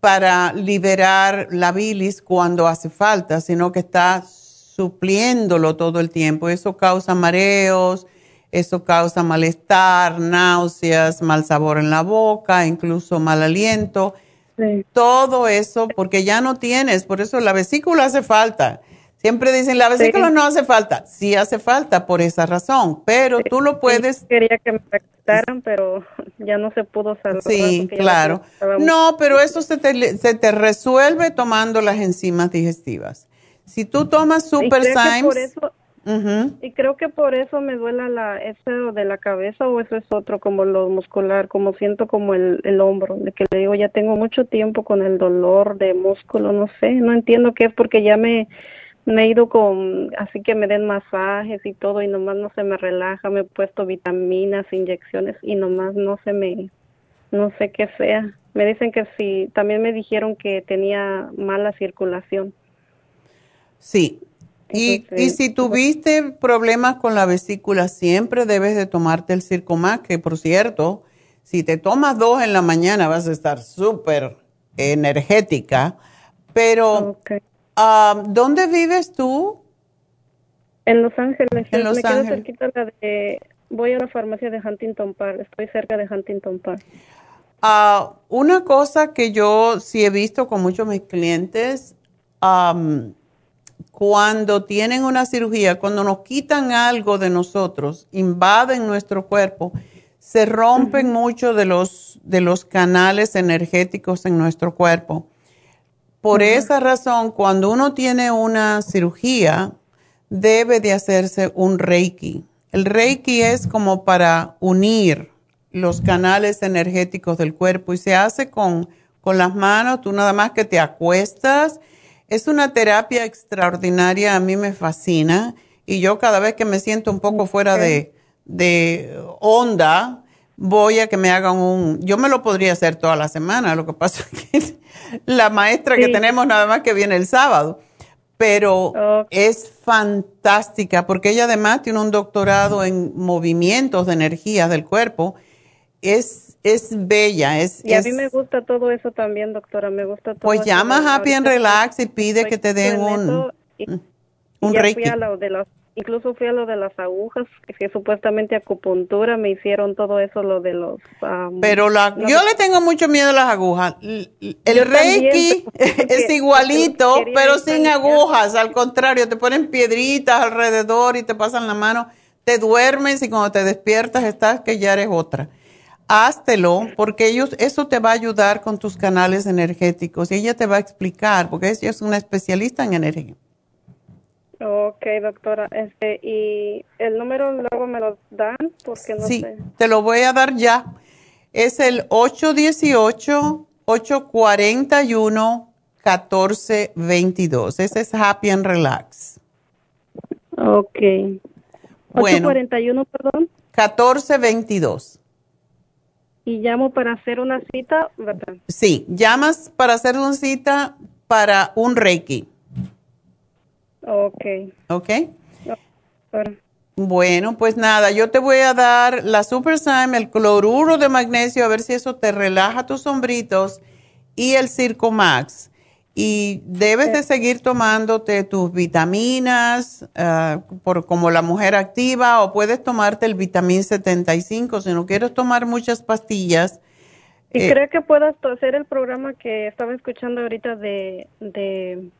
para liberar la bilis cuando hace falta, sino que está supliéndolo todo el tiempo. Eso causa mareos, eso causa malestar, náuseas, mal sabor en la boca, incluso mal aliento. Todo eso porque ya no tienes, por eso la vesícula hace falta. Siempre dicen, la vesícula Sí. no hace falta. Sí hace falta por esa razón, pero tú lo puedes... Quería que me quitaran, pero ya no se pudo salvar. Sí, claro. No, pero eso se te, se te resuelve tomando las enzimas digestivas. Si tú tomas Super por Symes, Y creo que por eso me duela la eso de la cabeza o eso es otro como lo muscular, como siento como el, el hombro, de que le digo ya tengo mucho tiempo con el dolor de músculo, no sé, no entiendo qué es porque ya me, me he ido con, así que me den masajes y todo y nomás no se me relaja, me he puesto vitaminas, inyecciones y nomás no se me, no sé qué sea. Me dicen que sí, también me dijeron que tenía mala circulación. sí. Y, y si tuviste problemas con la vesícula, siempre debes de tomarte el Circomax, que por cierto, si te tomas dos en la mañana vas a estar súper energética. Pero, ah, ¿dónde vives tú? En Los Ángeles, En Los me quedo Ángeles. cerquita la de, voy a la farmacia de Huntington Park, estoy cerca de Huntington Park. Ah, una cosa que yo sí he visto con muchos de mis clientes, am, cuando tienen una cirugía, cuando nos quitan algo de nosotros, invaden nuestro cuerpo, se rompen mucho de los, de los canales energéticos en nuestro cuerpo. Por esa razón, cuando uno tiene una cirugía, debe de hacerse un Reiki. El Reiki es como para unir los canales energéticos del cuerpo y se hace con, con las manos, tú nada más que te acuestas. Es una terapia extraordinaria, a mí me fascina y yo cada vez que me siento un poco fuera de, de onda, voy a que me hagan un, yo me lo podría hacer toda la semana, lo que pasa es que la maestra que tenemos nada más que viene el sábado, pero es fantástica porque ella además tiene un doctorado en movimientos de energía del cuerpo, es, es bella, es, Y a es- mí me gusta todo eso también, doctora, me gusta todo pues eso. llama a Happy and Relax y pide que te den en un, y- un ya Reiki. fui a lo de las, incluso fui a lo de las agujas, que, que supuestamente acupuntura, me hicieron todo eso, lo de los... am, Pero la, no yo le tengo mucho miedo a las agujas. El también, Reiki es igualito, pero sin agujas. Al contrario, te ponen piedritas alrededor y te pasan la mano. Te duermes y cuando te despiertas estás que ya eres otra. Háztelo porque ellos, eso te va a ayudar con tus canales energéticos y ella te va a explicar porque ella es una especialista en energía. Ok, doctora, este, y el número luego me lo dan, porque no sí, sé. te lo voy a dar ya. Es el 818-841-1422. Ese es Happy and Relax. Ok. Bueno. 841, perdón. 1422. Y llamo para hacer una cita, ¿verdad? Sí, llamas para hacer una cita para un Reiki. Ok. ¿Ok? Bueno. Bueno, pues nada, yo te voy a dar la Super el cloruro de magnesio, a ver si eso te relaja tus hombritos, y el Circo Max. Y debes de seguir tomándote tus vitaminas, ah, por, como la mujer activa, o puedes tomarte el vitamín 75 si no quieres tomar muchas pastillas. ¿Y eh, cree que puedas hacer el programa que estaba escuchando ahorita de, de,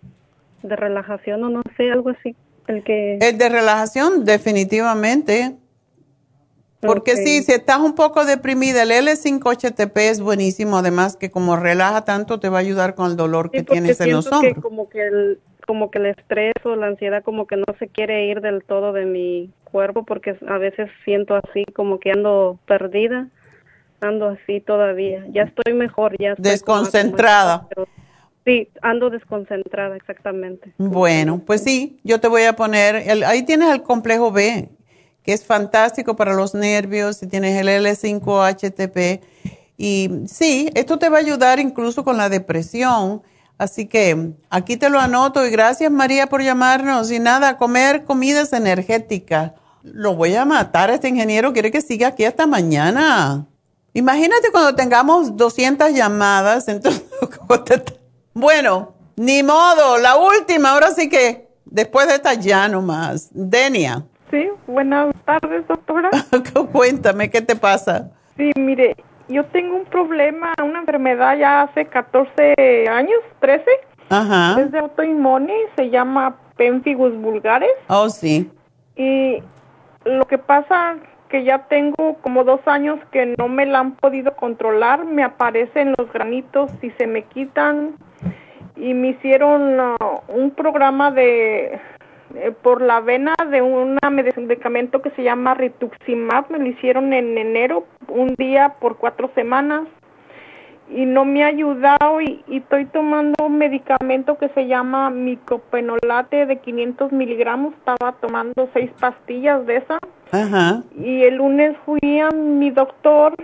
de relajación o no sé, algo así? El que... El de relajación, definitivamente. Porque sí, si estás un poco deprimida, el L5-HTP es buenísimo, además que como relaja tanto te va a ayudar con el dolor que Sí, tienes en los siento que hombros. como que el como que el estrés o la ansiedad como que no se quiere ir del todo de mi cuerpo porque a veces siento así como que ando perdida, ando así todavía. Ya estoy mejor, ya estoy como- Desconcentrada. sí, ando desconcentrada exactamente. Bueno, pues sí, yo te voy a poner, el- ahí tienes el complejo B, que es fantástico para los nervios, y tienes el L5-HTP. Y sí, esto te va a ayudar incluso con la depresión. Así que aquí te lo anoto y gracias María por llamarnos. Y nada, comer comidas energéticas. Lo voy a matar este ingeniero, quiere que siga aquí hasta mañana. Imagínate cuando tengamos 200 llamadas, entonces, ¿cómo te- bueno, ni modo, la última, ahora sí que después de esta ya nomás. Denia, Sí, buenas tardes, doctora. cuéntame, ¿qué te pasa? Sí, mire, yo tengo un problema, una enfermedad ya hace 14 años, 13. Ajá. Es de autoinmune, se llama pemphigus vulgaris. Oh, sí. Y lo que pasa que ya tengo como dos años que no me la han podido controlar, me aparecen los granitos y se me quitan y me hicieron ah, un programa de eh, por la vena de un medicamento que se llama rituximab, me lo hicieron en enero, un día por cuatro semanas y no me ha ayudado y, y estoy tomando un medicamento que se llama micopenolate de 500 miligramos, estaba tomando seis pastillas de esa Ajá. y el lunes fui a mi doctor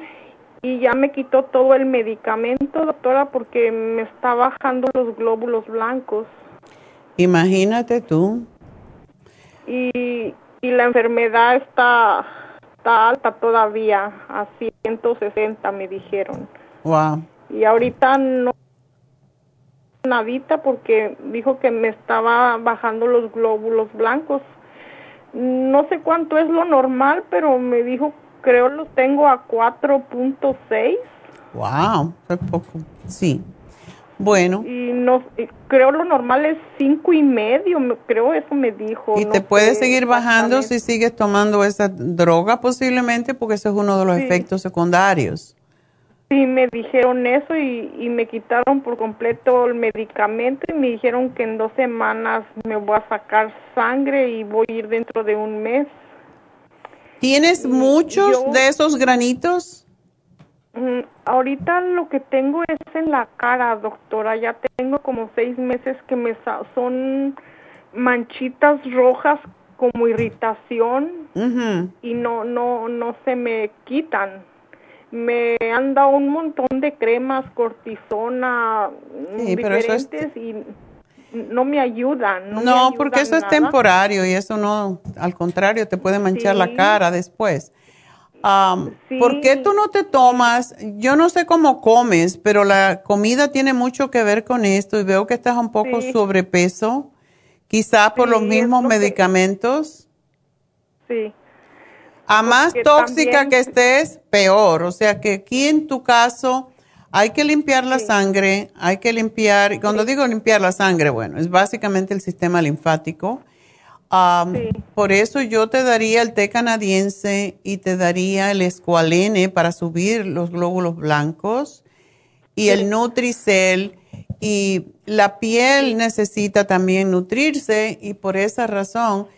y ya me quitó todo el medicamento, doctora, porque me está bajando los glóbulos blancos Imagínate tú. Y, y la enfermedad está, está alta todavía, a 160 me dijeron. Wow. Y ahorita no nadita porque dijo que me estaba bajando los glóbulos blancos. No sé cuánto es lo normal, pero me dijo, creo los tengo a 4.6 Wow, es poco. Sí. Bueno, y no y creo lo normal es cinco y medio, me- creo eso me dijo. y no te puede sé seguir bajando si sigues tomando esa droga posiblemente porque ese es uno de los Sí. efectos secundarios. Sí, me dijeron eso y, y me quitaron por completo el medicamento y me dijeron que en dos semanas me voy a sacar sangre y voy a ir dentro de un mes. ¿Tienes muchos yo- de esos granitos? Mm, ahorita lo que tengo es en la cara, doctora. Ya tengo como seis meses que me sa- son manchitas rojas como irritación y no no no se me quitan. Me han dado un montón de cremas, cortisona, pero es- diferentes y no me ayudan. No, me No, ayudan porque eso es temporario y eso no, al contrario, te puede manchar la cara después. Sí. ¿Por qué tú no te tomas? Yo no sé cómo comes, pero la comida tiene mucho que ver con esto y veo que estás un poco Sí. sobrepeso, quizá por Sí, los mismos lo que- medicamentos. Sí. A más Porque tóxica también- que estés, peor. O sea que aquí en tu caso hay que limpiar la sangre, hay que limpiar, cuando digo limpiar la sangre, bueno, es básicamente el sistema linfático. Am, Por eso yo te daría el té canadiense y te daría el escualene para subir los glóbulos blancos y el Nutricel. Y la piel necesita también nutrirse y por esa razón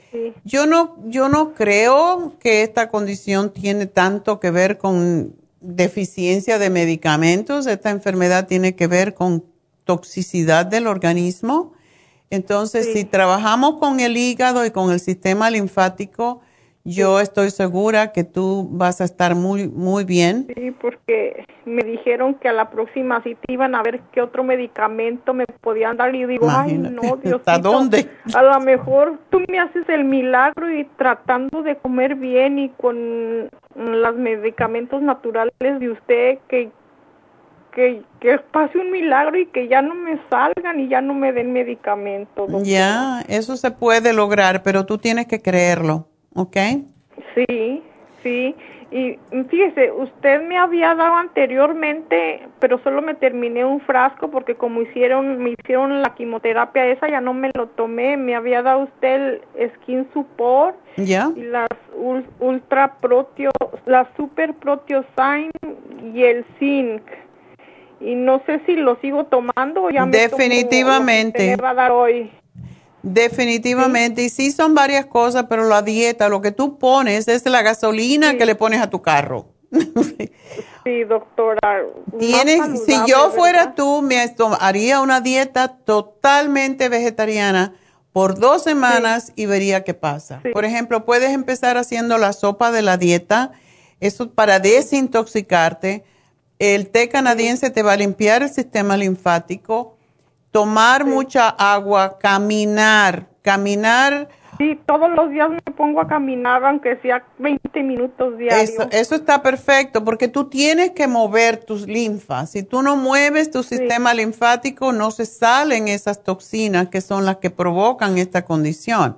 yo no, yo no creo que esta condición tiene tanto que ver con deficiencia de medicamentos. Esta enfermedad tiene que ver con toxicidad del organismo. Entonces, si trabajamos con el hígado y con el sistema linfático, yo estoy segura que tú vas a estar muy, muy bien. Sí, porque me dijeron que a la próxima cita iban a ver qué otro medicamento me podían dar y yo digo, ay no, Dios ¿hasta dónde? A lo mejor tú me haces el milagro y tratando de comer bien y con los medicamentos naturales de usted que que, que pase un milagro y que ya no me salgan y ya no me den medicamento. doctora. Ya, eso se puede lograr, pero tú tienes que creerlo, ¿ok? Sí, sí. Y fíjese, usted me había dado anteriormente, pero solo me terminé un frasco porque como hicieron, me hicieron la quimioterapia esa, ya no me lo tomé. Me había dado usted el Skin Support ¿Ya? y las ul- Ultra Proteo, la Super Proteosign y el Zinc. Y no sé si lo sigo tomando o ya me tomo lo que Definitivamente. me va a dar hoy. Definitivamente, y sí son varias cosas, pero la dieta, lo que tú pones es la gasolina que le pones a tu carro. Sí, doctora. Tienes, si yo fuera ¿verdad? tú, me haría una dieta totalmente vegetariana por dos semanas y vería qué pasa. Por ejemplo, puedes empezar haciendo la sopa de la dieta, eso es para desintoxicarte. El té canadiense te va a limpiar el sistema linfático, tomar mucha agua, caminar, caminar. Sí, todos los días me pongo a caminar, aunque sea 20 minutos diarios. Eso, eso está perfecto porque tú tienes que mover tus linfas. Si tú no mueves tu sistema linfático, no se salen esas toxinas que son las que provocan esta condición.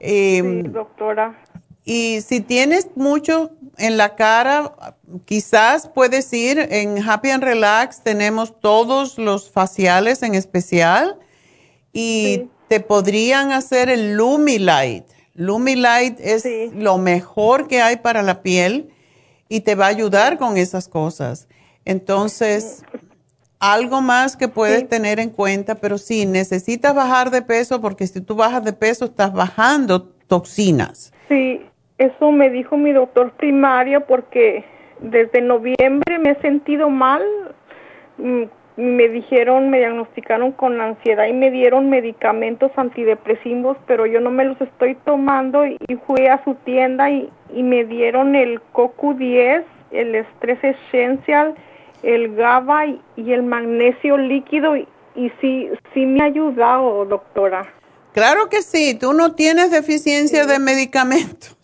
Sí, Eh, doctora. y si tienes mucho en la cara, quizás puedes ir en Happy and Relax, tenemos todos los faciales en especial y te podrían hacer el Lumilight. Lumilight es lo mejor que hay para la piel y te va a ayudar con esas cosas. Entonces, algo más que puedes tener en cuenta, pero sí, necesitas bajar de peso porque si tú bajas de peso estás bajando toxinas. Sí, eso me dijo mi doctor primario porque desde noviembre me he sentido mal. Mm, Me dijeron, me diagnosticaron con ansiedad y me dieron medicamentos antidepresivos, pero yo no me los estoy tomando y fui a su tienda y, y me dieron el CoQ10, el Stress Essential, el GABA y, y el magnesio líquido y, y sí, sí me ha ayudado, doctora. Claro que sí, tú no tienes deficiencia de medicamentos.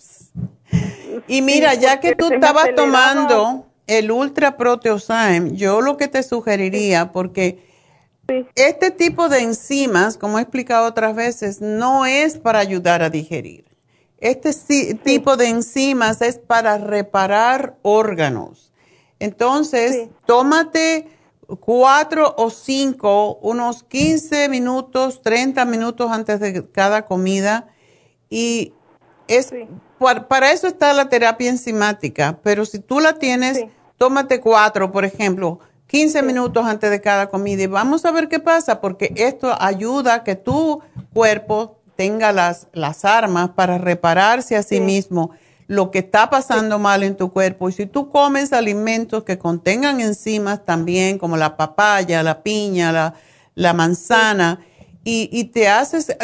Y mira, ya que tú estabas tomando el Ultra Proteosyme, yo lo que te sugeriría, porque este tipo de enzimas, como he explicado otras veces, no es para ayudar a digerir. Este tipo de enzimas es para reparar órganos. Entonces, tómate cuatro o cinco, unos 15 minutos, 30 minutos antes de cada comida y es para eso está la terapia enzimática, pero si tú la tienes, tómate cuatro, por ejemplo, 15 minutos antes de cada comida y vamos a ver qué pasa, porque esto ayuda a que tu cuerpo tenga las, las armas para repararse a sí mismo lo que está pasando mal en tu cuerpo. Y si tú comes alimentos que contengan enzimas también, como la papaya, la piña, la, la manzana, y, y te haces,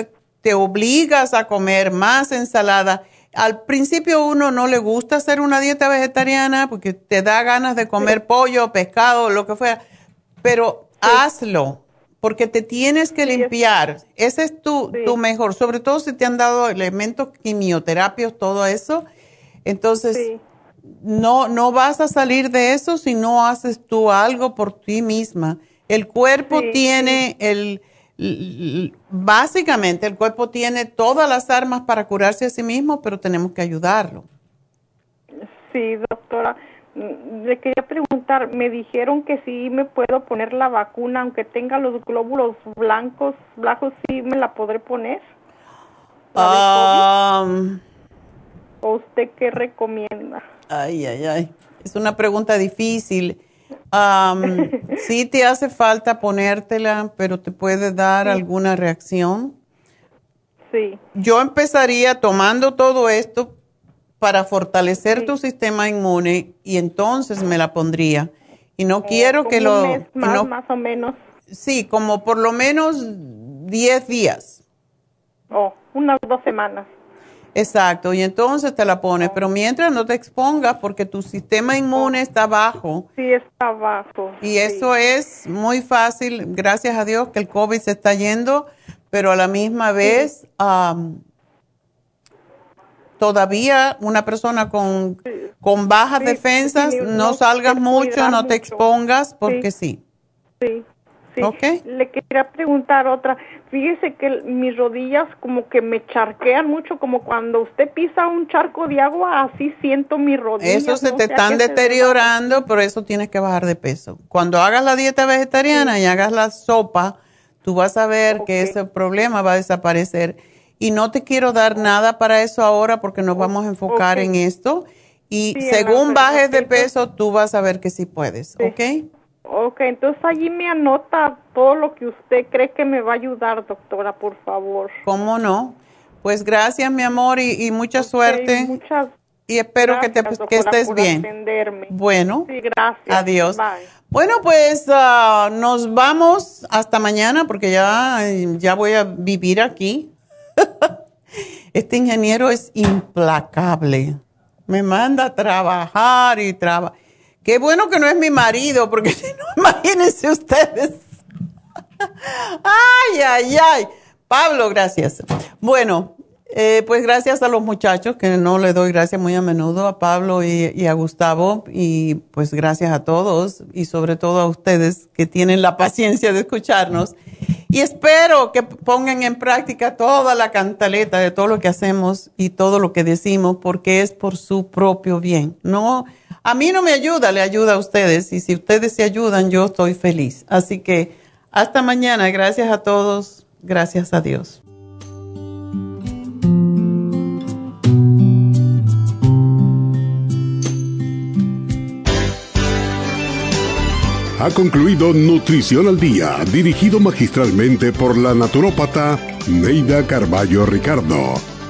te obligas a comer más ensalada. Al principio uno no le gusta hacer una dieta vegetariana porque te da ganas de comer pollo, pescado, lo que fuera, pero hazlo porque te tienes que limpiar. Ese es tu, tu mejor, sobre todo si te han dado elementos quimioterapios, todo eso. Entonces, no, no vas a salir de eso si no haces tú algo por ti misma. El cuerpo tiene el, básicamente el cuerpo tiene todas las armas para curarse a sí mismo, pero tenemos que ayudarlo. Sí, doctora. Le quería preguntar, me dijeron que sí me puedo poner la vacuna, aunque tenga los glóbulos blancos, blancos, sí me la podré poner. Am, ¿O usted qué recomienda? Ay, ay, ay. Es una pregunta difícil. Am, sí te hace falta ponértela, pero te puede dar alguna reacción. Sí. Yo empezaría tomando todo esto para fortalecer tu sistema inmune y entonces me la pondría. Y no quiero que lo... mes más, no- más o menos. sí, como por lo menos 10 días. Oh, unas dos semanas. Exacto, y entonces te la pones, pero mientras no te expongas porque tu sistema inmune está bajo. Sí, está abajo. Y eso es muy fácil, gracias a Dios que el COVID se está yendo, pero a la misma vez todavía una persona con, con bajas defensas, no, no salgas mucho, no te mucho. expongas, porque sí. Sí, Sí. Le quería preguntar otra. Fíjese que mis rodillas como que me charquean mucho, como cuando usted pisa un charco de agua, así siento mis rodillas. Eso se te están deteriorando, pero eso tienes que bajar de peso. Cuando hagas la dieta vegetariana y hagas la sopa, tú vas a ver que ese problema va a desaparecer. Y no te quiero dar nada para eso ahora porque nos vamos a enfocar en esto. Y según bajes de peso, tú vas a ver que sí puedes, ¿ok? Ok, entonces allí me anota todo lo que usted cree que me va a ayudar, doctora, por favor. ¿Cómo no? Pues gracias, mi amor, y, mucha suerte. Muchas y espero que, te, que estés bien. Bueno, sí, gracias. adiós. Bueno, pues ah, nos vamos hasta mañana porque ya, ya voy a vivir aquí. este ingeniero es implacable. Me manda a trabajar y trabajar Qué bueno que no es mi marido, porque no, imagínense ustedes. ay, ay, ay. Pablo, gracias. Bueno, eh, pues gracias a los muchachos, que no le doy gracias muy a menudo, a Pablo y, a Gustavo, y pues gracias a todos y sobre todo a ustedes que tienen la paciencia de escucharnos. Y espero que pongan en práctica toda la cantaleta de todo lo que hacemos y todo lo que decimos, porque es por su propio bien. No a mí no me ayuda, le ayuda a ustedes. Y si ustedes se ayudan, yo estoy feliz. Así que hasta mañana. Gracias a todos. Gracias a Dios. Ha concluido Nutrición al Día, dirigido magistralmente por la naturópata Neida Carballo Ricardo.